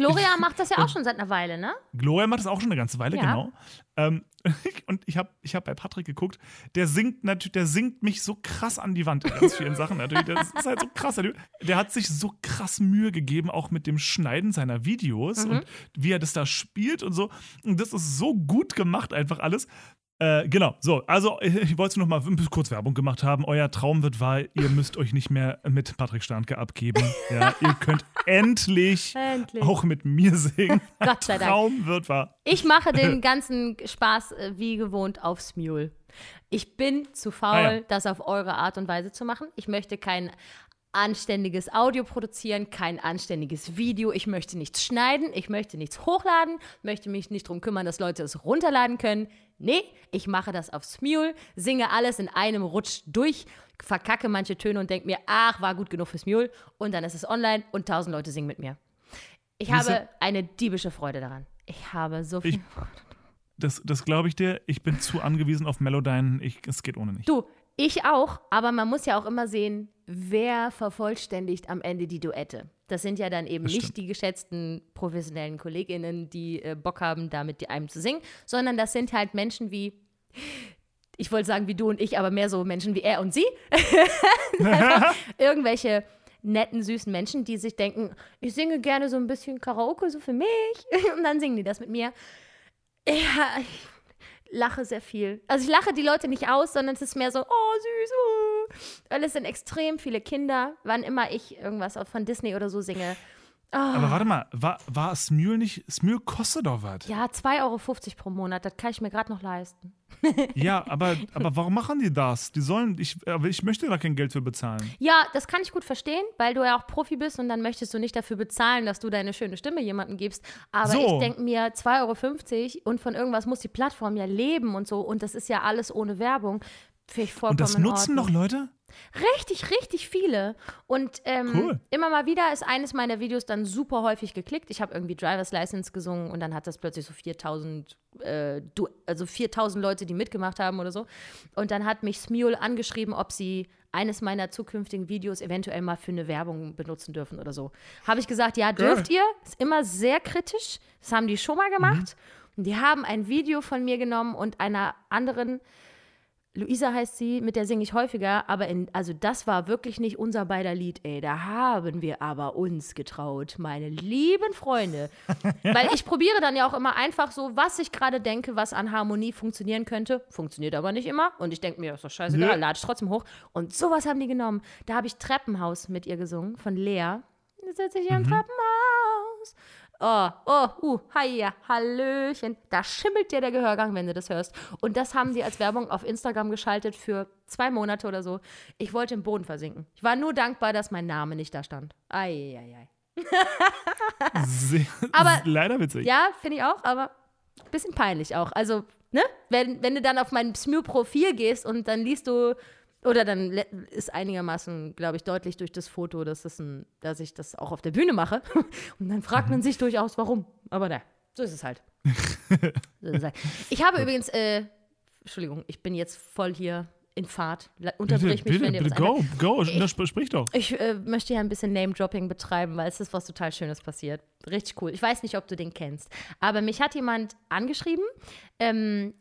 C: Gloria macht das ja auch schon seit einer Weile, ne?
B: Gloria macht das auch schon eine ganze Weile,
C: Ja.
B: genau. Ähm, und ich habe ich hab bei Patrick geguckt, der singt natürlich, der singt mich so krass an die Wand in ganz vielen Sachen natürlich. Das ist halt so krass. Der, der hat sich so krass Mühe gegeben, auch mit dem Schneiden seiner Videos
C: Mhm.
B: und wie er das da spielt und so. Und das ist so gut gemacht, einfach alles. Äh, genau, so, also ich wollte noch mal kurz Werbung gemacht haben. Euer Traum wird wahr, ihr müsst euch nicht mehr mit Patrick Starnke abgeben. Ja, ihr könnt endlich,
C: Endlich.
B: auch mit mir singen.
C: Gott sei Dank.
B: Traum wird wahr.
C: Ich mache den ganzen Spaß äh, wie gewohnt aufs Mule. Ich bin zu faul,
B: Ah, ja.
C: das auf eure Art und Weise zu machen. Ich möchte kein anständiges Audio produzieren, kein anständiges Video. Ich möchte nichts schneiden, ich möchte nichts hochladen, möchte mich nicht darum kümmern, dass Leute es runterladen können. Nee, ich mache das aufs Mule, singe alles in einem Rutsch durch, verkacke manche Töne und denke mir, ach, war gut genug fürs Mule. Und dann ist es online und tausend Leute singen mit mir. Ich habe eine diebische Freude daran. Ich habe so viel.
B: Ich- Das, das glaube ich dir. Ich bin zu angewiesen auf Melodyne. Ich, es geht ohne nicht.
C: Du, ich auch, aber man muss ja auch immer sehen, wer vervollständigt am Ende die Duette. Das sind ja dann eben
B: Das
C: nicht
B: stimmt.
C: die geschätzten professionellen KollegInnen, die äh, Bock haben, da mit einem zu singen, sondern das sind halt Menschen wie, ich wollte sagen wie du und ich, aber mehr so Menschen wie er und sie. Irgendwelche netten, süßen Menschen, die sich denken, ich singe gerne so ein bisschen Karaoke, so für mich. Und dann singen die das mit mir. Ja, ich lache sehr viel. Also ich lache die Leute nicht aus, sondern es ist mehr so, oh süß, oh. Weil es sind extrem viele Kinder, wann immer ich irgendwas von Disney oder so singe.
B: Aber warte mal, war, war Smule nicht. Smule kostet doch was.
C: Ja, 2,50 Euro pro Monat, das kann ich mir gerade noch leisten.
B: Ja, aber, aber warum machen die das? Die sollen. Ich, aber ich möchte da kein Geld für bezahlen.
C: Ja, das kann ich gut verstehen, weil du ja auch Profi bist und dann möchtest du nicht dafür bezahlen, dass du deine schöne Stimme jemandem gibst. Aber
B: So.
C: ich denke mir, 2,50 Euro und von irgendwas muss die Plattform ja leben und so. Und das ist ja alles ohne Werbung. Finde ich vollkommen
B: Und das nutzen noch Leute?
C: Richtig, richtig viele. Und ähm,
B: Cool.
C: immer mal wieder ist eines meiner Videos dann super häufig geklickt. Ich habe irgendwie Driver's License gesungen und dann hat das plötzlich so 4000, äh, also 4000 Leute, die mitgemacht haben oder so. Und dann hat mich Smule angeschrieben, ob sie eines meiner zukünftigen Videos eventuell mal für eine Werbung benutzen dürfen oder so. Habe ich gesagt, ja, dürft ihr. Ist immer sehr kritisch. Das haben die schon mal gemacht. Und die haben ein Video von mir genommen und einer anderen Luisa heißt sie, mit der singe ich häufiger, aber in, also das war wirklich nicht unser beider Lied, ey. Da haben wir aber uns getraut, meine lieben Freunde. Weil ich probiere dann ja auch immer einfach so, was ich gerade denke, was an Harmonie funktionieren könnte. Funktioniert aber nicht immer. Und ich denke mir, das ist doch scheißegal,
B: Nö.
C: lade ich trotzdem hoch. Und sowas haben die genommen. Da habe ich Treppenhaus mit ihr gesungen, von Lea. Jetzt sitze ich hier im Treppenhaus. Oh, oh, uh, hiya, Hallöchen. Da schimmelt dir der Gehörgang, wenn du das hörst. Und das haben die als Werbung auf Instagram geschaltet für zwei Monate oder so. Ich wollte im Boden versinken. Ich war nur dankbar, dass mein Name nicht da stand. Eieiei.
B: Sehr,
C: Aber-
B: leider witzig.
C: Ja, finde ich auch, aber ein bisschen peinlich auch. Also, ne? Wenn, wenn du dann auf mein Smew-Profil gehst und dann liest du, oder dann ist einigermaßen, glaube ich, deutlich durch das Foto, dass, das ein, dass ich das auch auf der Bühne mache. Und dann fragt man sich durchaus, warum. Aber ne, so ist es halt. so ist es halt. Ich habe übrigens, äh, Entschuldigung, ich bin jetzt voll hier in Fahrt. La-
B: Bitte,
C: Unterbrich mich,
B: bitte,
C: wenn dir
B: bitte,
C: was einfällt.
B: go, go. Sp sprich doch.
C: Ich äh, möchte hier ein bisschen Name-Dropping betreiben, weil es ist was total Schönes passiert. Richtig cool. Ich weiß nicht, ob du den kennst. Aber mich hat jemand angeschrieben. Ähm,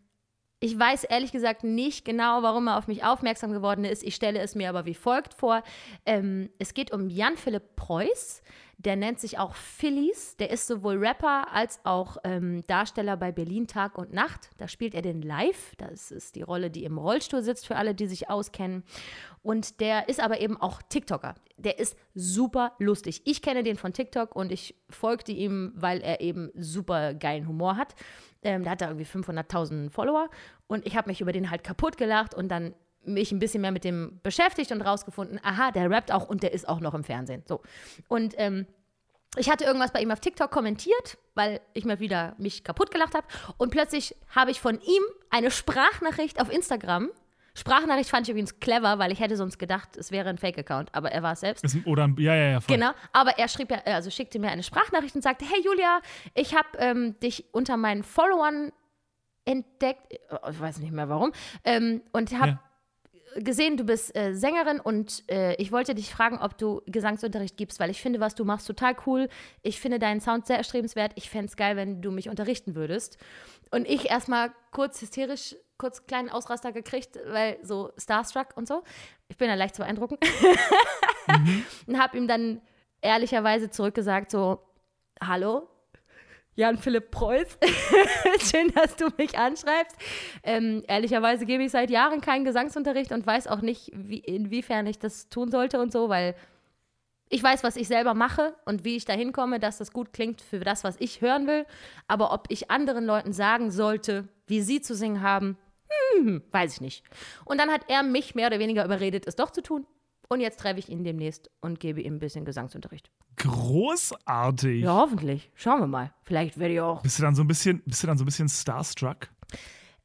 C: ich weiß ehrlich gesagt nicht genau, warum er auf mich aufmerksam geworden ist. Ich stelle es mir aber wie folgt vor. Ähm, es geht um Jan-Philipp Preuß. Der nennt sich auch Phillies. Der ist sowohl Rapper als auch ähm, Darsteller bei Berlin Tag und Nacht. Da spielt er den Live. Das ist die Rolle, die im Rollstuhl sitzt, für alle, die sich auskennen. Und der ist aber eben auch TikToker. Der ist super lustig. Ich kenne den von TikTok und ich folgte ihm, weil er eben super geilen Humor hat. Ähm, da hat er irgendwie 500.000 Follower und ich habe mich über den halt kaputt gelacht und dann mich ein bisschen mehr mit dem beschäftigt und rausgefunden, aha, der rappt auch und der ist auch noch im Fernsehen. So. Und ähm, ich hatte irgendwas bei ihm auf TikTok kommentiert, weil ich mal wieder mich kaputt gelacht habe. Und plötzlich habe ich von ihm eine Sprachnachricht auf Instagram. Sprachnachricht fand ich übrigens clever, weil ich hätte sonst gedacht, es wäre ein Fake-Account, aber er war es selbst.
B: Oder ein, ja, ja, ja. Voll.
C: Genau, aber er schrieb ja, also schickte mir eine Sprachnachricht und sagte, hey Julia, ich habe ähm, dich unter meinen Followern entdeckt, äh, ich weiß nicht mehr warum, ähm, und habe
B: Ja.
C: Gesehen, du bist äh, Sängerin und äh, ich wollte dich fragen, ob du Gesangsunterricht gibst, weil ich finde, was du machst, total cool. Ich finde deinen Sound sehr erstrebenswert. Ich fände es geil, wenn du mich unterrichten würdest. Und ich erstmal kurz hysterisch, kurz kleinen Ausraster gekriegt, weil so Starstruck und so. Ich bin ja leicht zu beeindrucken. Und habe ihm dann ehrlicherweise zurückgesagt, so, hallo, Jan-Philipp Preuß, schön, dass du mich anschreibst. Ähm, ehrlicherweise gebe ich seit Jahren keinen Gesangsunterricht und weiß auch nicht, wie, inwiefern ich das tun sollte und so, weil ich weiß, was ich selber mache und wie ich da hinkomme, dass das gut klingt für das, was ich hören will. Aber ob ich anderen Leuten sagen sollte, wie sie zu singen haben, hm, weiß ich nicht. Und dann hat er mich mehr oder weniger überredet, es doch zu tun. Und jetzt treffe ich ihn demnächst und gebe ihm ein bisschen Gesangsunterricht.
B: Großartig.
C: Ja, hoffentlich. Schauen wir mal. Vielleicht werde ich auch.
B: Bist du dann so ein bisschen, bist du dann so ein bisschen starstruck?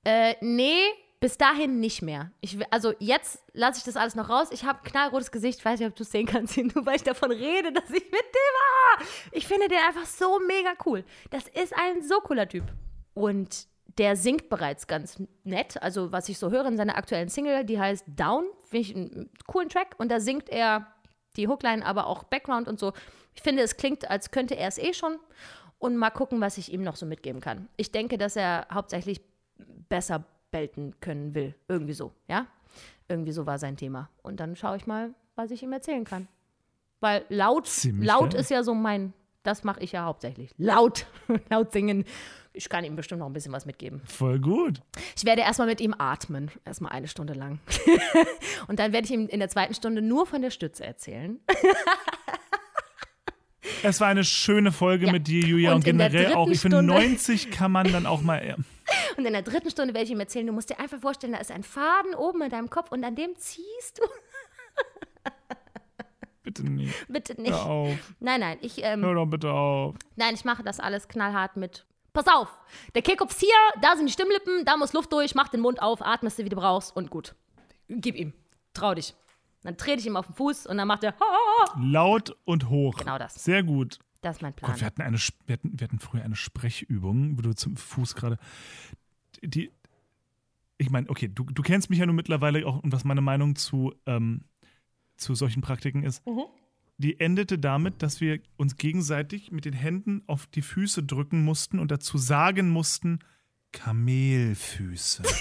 C: Äh, nee, bis dahin nicht mehr. Ich, also jetzt lasse ich das alles noch raus. Ich habe knallrotes Gesicht. Ich weiß nicht, ob du es sehen kannst, nur weil ich davon rede, dass ich mit dem war. Ich finde den einfach so mega cool. Das ist ein so cooler Typ. Und der singt bereits ganz nett. Also, was ich so höre in seiner aktuellen Single, die heißt Down. Finde ich einen coolen Track. Und da singt er die Hookline, aber auch Background und so. Ich finde, es klingt, als könnte er es eh schon. Und mal gucken, was ich ihm noch so mitgeben kann. Ich denke, dass er hauptsächlich besser belten können will. Irgendwie so, ja? Irgendwie so war sein Thema. Und dann schaue ich mal, was ich ihm erzählen kann. Weil laut,
B: Ziemlich
C: laut
B: geil.
C: ist ja so mein, das mache ich ja hauptsächlich. Laut, laut singen. Ich kann ihm bestimmt noch ein bisschen was mitgeben.
B: Voll gut.
C: Ich werde erstmal mit ihm atmen. Erstmal eine Stunde lang. Und dann werde ich ihm in der zweiten Stunde nur von der Stütze erzählen.
B: Es war eine schöne Folge
C: Ja.
B: mit dir, Julia. Und,
C: Und
B: generell auch, ich finde,
C: Stunde-
B: 90 kann man dann auch mal.
C: Und in der dritten Stunde werde ich ihm erzählen, du musst dir einfach vorstellen, da ist ein Faden oben in deinem Kopf und an dem ziehst du.
B: Bitte nicht.
C: Bitte nicht.
B: Hör auf.
C: Nein, nein, ich, ähm,
B: Hör doch bitte auf.
C: nein, ich mache das alles knallhart mit. Pass auf, der Kehlkopf ist hier, da sind die Stimmlippen, da muss Luft durch, mach den Mund auf, atmest du, wie du brauchst und gut. Gib ihm. Trau dich. Dann trete ich ihm auf den Fuß und dann macht er.
B: Laut und hoch.
C: Genau das.
B: Sehr gut.
C: Das ist mein Plan.
B: Gott, wir hatten, eine, wir, hatten, wir hatten früher eine Sprechübung, wo du zum Fuß gerade. Die. Ich meine, okay, du, du kennst mich ja nun mittlerweile auch und was meine Meinung zu ähm, zu solchen Praktiken ist,
C: Mhm.
B: Die endete damit, dass wir uns gegenseitig mit den Händen auf die Füße drücken mussten und dazu sagen mussten, Kamelfüße.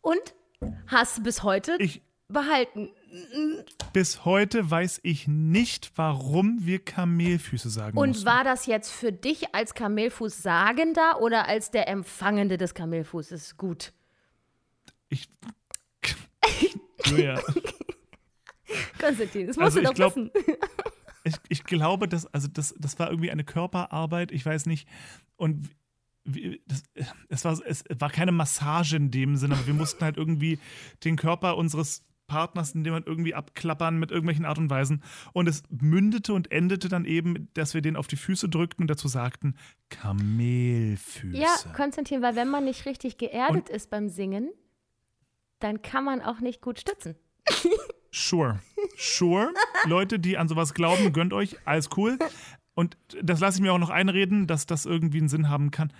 C: Und hast bis heute
B: Ich,
C: behalten.
B: bis heute weiß ich nicht, warum wir Kamelfüße sagen
C: Und
B: mussten.
C: war das jetzt für dich als Kamelfuß sagender oder als der Empfangende des Kamelfußes gut?
B: Ich. Julia,
C: Konstantin, das musst
B: Also
C: du
B: ich
C: doch
B: glaub-
C: wissen.
B: ich, ich glaube, dass, also das, das war irgendwie eine Körperarbeit, ich weiß nicht. Und wie, das, es, war, es war keine Massage in dem Sinne, aber wir mussten halt irgendwie den Körper unseres Partners in dem halt irgendwie abklappern mit irgendwelchen Art und Weisen. Und es mündete und endete dann eben, dass wir den auf die Füße drückten und dazu sagten, Kamelfüße.
C: Ja, Konstantin, weil wenn man nicht richtig geerdet ist beim Singen, dann kann man auch nicht gut stützen.
B: Sure. Sure. Leute, die an sowas glauben, gönnt euch, alles cool. Und das lasse ich mir auch noch einreden, dass das irgendwie einen Sinn haben kann.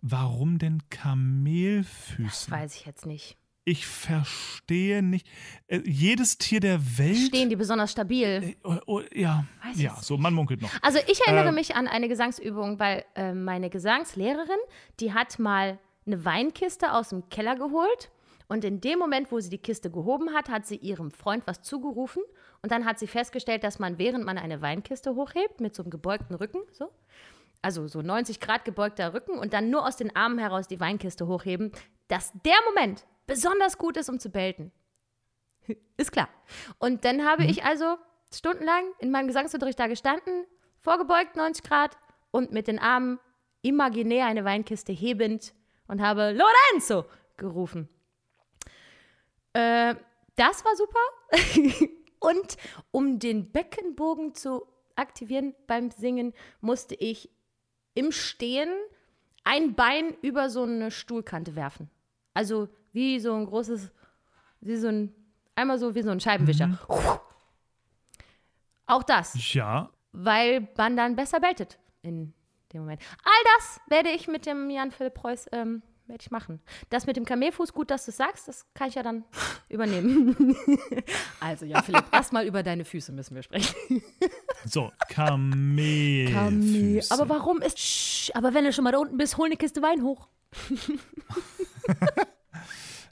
B: Warum denn Kamelfüße?
C: Weiß ich jetzt nicht.
B: Ich verstehe nicht. Äh, jedes Tier der Welt.
C: Stehen die besonders stabil?
B: Äh, oh, oh, ja,
C: Weiß
B: ja, so, man munkelt noch.
C: Also ich erinnere
B: Ähm.
C: mich an eine Gesangsübung, weil äh, meine Gesangslehrerin, die hat mal eine Weinkiste aus dem Keller geholt und in dem Moment, wo sie die Kiste gehoben hat, hat sie ihrem Freund was zugerufen und dann hat sie festgestellt, dass man, während man eine Weinkiste hochhebt, mit so einem gebeugten Rücken, so, also so 90 Grad gebeugter Rücken und dann nur aus den Armen heraus die Weinkiste hochheben, dass der Moment besonders gut ist, um zu belten. Ist klar. Und dann habe ich also stundenlang in meinem Gesangsunterricht da gestanden, vorgebeugt 90 Grad und mit den Armen imaginär eine Weinkiste hebend und habe Lorenzo gerufen. Äh, das war super. und um den Beckenbogen zu aktivieren beim Singen, musste ich im Stehen ein Bein über so eine Stuhlkante werfen. Also wie so ein großes, wie so ein, einmal so wie so ein Scheibenwischer. Auch das,
B: Ja,
C: weil man dann besser beltet in dem Moment. All das werde ich mit dem Jan Philipp Preuß ähm, werde ich machen. Das mit dem Kamelfuß, gut, dass du es sagst, das kann ich ja dann übernehmen. also Jan Philipp, erstmal über deine Füße müssen wir sprechen.
B: so, Kamelfüße.
C: Aber warum ist. Sch, aber wenn du schon mal da unten bist, hol eine Kiste Wein hoch.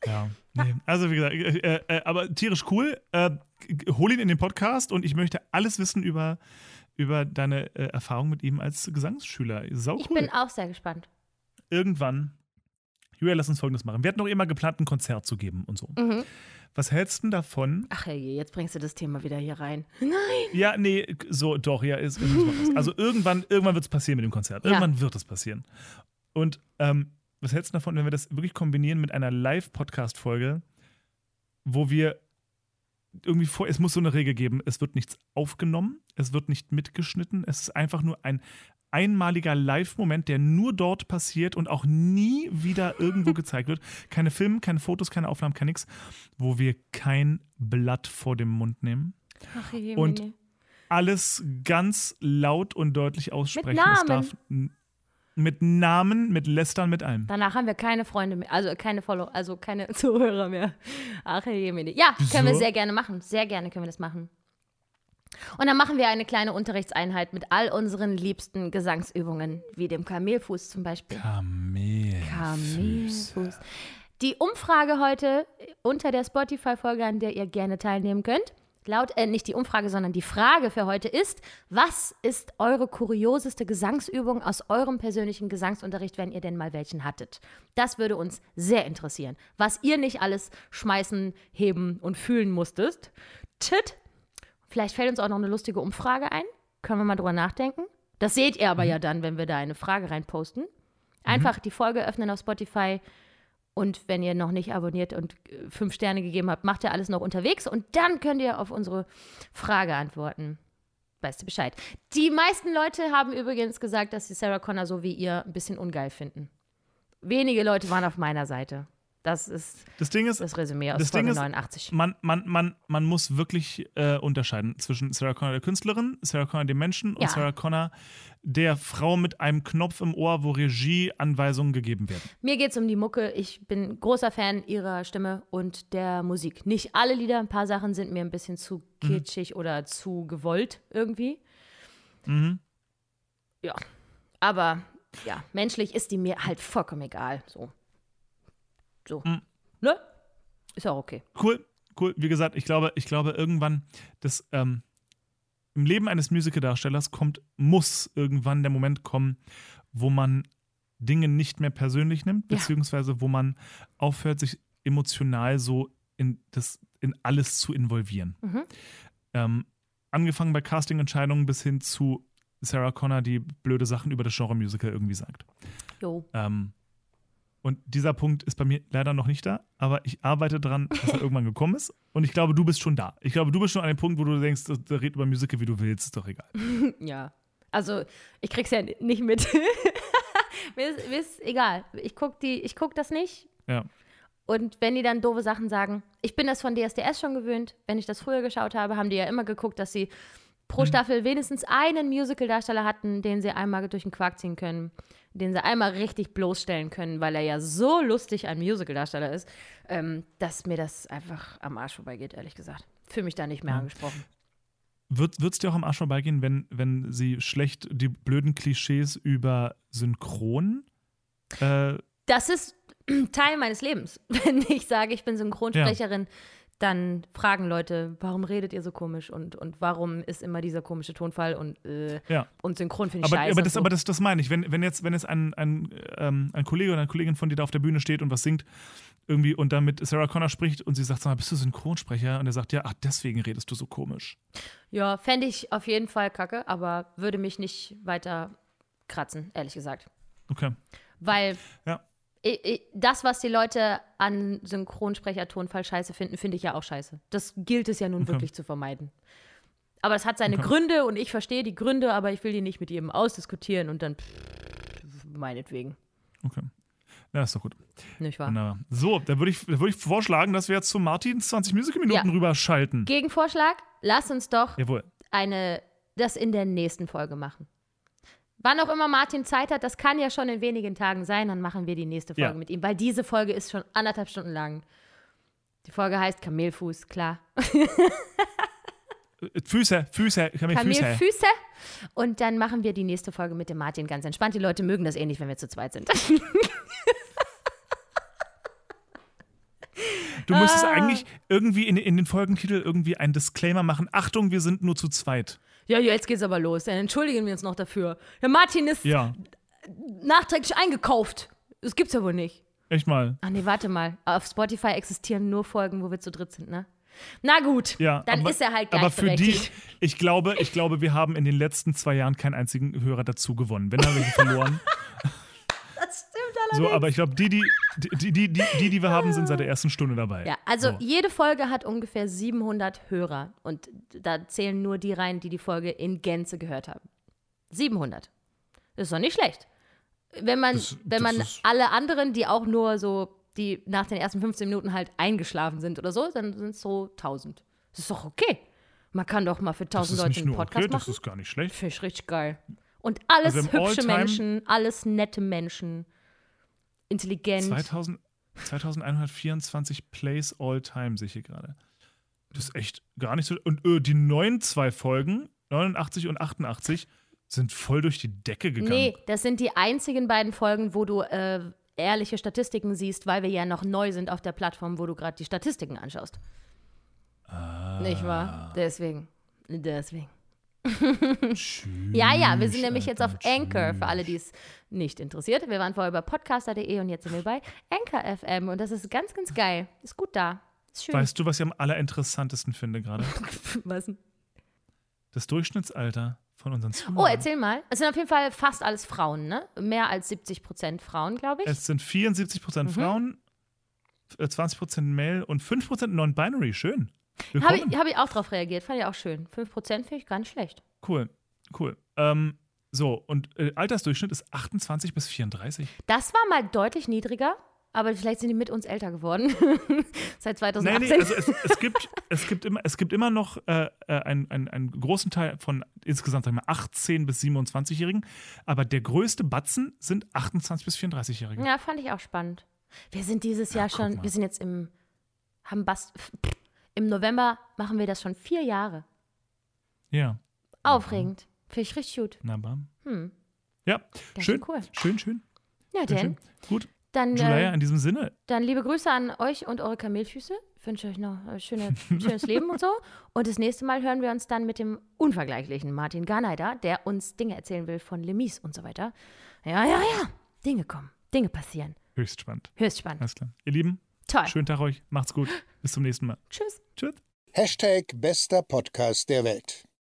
B: Ja, nee. Also wie gesagt, äh, äh, aber tierisch cool. Äh, hol ihn in den Podcast und ich möchte alles wissen über, über deine äh, Erfahrung mit ihm als Gesangsschüler. Sau
C: Ich
B: cool.
C: bin auch sehr gespannt.
B: Irgendwann. Julia, lass uns folgendes machen. Wir hatten noch immer geplant, ein Konzert zu geben und so.
C: Mhm.
B: Was hältst du denn davon?
C: Ach hey, jetzt bringst du das Thema wieder hier rein.
B: Ja, nee, so, doch, ja, ist. ist. Also irgendwann, irgendwann wird es passieren mit dem Konzert.
C: Ja.
B: Irgendwann wird es passieren. Und ähm, was hältst du davon, wenn wir das wirklich kombinieren mit einer Live-Podcast-Folge, wo wir irgendwie vor, es muss so eine Regel geben, es wird nichts aufgenommen, es wird nicht mitgeschnitten, es ist einfach nur ein einmaliger Live-Moment, der nur dort passiert und auch nie wieder irgendwo gezeigt wird. Keine Filme, keine Fotos, keine Aufnahmen, kein nix, wo wir kein Blatt vor dem Mund nehmen
C: Ach je,
B: Und alles ganz laut und deutlich aussprechen.
C: Namen.
B: Es darf mit Namen, mit Lästern, mit allem.
C: Danach haben wir keine Freunde mehr, also keine Follow, also keine Zuhörer mehr. Ach je, Mene. Ja, können wir
B: Wieso?
C: sehr gerne machen. Sehr gerne können wir das machen. Und dann machen wir eine kleine Unterrichtseinheit mit all unseren liebsten Gesangsübungen, wie dem Kamelfuß zum Beispiel.
B: Kamelfüße.
C: Kamelfuß. Die Umfrage heute unter der Spotify-Folge, an der ihr gerne teilnehmen könnt, laut, äh, nicht die Umfrage, sondern die Frage für heute ist, was ist eure kurioseste Gesangsübung aus eurem persönlichen Gesangsunterricht, wenn ihr denn mal welchen hattet? Das würde uns sehr interessieren. Was ihr nicht alles schmeißen, heben und fühlen musstet. Tit. Vielleicht fällt uns auch noch eine lustige Umfrage ein. Können wir mal drüber nachdenken? Das seht ihr aber ja dann, wenn wir da eine Frage reinposten. Einfach die Folge öffnen auf Spotify und wenn ihr noch nicht abonniert und äh, fünf Sterne gegeben habt, macht ihr alles noch unterwegs und dann könnt ihr auf unsere Frage antworten. Weißt du Bescheid. Die meisten Leute haben übrigens gesagt, dass sie Sarah Connor so wie ihr ein bisschen ungeil finden. Wenige Leute waren auf meiner Seite. Das ist
B: Das Ding ist,
C: das Resümee aus
B: das
C: Folge
B: Ding ist,
C: 89.
B: man, man, man, man muss wirklich äh, unterscheiden zwischen Sarah Connor der Künstlerin, Sarah Connor dem Menschen und
C: Ja.
B: Sarah Connor der Frau mit einem Knopf im Ohr, wo Regieanweisungen gegeben werden.
C: Mir geht es um die Mucke. Ich bin großer Fan ihrer Stimme und der Musik. Nicht alle Lieder, ein paar Sachen sind mir ein bisschen zu kitschig oder zu gewollt irgendwie.
B: Mhm.
C: Ja. Aber ja, menschlich ist die mir halt vollkommen egal. So. So.
B: Mhm.
C: Ne? Ist auch okay.
B: Cool, cool. Wie gesagt, ich glaube, ich glaube irgendwann, dass ähm, im Leben eines Musical-Darstellers kommt, muss irgendwann der Moment kommen, wo man Dinge nicht mehr persönlich nimmt,
C: Ja.
B: beziehungsweise wo man aufhört, sich emotional so in, das, in alles zu involvieren.
C: Mhm.
B: Ähm, angefangen bei Castingentscheidungen bis hin zu Sarah Connor, die blöde Sachen über das Genre Musical irgendwie sagt.
C: Jo.
B: Ähm, und dieser Punkt ist bei mir leider noch nicht da, aber ich arbeite dran, dass er irgendwann gekommen ist. Und ich glaube, du bist schon da. Ich glaube, du bist schon an dem Punkt, wo du denkst, da red über Musical, wie du willst, ist doch egal.
C: Ja. Also, ich krieg's ja nicht mit. mir, ist, mir ist egal. Ich guck, die, ich guck das nicht.
B: Ja.
C: Und wenn die dann doofe Sachen sagen, ich bin das von DSDS schon gewöhnt, wenn ich das früher geschaut habe, haben die ja immer geguckt, dass sie pro
B: Mhm.
C: Staffel wenigstens einen Musical-Darsteller hatten, den sie einmal durch den Quark ziehen können, den sie einmal richtig bloßstellen können, weil er ja so lustig ein Musical-Darsteller ist, ähm, dass mir das einfach am Arsch vorbeigeht, ehrlich gesagt. Fühle mich da nicht mehr
B: Ja.
C: angesprochen.
B: Wird es dir auch am Arsch vorbeigehen, wenn, wenn sie schlecht die blöden Klischees über Synchron äh,
C: Das ist Teil meines Lebens. Wenn ich sage, ich bin Synchronsprecherin, dann fragen Leute, warum redet ihr so komisch und, und warum ist immer dieser komische Tonfall und, äh,
B: ja.
C: und Synchron finde ich
B: Aber,
C: scheiße.
B: aber, das,
C: so.
B: aber das, das meine ich. Wenn, wenn jetzt, wenn jetzt ein, ein, ähm, ein Kollege oder eine Kollegin von dir da auf der Bühne steht und was singt, irgendwie und dann mit Sarah Connor spricht und sie sagt, sag mal, bist du Synchronsprecher? Und er sagt, ja, ach, deswegen redest du so komisch.
C: ja, fände ich auf jeden Fall kacke, aber würde mich nicht weiter kratzen, ehrlich gesagt.
B: Okay.
C: Weil
B: Ja.
C: Das, was die Leute an Synchronsprecher-Tonfall scheiße finden, finde ich ja auch scheiße. Das gilt es ja nun wirklich zu vermeiden. Aber es hat seine. Gründe und ich verstehe die Gründe, aber ich will die nicht mit jedem ausdiskutieren und dann meinetwegen.
B: Okay. Ja, ist doch gut.
C: Nicht wahr?
B: Wunderbar. So, da würde ich, würd ich vorschlagen, dass wir jetzt zu Martins 20 Musical-Minuten
C: Ja.
B: rüberschalten.
C: Gegenvorschlag, lass uns doch
B: Jawohl.
C: eine, das in der nächsten Folge machen. Wann auch immer Martin Zeit hat, das kann ja schon in wenigen Tagen sein, dann machen wir die nächste Folge
B: Ja.
C: mit ihm, weil diese Folge ist schon anderthalb Stunden lang. Die Folge heißt Kamelfuß, klar.
B: Äh, Füße, Füße.
C: Kamelfüße. Und dann machen wir die nächste Folge mit dem Martin ganz entspannt. Die Leute mögen das eh nicht, wenn wir zu zweit sind.
B: Du müsstest
C: Ah.
B: eigentlich irgendwie in, in den Folgentitel irgendwie einen Disclaimer machen. Achtung, wir sind nur zu zweit.
C: ja, jetzt geht's aber los. Dann entschuldigen wir uns noch dafür. Der Martin ist
B: Ja,
C: nachträglich eingekauft. Das gibt's ja wohl nicht.
B: echt mal.
C: Ach nee, warte mal. Auf Spotify existieren nur Folgen, wo wir zu dritt sind, ne? Na gut,
B: Ja,
C: dann
B: aber,
C: ist er halt
B: Aber für die,
C: gleichberechtigt.
B: ich glaube, ich glaube, wir haben in den letzten zwei Jahren keinen einzigen Hörer dazu gewonnen. Wenn, haben wir verloren.
C: Das.
B: So, aber ich glaube, die die, die, die, die, die, wir haben, sind seit der ersten Stunde dabei.
C: Ja, also
B: So.
C: jede Folge hat ungefähr 700 Hörer. Und da zählen nur die rein, die die Folge in Gänze gehört haben. 700. Das ist doch nicht schlecht. Wenn man,
B: Das-
C: wenn
B: das
C: man alle anderen, die auch nur so, die nach den ersten 15 Minuten halt eingeschlafen sind oder so, dann sind es so 1000. Das ist doch okay. Man kann doch mal für
B: das
C: 1000
B: ist
C: Leute einen Podcast
B: okay, das
C: machen.
B: ist gar nicht schlecht.
C: Finde ich richtig geil. Und alles
B: Also
C: hübsche Menschen, alles nette Menschen, intelligent.
B: 2000, 2124 Plays all time, sehe ich hier gerade. Das ist echt gar nicht so. Und äh, die neuen zwei Folgen, 89 und 88, sind voll durch die Decke gegangen.
C: Nee, das sind die einzigen beiden Folgen, wo du äh, ehrliche Statistiken siehst, weil wir ja noch neu sind auf der Plattform, wo du gerade die Statistiken anschaust. Nicht wahr? Deswegen. Deswegen. Ja, ja, wir sind nämlich jetzt auf Anchor, für alle, die es nicht interessiert. Wir waren vorher bei podcaster.de und jetzt sind wir bei Anchor FM und das ist ganz, ganz geil. Ist gut da. Ist schön.
B: Weißt du, was ich am allerinteressantesten finde gerade?
C: Was?
B: Das Durchschnittsalter von unseren Zuhörern.
C: Oh, erzähl mal. Es sind auf jeden Fall fast alles Frauen, ne? Mehr als 70 Prozent Frauen, glaube ich.
B: Es sind 74%
C: Mhm.
B: Frauen, äh, 20% Male und 5% Non-Binary. Schön.
C: Habe ich, hab ich auch drauf reagiert. Fand ich auch schön. 5 Prozent finde ich gar nicht schlecht.
B: Cool, cool. Ähm, so, und äh, Altersdurchschnitt ist 28 bis 34.
C: Das war mal deutlich niedriger. aber vielleicht sind die mit uns älter geworden. Seit
B: Nee,
C: 2018.
B: nee, also es, es, gibt, es, gibt immer, es gibt immer noch äh, äh, einen, einen, einen großen Teil von insgesamt sagen wir, 18- bis 27-Jährigen, aber der größte Batzen sind 28- bis 34-Jährige.
C: ja, fand ich auch spannend. Wir sind dieses Jahr
B: guck
C: schon,
B: mal.
C: wir sind jetzt im, haben Bast, im November machen wir das schon vier Jahre.
B: Ja.
C: Aufregend. Finde ich richtig gut.
B: Na, bam.
C: Hm.
B: Ja,
C: Das
B: schön,
C: cool.
B: schön, schön,
C: Ja,
B: schön,
C: denn.
B: schön. Gut,
C: Dann,
B: Julia,
C: äh,
B: in diesem Sinne,
C: dann liebe Grüße an euch und eure Kamelfüße. Ich wünsche euch noch ein schöne, schönes Leben und so. Und das nächste Mal hören wir uns dann mit dem unvergleichlichen Martin Garneider, der uns Dinge erzählen will von Lemis und so weiter. Ja, ja, ja. Dinge kommen. Dinge passieren.
B: höchst spannend.
C: Höchst spannend.
B: Alles klar. Ihr Lieben,
C: Toll.
B: schönen Tag euch. Macht's gut. Bis zum nächsten Mal.
C: Tschüss.
B: Tschüss.
D: Hashtag bester Podcast der Welt.